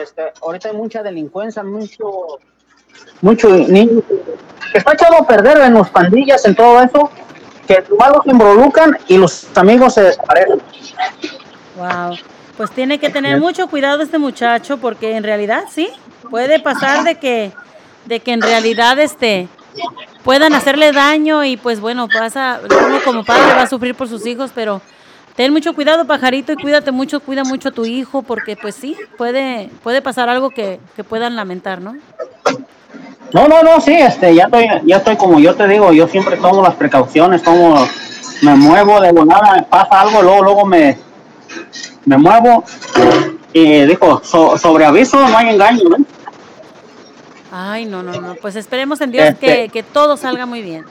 este, ahorita hay mucha delincuencia, mucho, mucho niño que está echado a perder en las pandillas, en todo eso, que igual los involucran y los amigos se desaparecen. Wow. Pues tiene que tener mucho cuidado este muchacho porque en realidad sí, puede pasar de que de que en realidad este puedan hacerle daño y pues bueno, pasa uno como padre va a sufrir por sus hijos, pero ten mucho cuidado, pajarito, y cuídate mucho, cuida mucho a tu hijo porque pues sí, puede puede pasar algo que, que puedan lamentar, ¿no? No, no, no, sí, este, ya estoy, ya estoy como yo te digo, yo siempre tomo las precauciones, tomo, me muevo de volada, pasa algo, luego, luego me, me muevo y dijo, so- sobre aviso no hay engaño, ¿no? Ay, no, no, no, pues esperemos en Dios que, Este- que todo salga muy bien.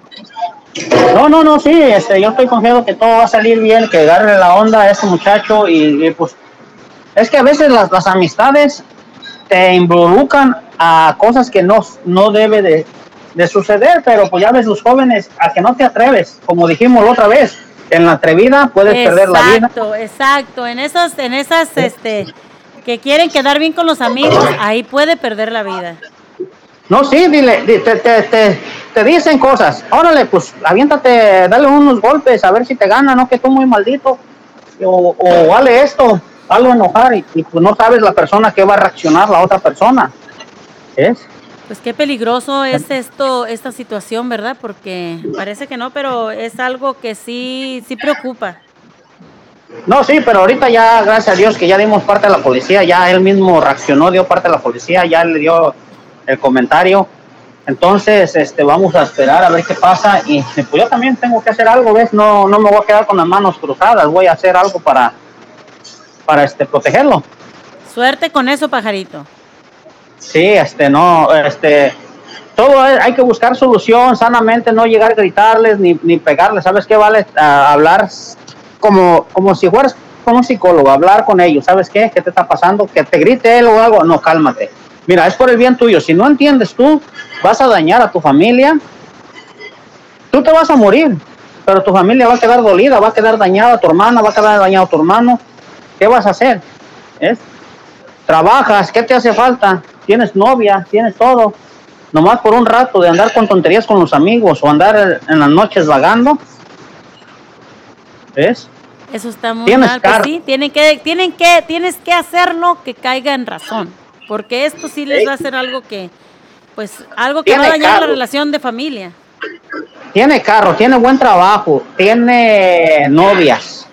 No, no, no, sí, este, yo estoy confiado que todo va a salir bien, que agarre la onda a este muchacho y, y, pues es que a veces las, las amistades te involucran a cosas que no, no debe de, de suceder, pero pues ya ves los jóvenes a que no te atreves, como dijimos la otra vez, en la atrevida puedes perder la vida. Exacto, exacto. En esas, en esas, este, que quieren quedar bien con los amigos, ahí puede perder la vida. No, sí, dile, di- te, te, te, te dicen cosas. Órale, pues aviéntate, dale unos golpes a ver si te gana, no que tú muy maldito. O, o vale esto, algo enojar y, y, pues no sabes la persona que va a reaccionar la otra persona. ¿Es? Pues qué peligroso es esto, esta situación, ¿verdad? Porque parece que no, pero es algo que sí, sí preocupa. No, sí, pero ahorita ya, gracias a Dios, que ya dimos parte a la policía, ya él mismo reaccionó, dio parte a la policía, ya le dio el comentario. Entonces, este, vamos a esperar a ver qué pasa. Y pues yo también tengo que hacer algo, ¿ves? No, no me voy a quedar con las manos cruzadas, voy a hacer algo para, para este, protegerlo. Suerte con eso, pajarito. Sí, este, no, este, todo hay que buscar solución sanamente, no llegar a gritarles ni, ni pegarles. ¿Sabes qué vale? Hablar como, como si fueras con un psicólogo, hablar con ellos. ¿Sabes qué? ¿Qué te está pasando? Que te grite él o algo. No, cálmate. Mira, es por el bien tuyo. Si no entiendes tú, vas a dañar a tu familia. Tú te vas a morir, pero tu familia va a quedar dolida, va a quedar dañada, tu hermana va a quedar dañado tu hermano. ¿Qué vas a hacer? ¿Es? Trabajas, ¿qué te hace falta? Tienes novia, tienes todo. Nomás por un rato de andar con tonterías con los amigos o andar en las noches vagando. ¿Ves? Eso está muy mal. Pues sí, tienen que, tienen que, tienes que hacerlo que caiga en razón. Porque esto sí les va a hacer algo que, pues, algo que va a dañar la relación de familia. Tiene carro, tiene buen trabajo, tiene novias.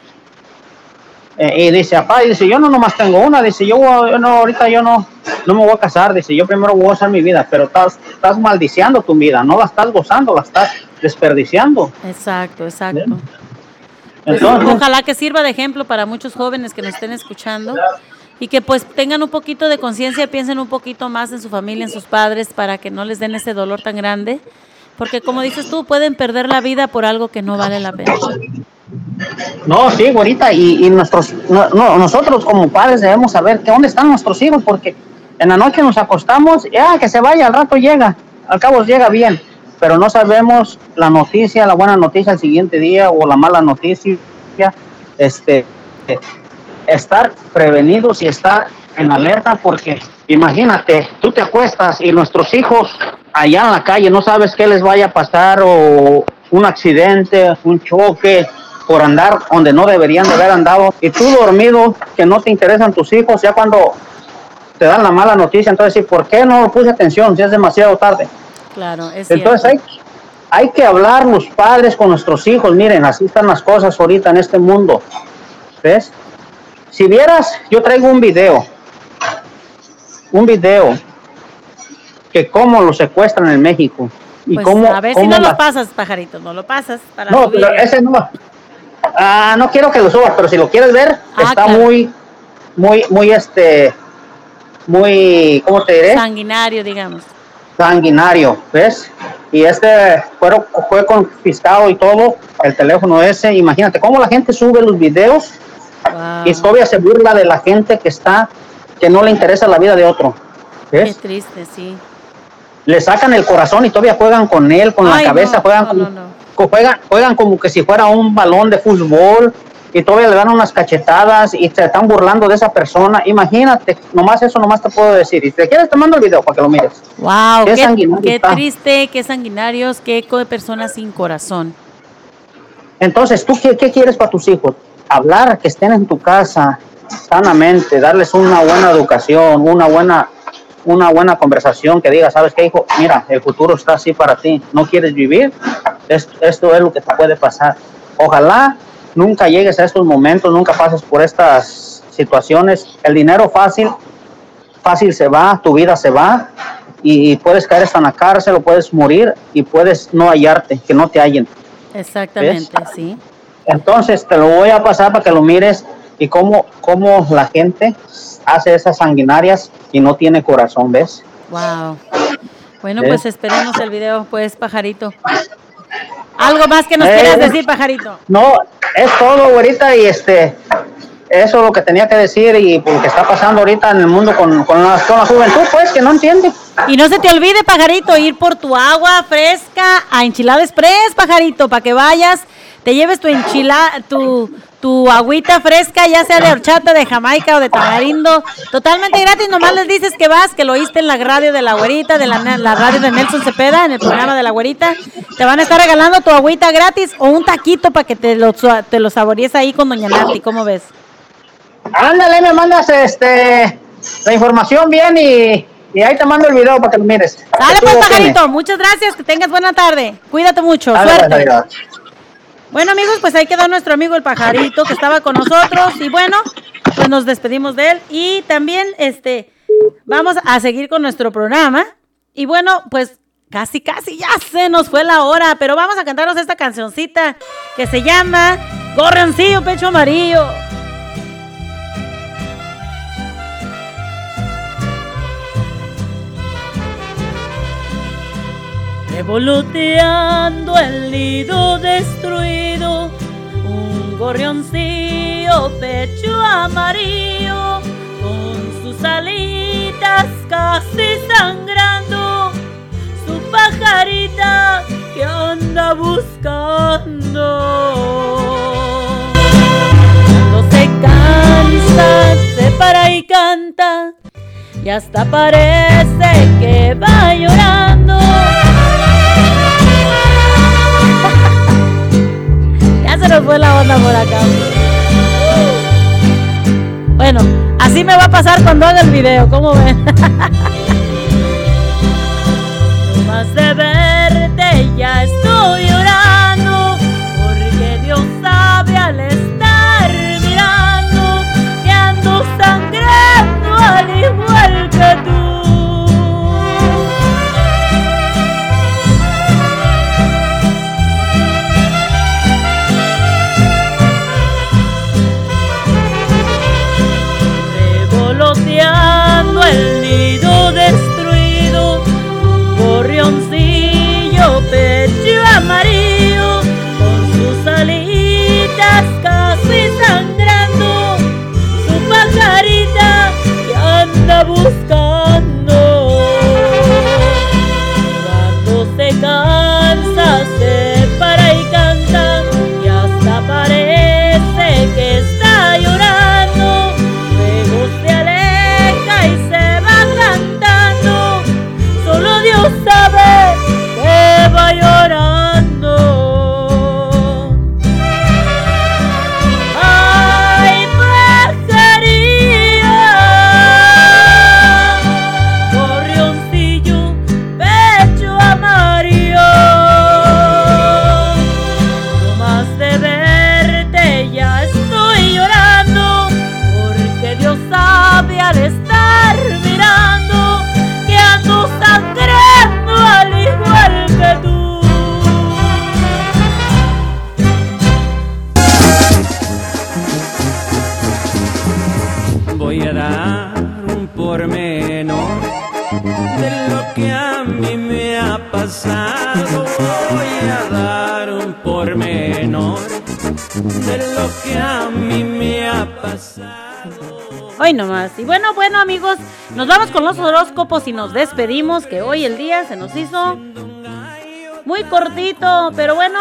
Eh, y dice, papá, y dice, yo no nomás tengo una, dice, yo, yo no, ahorita yo no, no me voy a casar, dice, yo primero voy a gozar mi vida, pero estás, estás maldiciando tu vida, no la estás gozando, la estás desperdiciando. Exacto, exacto. Entonces- ojalá que sirva de ejemplo para muchos jóvenes que nos estén escuchando y que pues tengan un poquito de conciencia, piensen un poquito más en su familia, en sus padres, para que no les den ese dolor tan grande. Porque como dices tú, pueden perder la vida por algo que no vale la pena. No, sí, güerita, y, y nuestros, no, no, nosotros como padres debemos saber que dónde están nuestros hijos, porque en la noche nos acostamos, ya que se vaya, al rato llega, al cabo llega bien, pero no sabemos la noticia, la buena noticia al siguiente día o la mala noticia, este, estar prevenidos y estar en alerta, porque imagínate, tú te acuestas y nuestros hijos allá en la calle no sabes qué les vaya a pasar o un accidente, un choque, por andar donde no deberían de haber andado. Y tú dormido, que no te interesan tus hijos, ya cuando te dan la mala noticia, entonces, ¿y por qué no puse atención si es demasiado tarde? Claro, es Entonces hay, hay que hablar los padres con nuestros hijos. Miren, así están las cosas ahorita en este mundo. ¿Ves? Si vieras, yo traigo un video. Un video que cómo lo secuestran en México. Y Pues cómo, a ver si no lo pasas, pajarito, no lo pasas. Para no, subir. pero ese no. Ah, no quiero que lo subas, pero si lo quieres ver, Ah, está claro. muy, muy, muy este, muy, ¿cómo te diré? Sanguinario, digamos. Sanguinario, ¿ves? Y este fue, fue confiscado y todo, el teléfono ese. Imagínate cómo la gente sube los videos y todavía se burla de la gente que está, que no le interesa la vida de otro. Qué ¿Ves? triste, sí. Le sacan el corazón y todavía juegan con él, con Ay, la cabeza, no, juegan no, como- no, juegan, juegan como que si fuera un balón de fútbol y todavía le dan unas cachetadas y se están burlando de esa persona. Imagínate, nomás eso nomás te puedo decir. Y si te quieres te mando el video para que lo mires. Wow, Qué qué, qué triste, qué sanguinarios, qué personas sin corazón. Entonces, ¿tú qué, qué quieres para tus hijos? Hablar, que estén en tu casa sanamente, darles una buena educación, una buena, una buena conversación, que diga, ¿sabes qué, hijo? Mira, el futuro está así para ti. ¿No quieres vivir? Esto, esto es lo que te puede pasar. Ojalá nunca llegues a estos momentos, nunca pases por estas situaciones. El dinero fácil, fácil se va, tu vida se va y puedes caer hasta en la cárcel o puedes morir y puedes no hallarte, que no te hallen. Exactamente, sí. Entonces te lo voy a pasar para que lo mires y cómo, cómo la gente hace esas sanguinarias y no tiene corazón, ¿ves? Wow. Bueno, pues esperemos el video, pues, pajarito. Algo más que nos Eh, quieras decir, pajarito. No, es todo, güerita, y este, eso es lo que tenía que decir y pues, lo que está pasando ahorita en el mundo con, con, la, con la juventud, pues, que no entiende. Y no se te olvide, pajarito, ir por tu agua fresca a Enchilada Express, pajarito, para que vayas, te lleves tu enchilada, tu, tu agüita fresca, ya sea de horchata, de jamaica o de tamarindo, totalmente gratis. Nomás les dices que vas, que lo oíste en la radio de la güerita, de la, la radio de Nelson Cepeda, en el programa de la güerita. Te van a estar regalando tu agüita gratis o un taquito para que te lo, te lo saborees ahí con Doña Nati. ¿Cómo ves? Ándale, me mandas este la información bien y, y ahí te mando el video para que lo mires. Dale pues, pajarito. Muchas gracias. Que tengas buena tarde. Cuídate mucho. Dale, Suerte. Bueno amigos, pues ahí quedó nuestro amigo el pajarito que estaba con nosotros. Y bueno, pues nos despedimos de él. Y también este vamos a seguir con nuestro programa. Y bueno, pues casi casi ya se nos fue la hora, pero vamos a cantarnos esta cancioncita que se llama Gorroncillo Pecho Amarillo. Revoloteando el nido destruido, un gorrioncillo pecho amarillo, con sus alitas casi sangrando, su pajarita que anda buscando. Cuando se cansa, se para y canta, y hasta parece que va llorando. Se nos fue la onda por acá. Bueno, así me va a pasar cuando haga el video, ¿cómo ven? [laughs] los horóscopos y nos despedimos, que hoy el día se nos hizo muy cortito, pero bueno,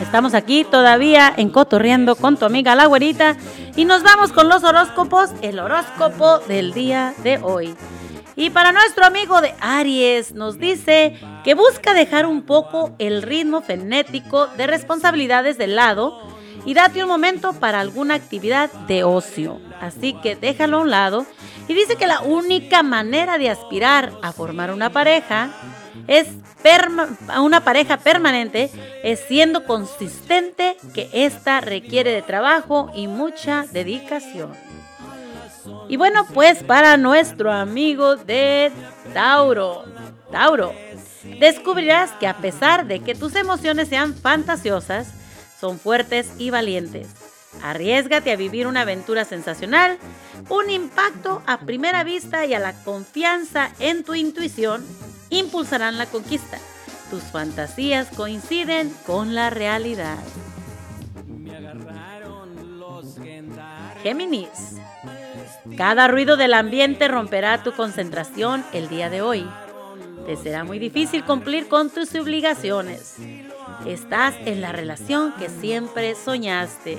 estamos aquí todavía en Cotorreando con tu amiga la güerita y nos vamos con los horóscopos, el horóscopo del día de hoy. Y para nuestro amigo de Aries nos dice que busca dejar un poco el ritmo frenético de responsabilidades de lado y date un momento para alguna actividad de ocio. Así que déjalo a un lado. Y dice que la única manera de aspirar a formar una pareja es una pareja permanente es siendo consistente que esta requiere de trabajo y mucha dedicación. Y bueno, pues para nuestro amigo de Tauro, Tauro, descubrirás que a pesar de que tus emociones sean fantasiosas, son fuertes y valientes. Arriesgate a vivir una aventura sensacional, un impacto a primera vista y a la confianza en tu intuición impulsarán la conquista. Tus fantasías coinciden con la realidad. Géminis. Cada ruido del ambiente romperá tu concentración el día de hoy. Te será muy difícil cumplir con tus obligaciones. Estás en la relación que siempre soñaste.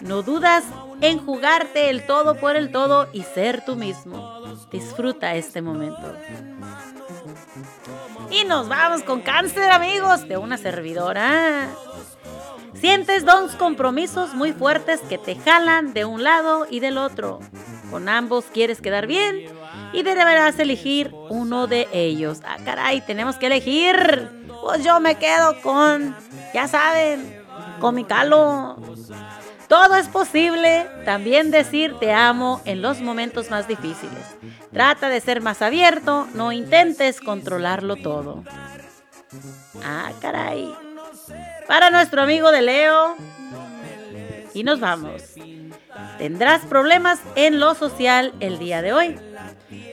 No dudas en jugarte el todo por el todo y ser tú mismo. Disfruta este momento. Y nos vamos con cáncer, amigos, de una servidora. Sientes dos compromisos muy fuertes que te jalan de un lado y del otro. Con ambos quieres quedar bien y deberás elegir uno de ellos. Ah, caray, tenemos que elegir. Pues yo me quedo con, ya saben, con mi calo. Todo es posible, también decir te amo en los momentos más difíciles. Trata de ser más abierto, no intentes controlarlo todo. Ah, caray. Para nuestro amigo de Leo. Y nos vamos. Tendrás problemas en lo social el día de hoy.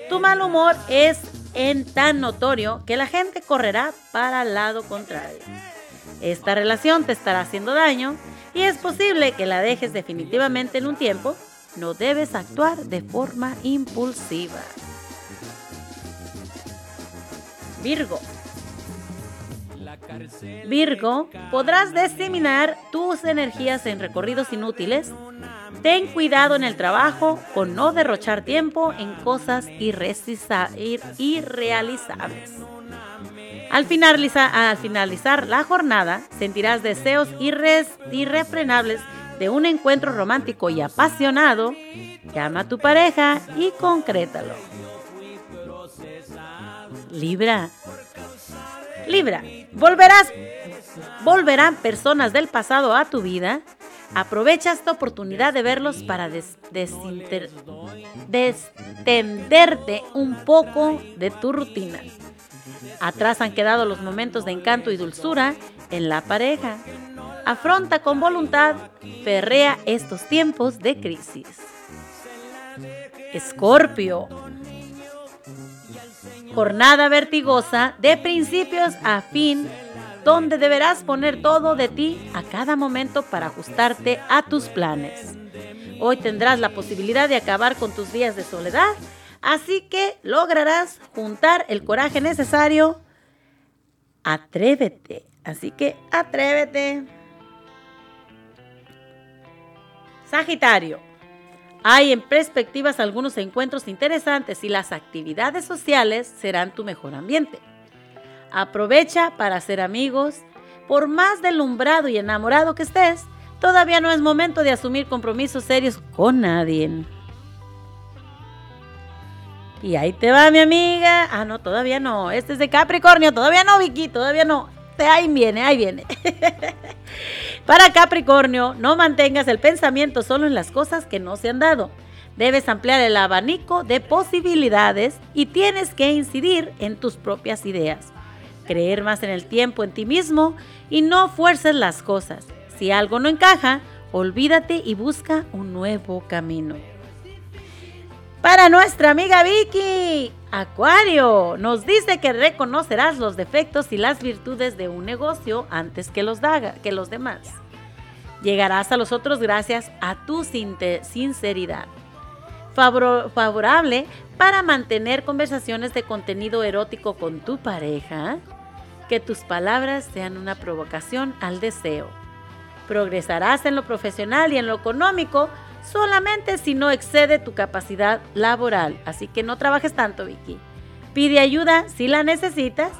Tu mal humor es en tan notorio que la gente correrá para el lado contrario. Esta relación te estará haciendo daño y es posible que la dejes definitivamente en un tiempo, no debes actuar de forma impulsiva. Virgo. Virgo, podrás diseminar tus energías en recorridos inútiles. Ten cuidado en el trabajo con no derrochar tiempo en cosas irrealizables. Al finalizar, la jornada, sentirás deseos irrefrenables de un encuentro romántico y apasionado. Llama a tu pareja y concrétalo. Libra. Libra, volverás, volverán personas del pasado a tu vida. Aprovecha esta oportunidad de verlos para destenderte un poco de tu rutina. Atrás han quedado los momentos de encanto y dulzura en la pareja. Afronta con voluntad, perrea estos tiempos de crisis. Escorpio. Jornada vertigosa de principios a fin, donde deberás poner todo de ti a cada momento para ajustarte a tus planes. Hoy tendrás la posibilidad de acabar con tus días de soledad Así que lograrás juntar el coraje necesario. Atrévete. Así que atrévete. Sagitario. Hay en perspectivas algunos encuentros interesantes y las actividades sociales serán tu mejor ambiente. Aprovecha para hacer amigos. Por más delumbrado y enamorado que estés, todavía no es momento de asumir compromisos serios con nadie. Y ahí te va mi amiga. Ah, no, todavía no. Este es de Capricornio. Todavía no, Vicky. Todavía no. Ahí viene, ahí viene. [laughs] Para Capricornio, no mantengas el pensamiento solo en las cosas que no se han dado. Debes ampliar el abanico de posibilidades y tienes que incidir en tus propias ideas. Creer más en el tiempo, en ti mismo y no fuerces las cosas. Si algo no encaja, olvídate y busca un nuevo camino. Para nuestra amiga Vicky, Acuario, nos dice que reconocerás los defectos y las virtudes de un negocio antes que los, que los demás. Llegarás a los otros gracias a tu sinceridad. favorable para mantener conversaciones de contenido erótico con tu pareja. Que tus palabras sean una provocación al deseo. Progresarás en lo profesional y en lo económico solamente si no excede tu capacidad laboral. Así que no trabajes tanto, Vicky. Pide ayuda si la necesitas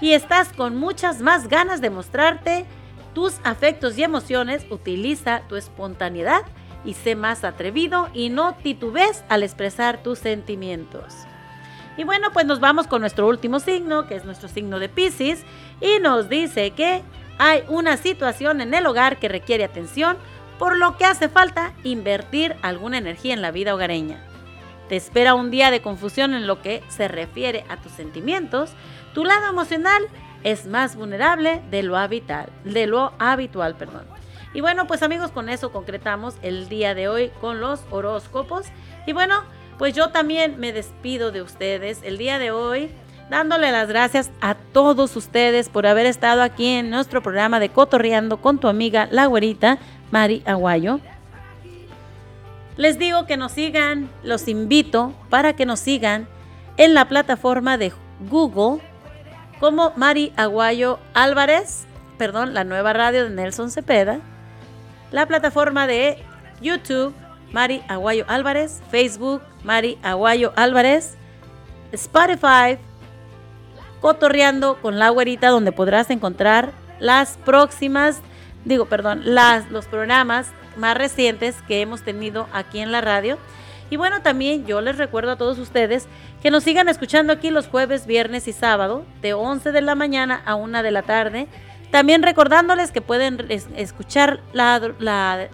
y estás con muchas más ganas de mostrarte tus afectos y emociones. Utiliza tu espontaneidad y sé más atrevido y no titubes al expresar tus sentimientos. Y bueno, pues nos vamos con nuestro último signo, que es nuestro signo de Pisces, y nos dice que hay una situación en el hogar que requiere atención por lo que hace falta invertir alguna energía en la vida hogareña. Te espera un día de confusión en lo que se refiere a tus sentimientos. Tu lado emocional es más vulnerable de lo habitual, de lo habitual, perdón. Y bueno, pues amigos, con eso concretamos el día de hoy con los horóscopos. Y bueno, pues yo también me despido de ustedes el día de hoy dándole las gracias a todos ustedes por haber estado aquí en nuestro programa de Cotorreando con tu amiga La Güerita. Mari Aguayo. Les digo que nos sigan, los invito para que nos sigan en la plataforma de Google como Mari Aguayo Álvarez perdón, la nueva radio de Nelson Cepeda, la plataforma de YouTube, Mari Aguayo Álvarez, Facebook, Mari Aguayo Álvarez, Spotify, Cotorreando con la güerita, donde podrás encontrar las próximas, digo, perdón, las, los programas más recientes que hemos tenido aquí en la radio. Y bueno, también yo les recuerdo a todos ustedes que nos sigan escuchando aquí los jueves, viernes y sábado, de 11 de la mañana a 1 de la tarde. También recordándoles que pueden es- escuchar la-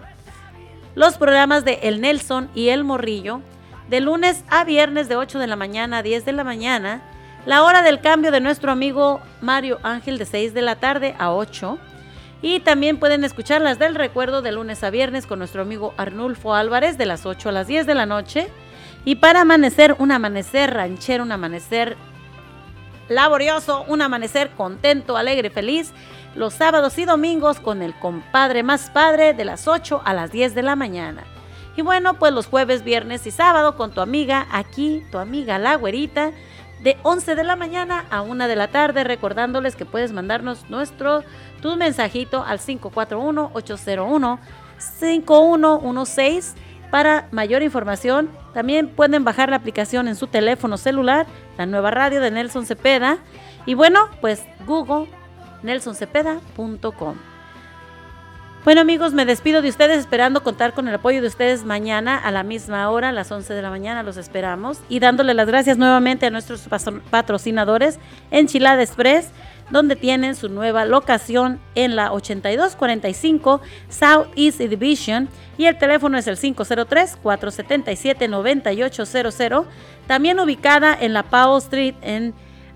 los programas de El Nelson y El Morrillo de lunes a viernes de 8 de la mañana a 10 de la mañana. La hora del cambio de nuestro amigo Mario Ángel de 6 de la tarde a 8. Y también pueden escuchar las del recuerdo de lunes a viernes con nuestro amigo Arnulfo Álvarez de las 8 a las 10 de la noche. Y para amanecer, un amanecer ranchero, un amanecer laborioso, un amanecer contento, alegre, feliz, los sábados y domingos con el compadre más padre de las 8 a las 10 de la mañana. Y bueno, pues los jueves, viernes y sábado con tu amiga aquí, tu amiga la güerita, de 11 de la mañana a 1 de la tarde, recordándoles que puedes mandarnos nuestro tu mensajito al 541-801-5116 para mayor información. También pueden bajar la aplicación en su teléfono celular, la nueva radio de Nelson Cepeda. Y bueno, pues Google nelsoncepeda.com. Bueno amigos, me despido de ustedes esperando contar con el apoyo de ustedes mañana a la misma hora, las 11 de la mañana, los esperamos. Y dándole las gracias nuevamente a nuestros patrocinadores, Enchilada Express, donde tienen su nueva locación en la 8245 South East Division y el teléfono es el 503-477-9800. También ubicada en la Powell Street en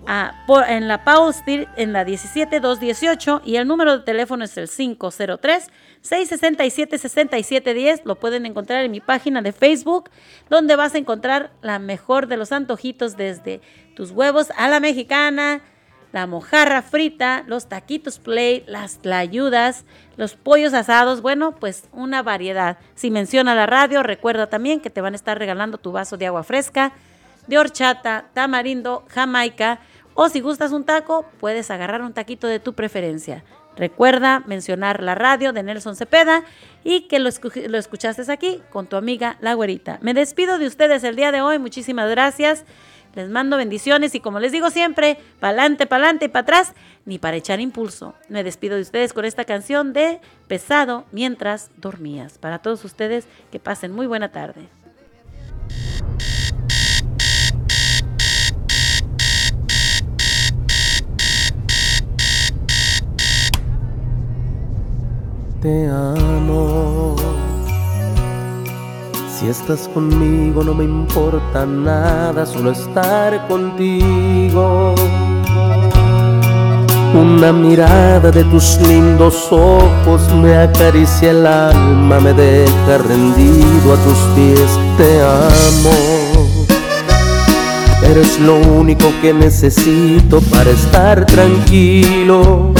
en la Powell en la 17218 y el número de teléfono es el 503-667-6710. Lo pueden encontrar en mi página de Facebook, donde vas a encontrar la mejor de los antojitos desde tus huevos a la mexicana, la mojarra frita, los taquitos play, las tlayudas, los pollos asados, bueno, pues una variedad. Si menciona la radio, recuerda también que te van a estar regalando tu vaso de agua fresca, de horchata, tamarindo, jamaica, o si gustas un taco, puedes agarrar un taquito de tu preferencia. Recuerda mencionar la radio de Nelson Cepeda y que lo, escu- lo escuchaste aquí con tu amiga La Güerita. Me despido de ustedes el día de hoy. Muchísimas gracias. Les mando bendiciones y como les digo siempre, pa'lante, pa'lante y para atrás, ni para echar impulso. Me despido de ustedes con esta canción de Pesado mientras dormías. Para todos ustedes, que pasen muy buena tarde. Te amo. Si estás conmigo no me importa nada, solo estar contigo. Una mirada de tus lindos ojos me acaricia el alma, me deja rendido a tus pies. Te amo. Eres lo único que necesito para estar tranquilo.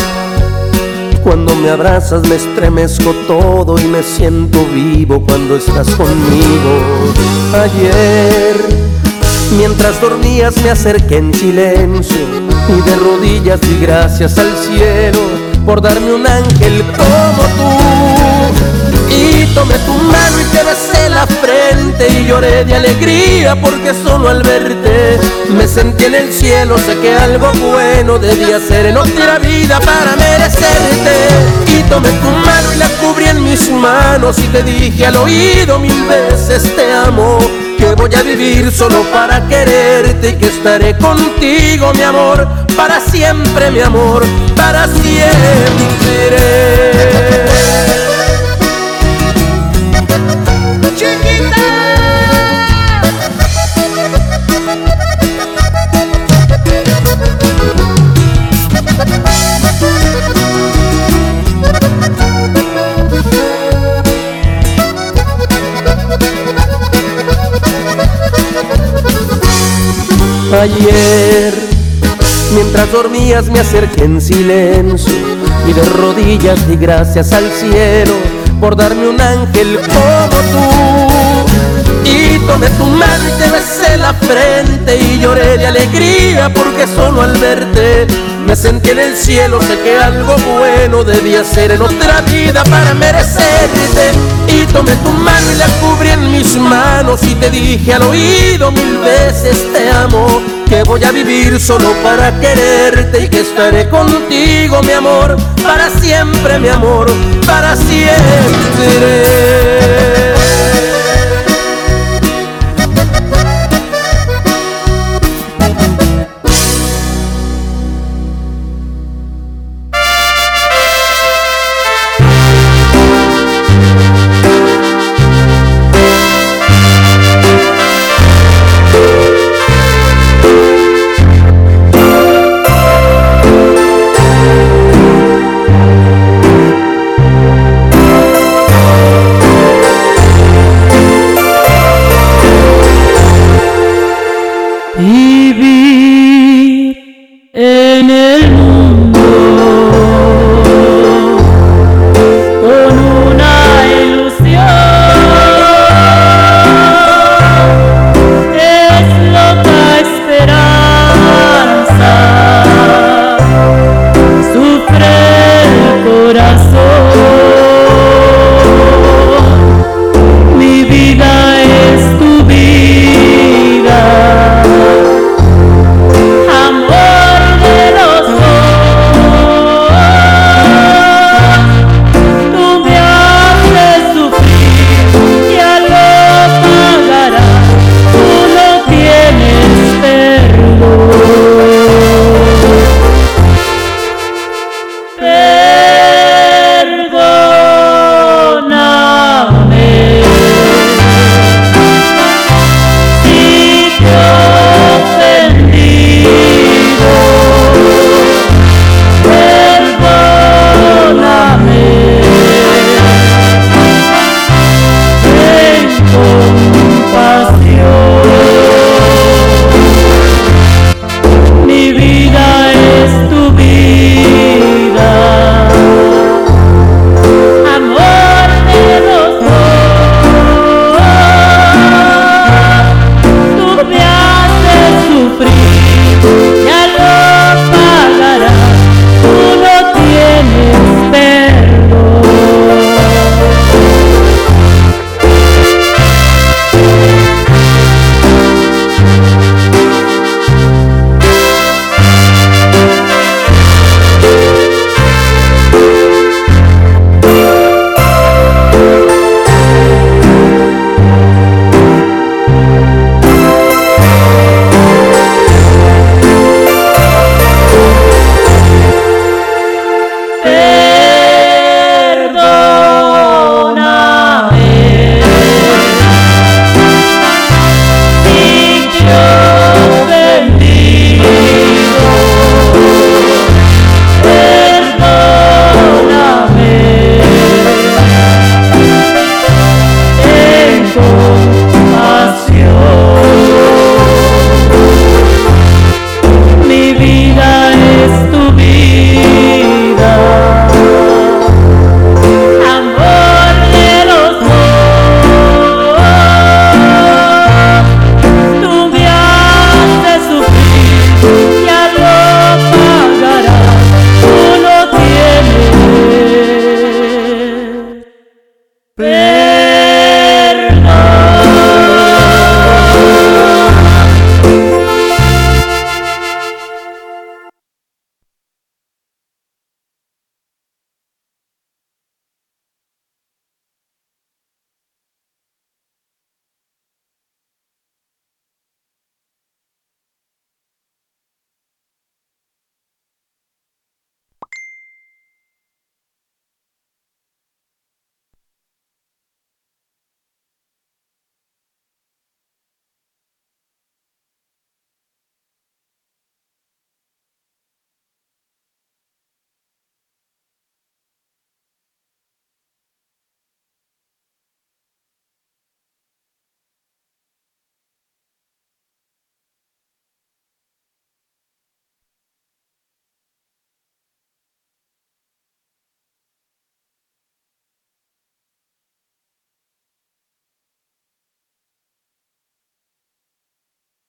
Cuando me abrazas me estremezco todo y me siento vivo cuando estás conmigo. Ayer, mientras dormías me acerqué en silencio y de rodillas di gracias al cielo por darme un ángel como tú. Y tomé tu mano y te besé la frente y lloré de alegría porque solo al verte me sentí en el cielo. Sé que algo bueno debía ser en otra vida para merecerte. Y tomé tu mano y la cubrí en mis manos y te dije al oído mil veces te amo. Que voy a vivir solo para quererte y que estaré contigo, mi amor, para siempre, mi amor, para siempre. Ayer, mientras dormías me acerqué en silencio y de rodillas di gracias al cielo por darme un ángel como tú. Y tomé tu mano y te besé la frente y lloré de alegría porque solo al verte Me sentí en el cielo, sé que algo bueno debía ser en otra vida para merecerte. Y tomé tu mano y la cubrí en mis manos y te dije al oído mil veces te amo. Que voy a vivir solo para quererte y que estaré contigo, mi amor, para siempre, mi amor, para siempre.